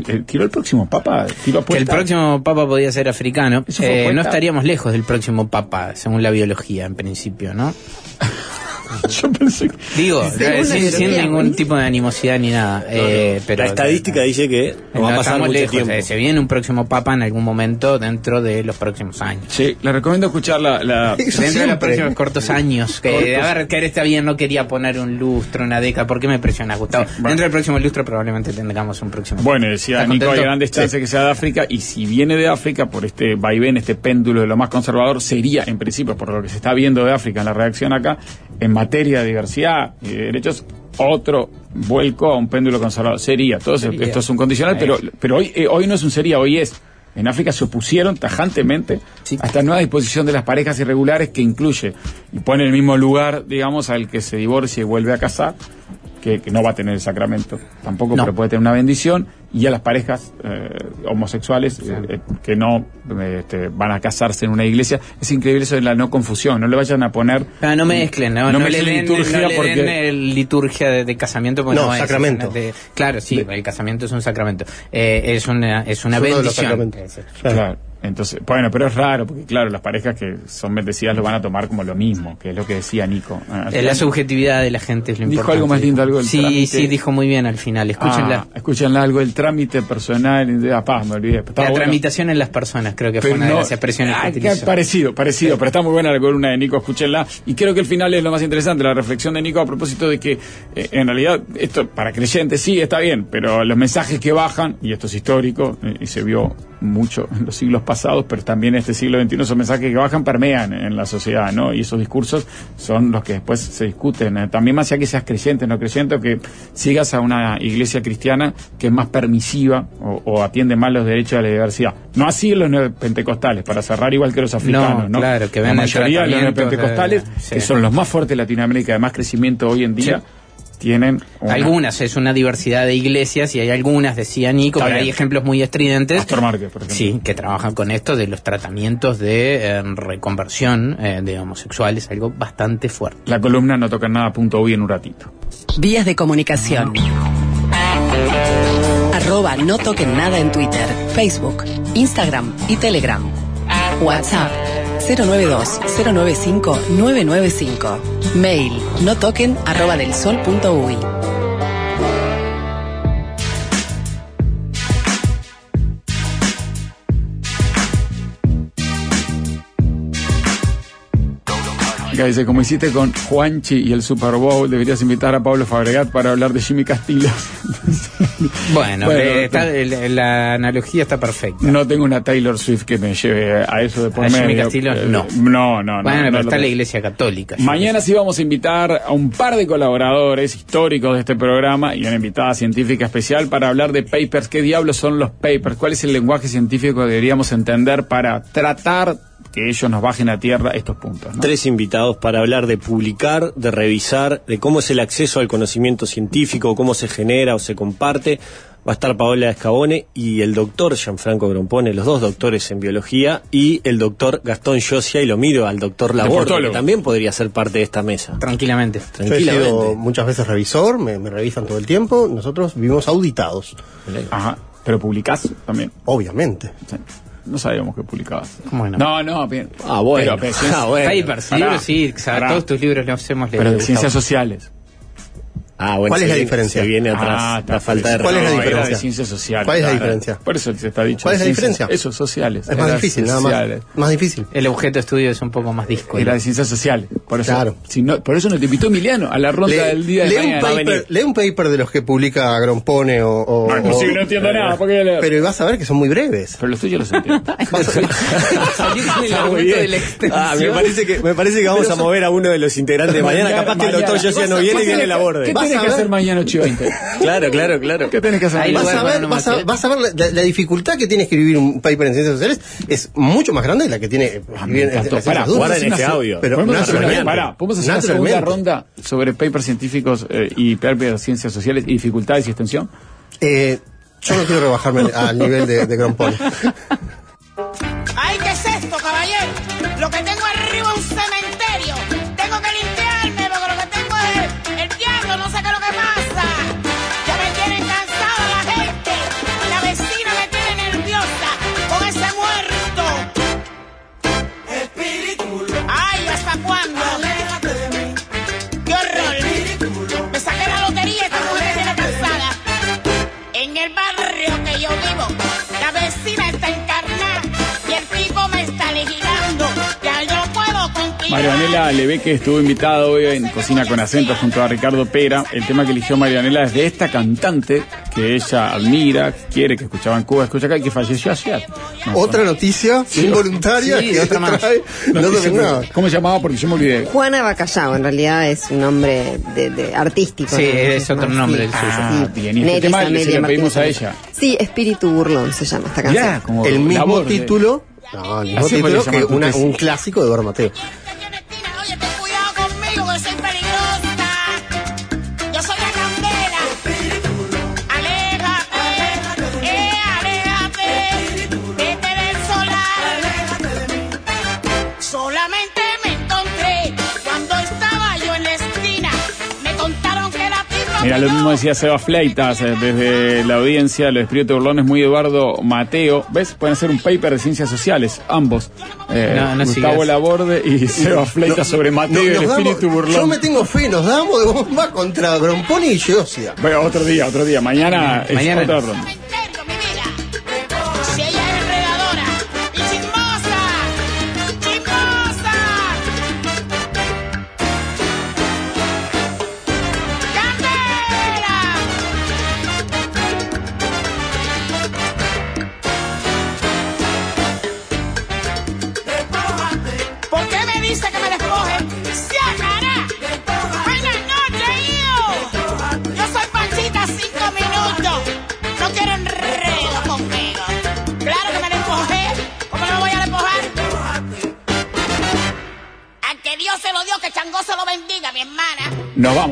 el- tiró el próximo Papa, tiró Que el próximo Papa podía ser africano. Eh, no estaríamos lejos del próximo Papa, según la biología, en principio, ¿no? Yo pensé que... Digo, sin, ningún tipo de animosidad ni nada. eh, pero la estadística dice que no, va a pasar mucho lejos, tiempo. eh, se viene un próximo Papa en algún momento dentro de los próximos años. Sí, le recomiendo escuchar la... la- Dentro de los próximos cortos años. Que, Cortos. A ver, que está bien, no quería poner un lustro, una década. ¿Por qué me presionas, Gustavo? Dentro del próximo lustro probablemente tengamos un próximo. Bueno, decía ¿Estás Nico, hay grandes chances que sea de África, y si viene de África, por este vaivén, este péndulo de lo más conservador, sería, en principio, por lo que se está viendo de África en la reacción acá, en materia de diversidad y de derechos, otro vuelco a un péndulo conservador. Sería, todo eso- Sería. esto es un condicional, pero, pero hoy, eh, hoy no es un sería, hoy es. En África se opusieron tajantemente a esta nueva disposición de las parejas irregulares que incluye y pone en el mismo lugar, digamos, al que se divorcia y vuelve a casar, que, que no va a tener el sacramento tampoco, No. pero puede tener una bendición, y a las parejas eh, homosexuales eh, eh, que no eh, este, van a casarse en una iglesia. Es increíble eso de la no confusión, no le vayan a poner... Ah, no me mezclen, no, no, le mezclen den, liturgia no le porque... den, eh, liturgia de, de casamiento. porque No, es sacramento. exactamente- claro, sí, el casamiento es un sacramento. Eh, es una, es una Es de bendición. sacramentos. Claro. Entonces, bueno, pero es raro, porque claro, las parejas que son bendecidas lo van a tomar como lo mismo, que es lo que decía Nico. Ah, Eh, la subjetividad de la gente es lo Dijo importante. algo más lindo, algo del Sí, trámite. sí, dijo muy bien al final. Escúchenla. Ah, escúchenla algo del trámite personal. De, ah, pa, me olvidé. La bueno. tramitación en las personas, creo que fue una de las expresiones Ah, que que utilizó. parecido, parecido, pero está muy buena la columna de Nico, escúchenla. Y creo que el final es lo más interesante, la reflexión de Nico a propósito de que eh, en realidad esto para creyentes sí está bien, pero los mensajes que bajan, y esto es histórico, eh, y se vio mucho en los siglos pasados, pero también en este siglo XXI, esos mensajes que bajan permean en la sociedad, ¿no? Y esos discursos son los que después se discuten. eh, también más allá que seas creyente, no creyente, o que sigas a una iglesia cristiana que es más permisiva o, o atiende más los derechos de la diversidad. No así los neopentecostales, para cerrar igual que los africanos, ¿no? claro, que ven la mayoría de los neopentecostales, sí. que son los más fuertes de Latinoamérica, de más crecimiento hoy en día, tienen una- Algunas, es una diversidad de iglesias y hay algunas, decía Nico, pero hay ejemplos muy estridentes. Por ejemplo. Sí, que trabajan con esto de los tratamientos de eh, reconversión eh, de homosexuales, algo bastante fuerte. La columna no toca nada punto hoy en un ratito. Vías de comunicación. Arroba no toquen nada en Twitter, Facebook, Instagram y Telegram. WhatsApp 092-095-995. Mail no arroba del sol punto dice, como hiciste con Juanchi y el Super Bowl, deberías invitar a Pablo Fabregat para hablar de Jimmy Castillo. Bueno, eh, está- la analogía está perfecta. No tengo una Taylor Swift que me lleve a eso de por ¿A Jimmy. Castillo? Eh, No. No, no, no. bueno, no pero lo está la iglesia católica. Mañana sí vamos a invitar a un par de colaboradores históricos de este programa y una invitada científica especial para hablar de papers. ¿Qué diablos son los papers? ¿Cuál es el lenguaje científico que deberíamos entender para tratar que ellos nos bajen a tierra estos puntos? ¿no? Tres invitados para hablar de publicar, de revisar, de cómo es el acceso al conocimiento científico, cómo se genera o se comparte. Va a estar Paola Escabone y el doctor Gianfranco Grompone, los dos doctores en biología, y el doctor Gastón Josia, y lo miro al doctor Laborde, que también podría ser parte de esta mesa. Tranquilamente. Yo he Tranquilamente. sido muchas veces revisor, me, me revisan todo el tiempo. Nosotros vivimos auditados. Ajá. Pero publicás también. Obviamente. Sí. No sabíamos que publicabas. ¿Cómo no? No, bien. Ah, bueno. Pero, pero Ah, bueno. Pará, libros, sí, pará. todos tus libros los hemos leído. Pero de ciencias sociales. Ah, bueno, ¿Cuál es se la viene- diferencia? Se viene atrás Ah, la falta de ¿Cuál es la diferencia? de ciencias sociales. ¿Cuál es la diferencia? Por eso se está dicho. ¿Cuál es la diferencia? Eso, sociales. Es más Era difícil, nada más. Más difícil. El objeto de estudio es un poco más disco. Era de ciencias sociales. Por eso, Claro. si no, por eso no te invitó Emiliano a la ronda Lee, del día de lee mañana. un paper, venir. lee un paper de los que publica Grompone o... o- No, es posible, o- no entiendo nada. ¿por qué voy a leer? Pero vas a ver que son muy breves. Pero los tuyos los entiendo. El. Ah, me parece que, me parece que vamos a mover a uno de los integrantes de mañana. Capaz que el doctor Josia no viene y viene la borde. ¿Qué Vas tenés a que ver- hacer mañana 8 y 20? Claro, claro, claro. ¿Qué tenés que hacer Ahí mañana? Vas a, ver, vas, a, vas a ver la, la- dificultad que tiene escribir un paper en ciencias sociales es mucho más grande de la que tiene escribir en, en Pará, guarden una este audio. Pero ¿Podemos hacer una, pará, ¿podemos hacer una segunda ronda sobre papers científicos eh, y papers de ciencias sociales y dificultades y extensión? Eh, yo no quiero rebajarme al- nivel de, de Grompone. ¡Ay, qué es esto, caballero! Lo que tengo Marianela Leveque estuvo invitada hoy en Cocina con Acento junto a Ricardo Pera. El tema que eligió Marianela es de esta cantante que ella admira, quiere, que escuchaba en Cuba, escucha acá y que falleció ayer. No, Otra noticia involuntaria Sí, que otra más. trae. No nada. ¿Cómo se llamaba? Porque yo me olvidé. Juana Bacallao, en realidad es un nombre de, de artístico. Sí, ¿no? es otro más, nombre sí. el suyo. Ah, bien. Y este tema Amelia se lo pedimos a ella. Sí, Espíritu Burlón se llama esta canción. Ya, como El mismo labor de- título. No, el mismo título que una- tesis. un clásico de Eduardo Mateo. Mira, lo mismo decía Seba Fleitas eh, desde la audiencia, el espíritu burlón es muy Eduardo Mateo. ¿Ves? Pueden hacer un paper de ciencias sociales, ambos. Eh, No, no Gustavo sigas. Laborde y Seba Fleitas sobre Mateo y el damos- espíritu burlón. Yo me tengo fe, nos damos de bomba contra Gromponi y Geosia. Bueno, otro día, otro día. Mañana es Mañana otra no. ronda.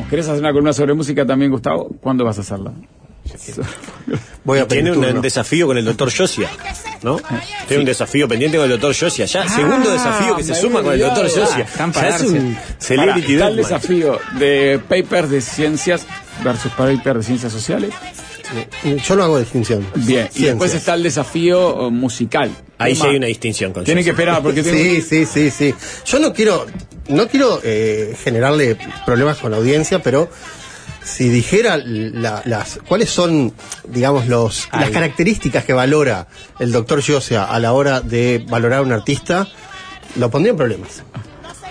¿Querés hacer una columna sobre música también, Gustavo? ¿Cuándo vas a hacerla? Voy a Tiene un turno. desafío con el doctor Josia, ¿no? Tiene un desafío pendiente con el doctor Josia. Ya, segundo desafío que se suma con el doctor. Josia. Ah, Ya para es un celebrity Pará, está el desafío de papers de ciencias versus papers de ciencias sociales. Yo no hago distinción. Bien, y después está el desafío eh, musical. Ahí sí hay una distinción con Tiene que esperar porque tiene Sí, sí, sí, sí. Yo no quiero, no quiero eh, generarle problemas con la audiencia, pero si dijera la- las cuáles son, digamos, los las características que valora el doctor Josia a la hora de valorar a un artista, lo pondría en problemas.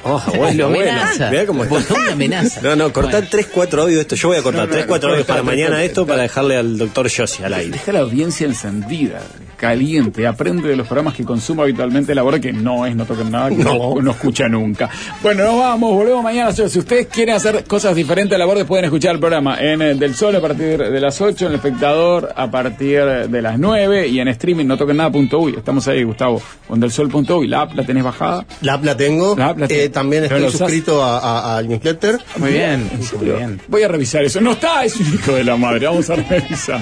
Oh, bueno, bueno. amenaza. Mirá cómo está. Botón de amenaza. No, no, cortar tres, cuatro audios de esto. Yo voy a cortar No, no, tres, cuatro no, audios no, para mañana esto para dejarle al doctor Josia al aire. Deja la audiencia encendida, caliente, aprende de los programas que consumo habitualmente la hora que no es No Toquen Nada, que no. no escucha nunca. Bueno, nos vamos, volvemos mañana. Si ustedes quieren hacer cosas diferentes a la borde, pueden escuchar el programa en eh, Del Sol a partir de las 8, en El Espectador a partir de las 9 y en streaming no toquen nada.uy. Estamos ahí, Gustavo, con delsol.uy. La app la tenés bajada. La app la tengo. La app la Eh, tenés. también estoy suscrito a- a- al newsletter. Muy bien, ¿En muy bien. Voy a revisar eso. No está, es un hijo de la madre. Vamos a revisar.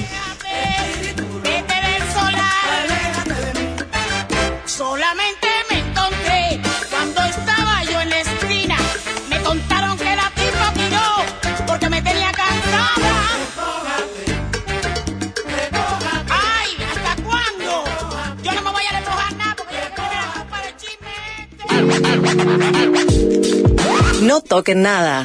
No toquen nada.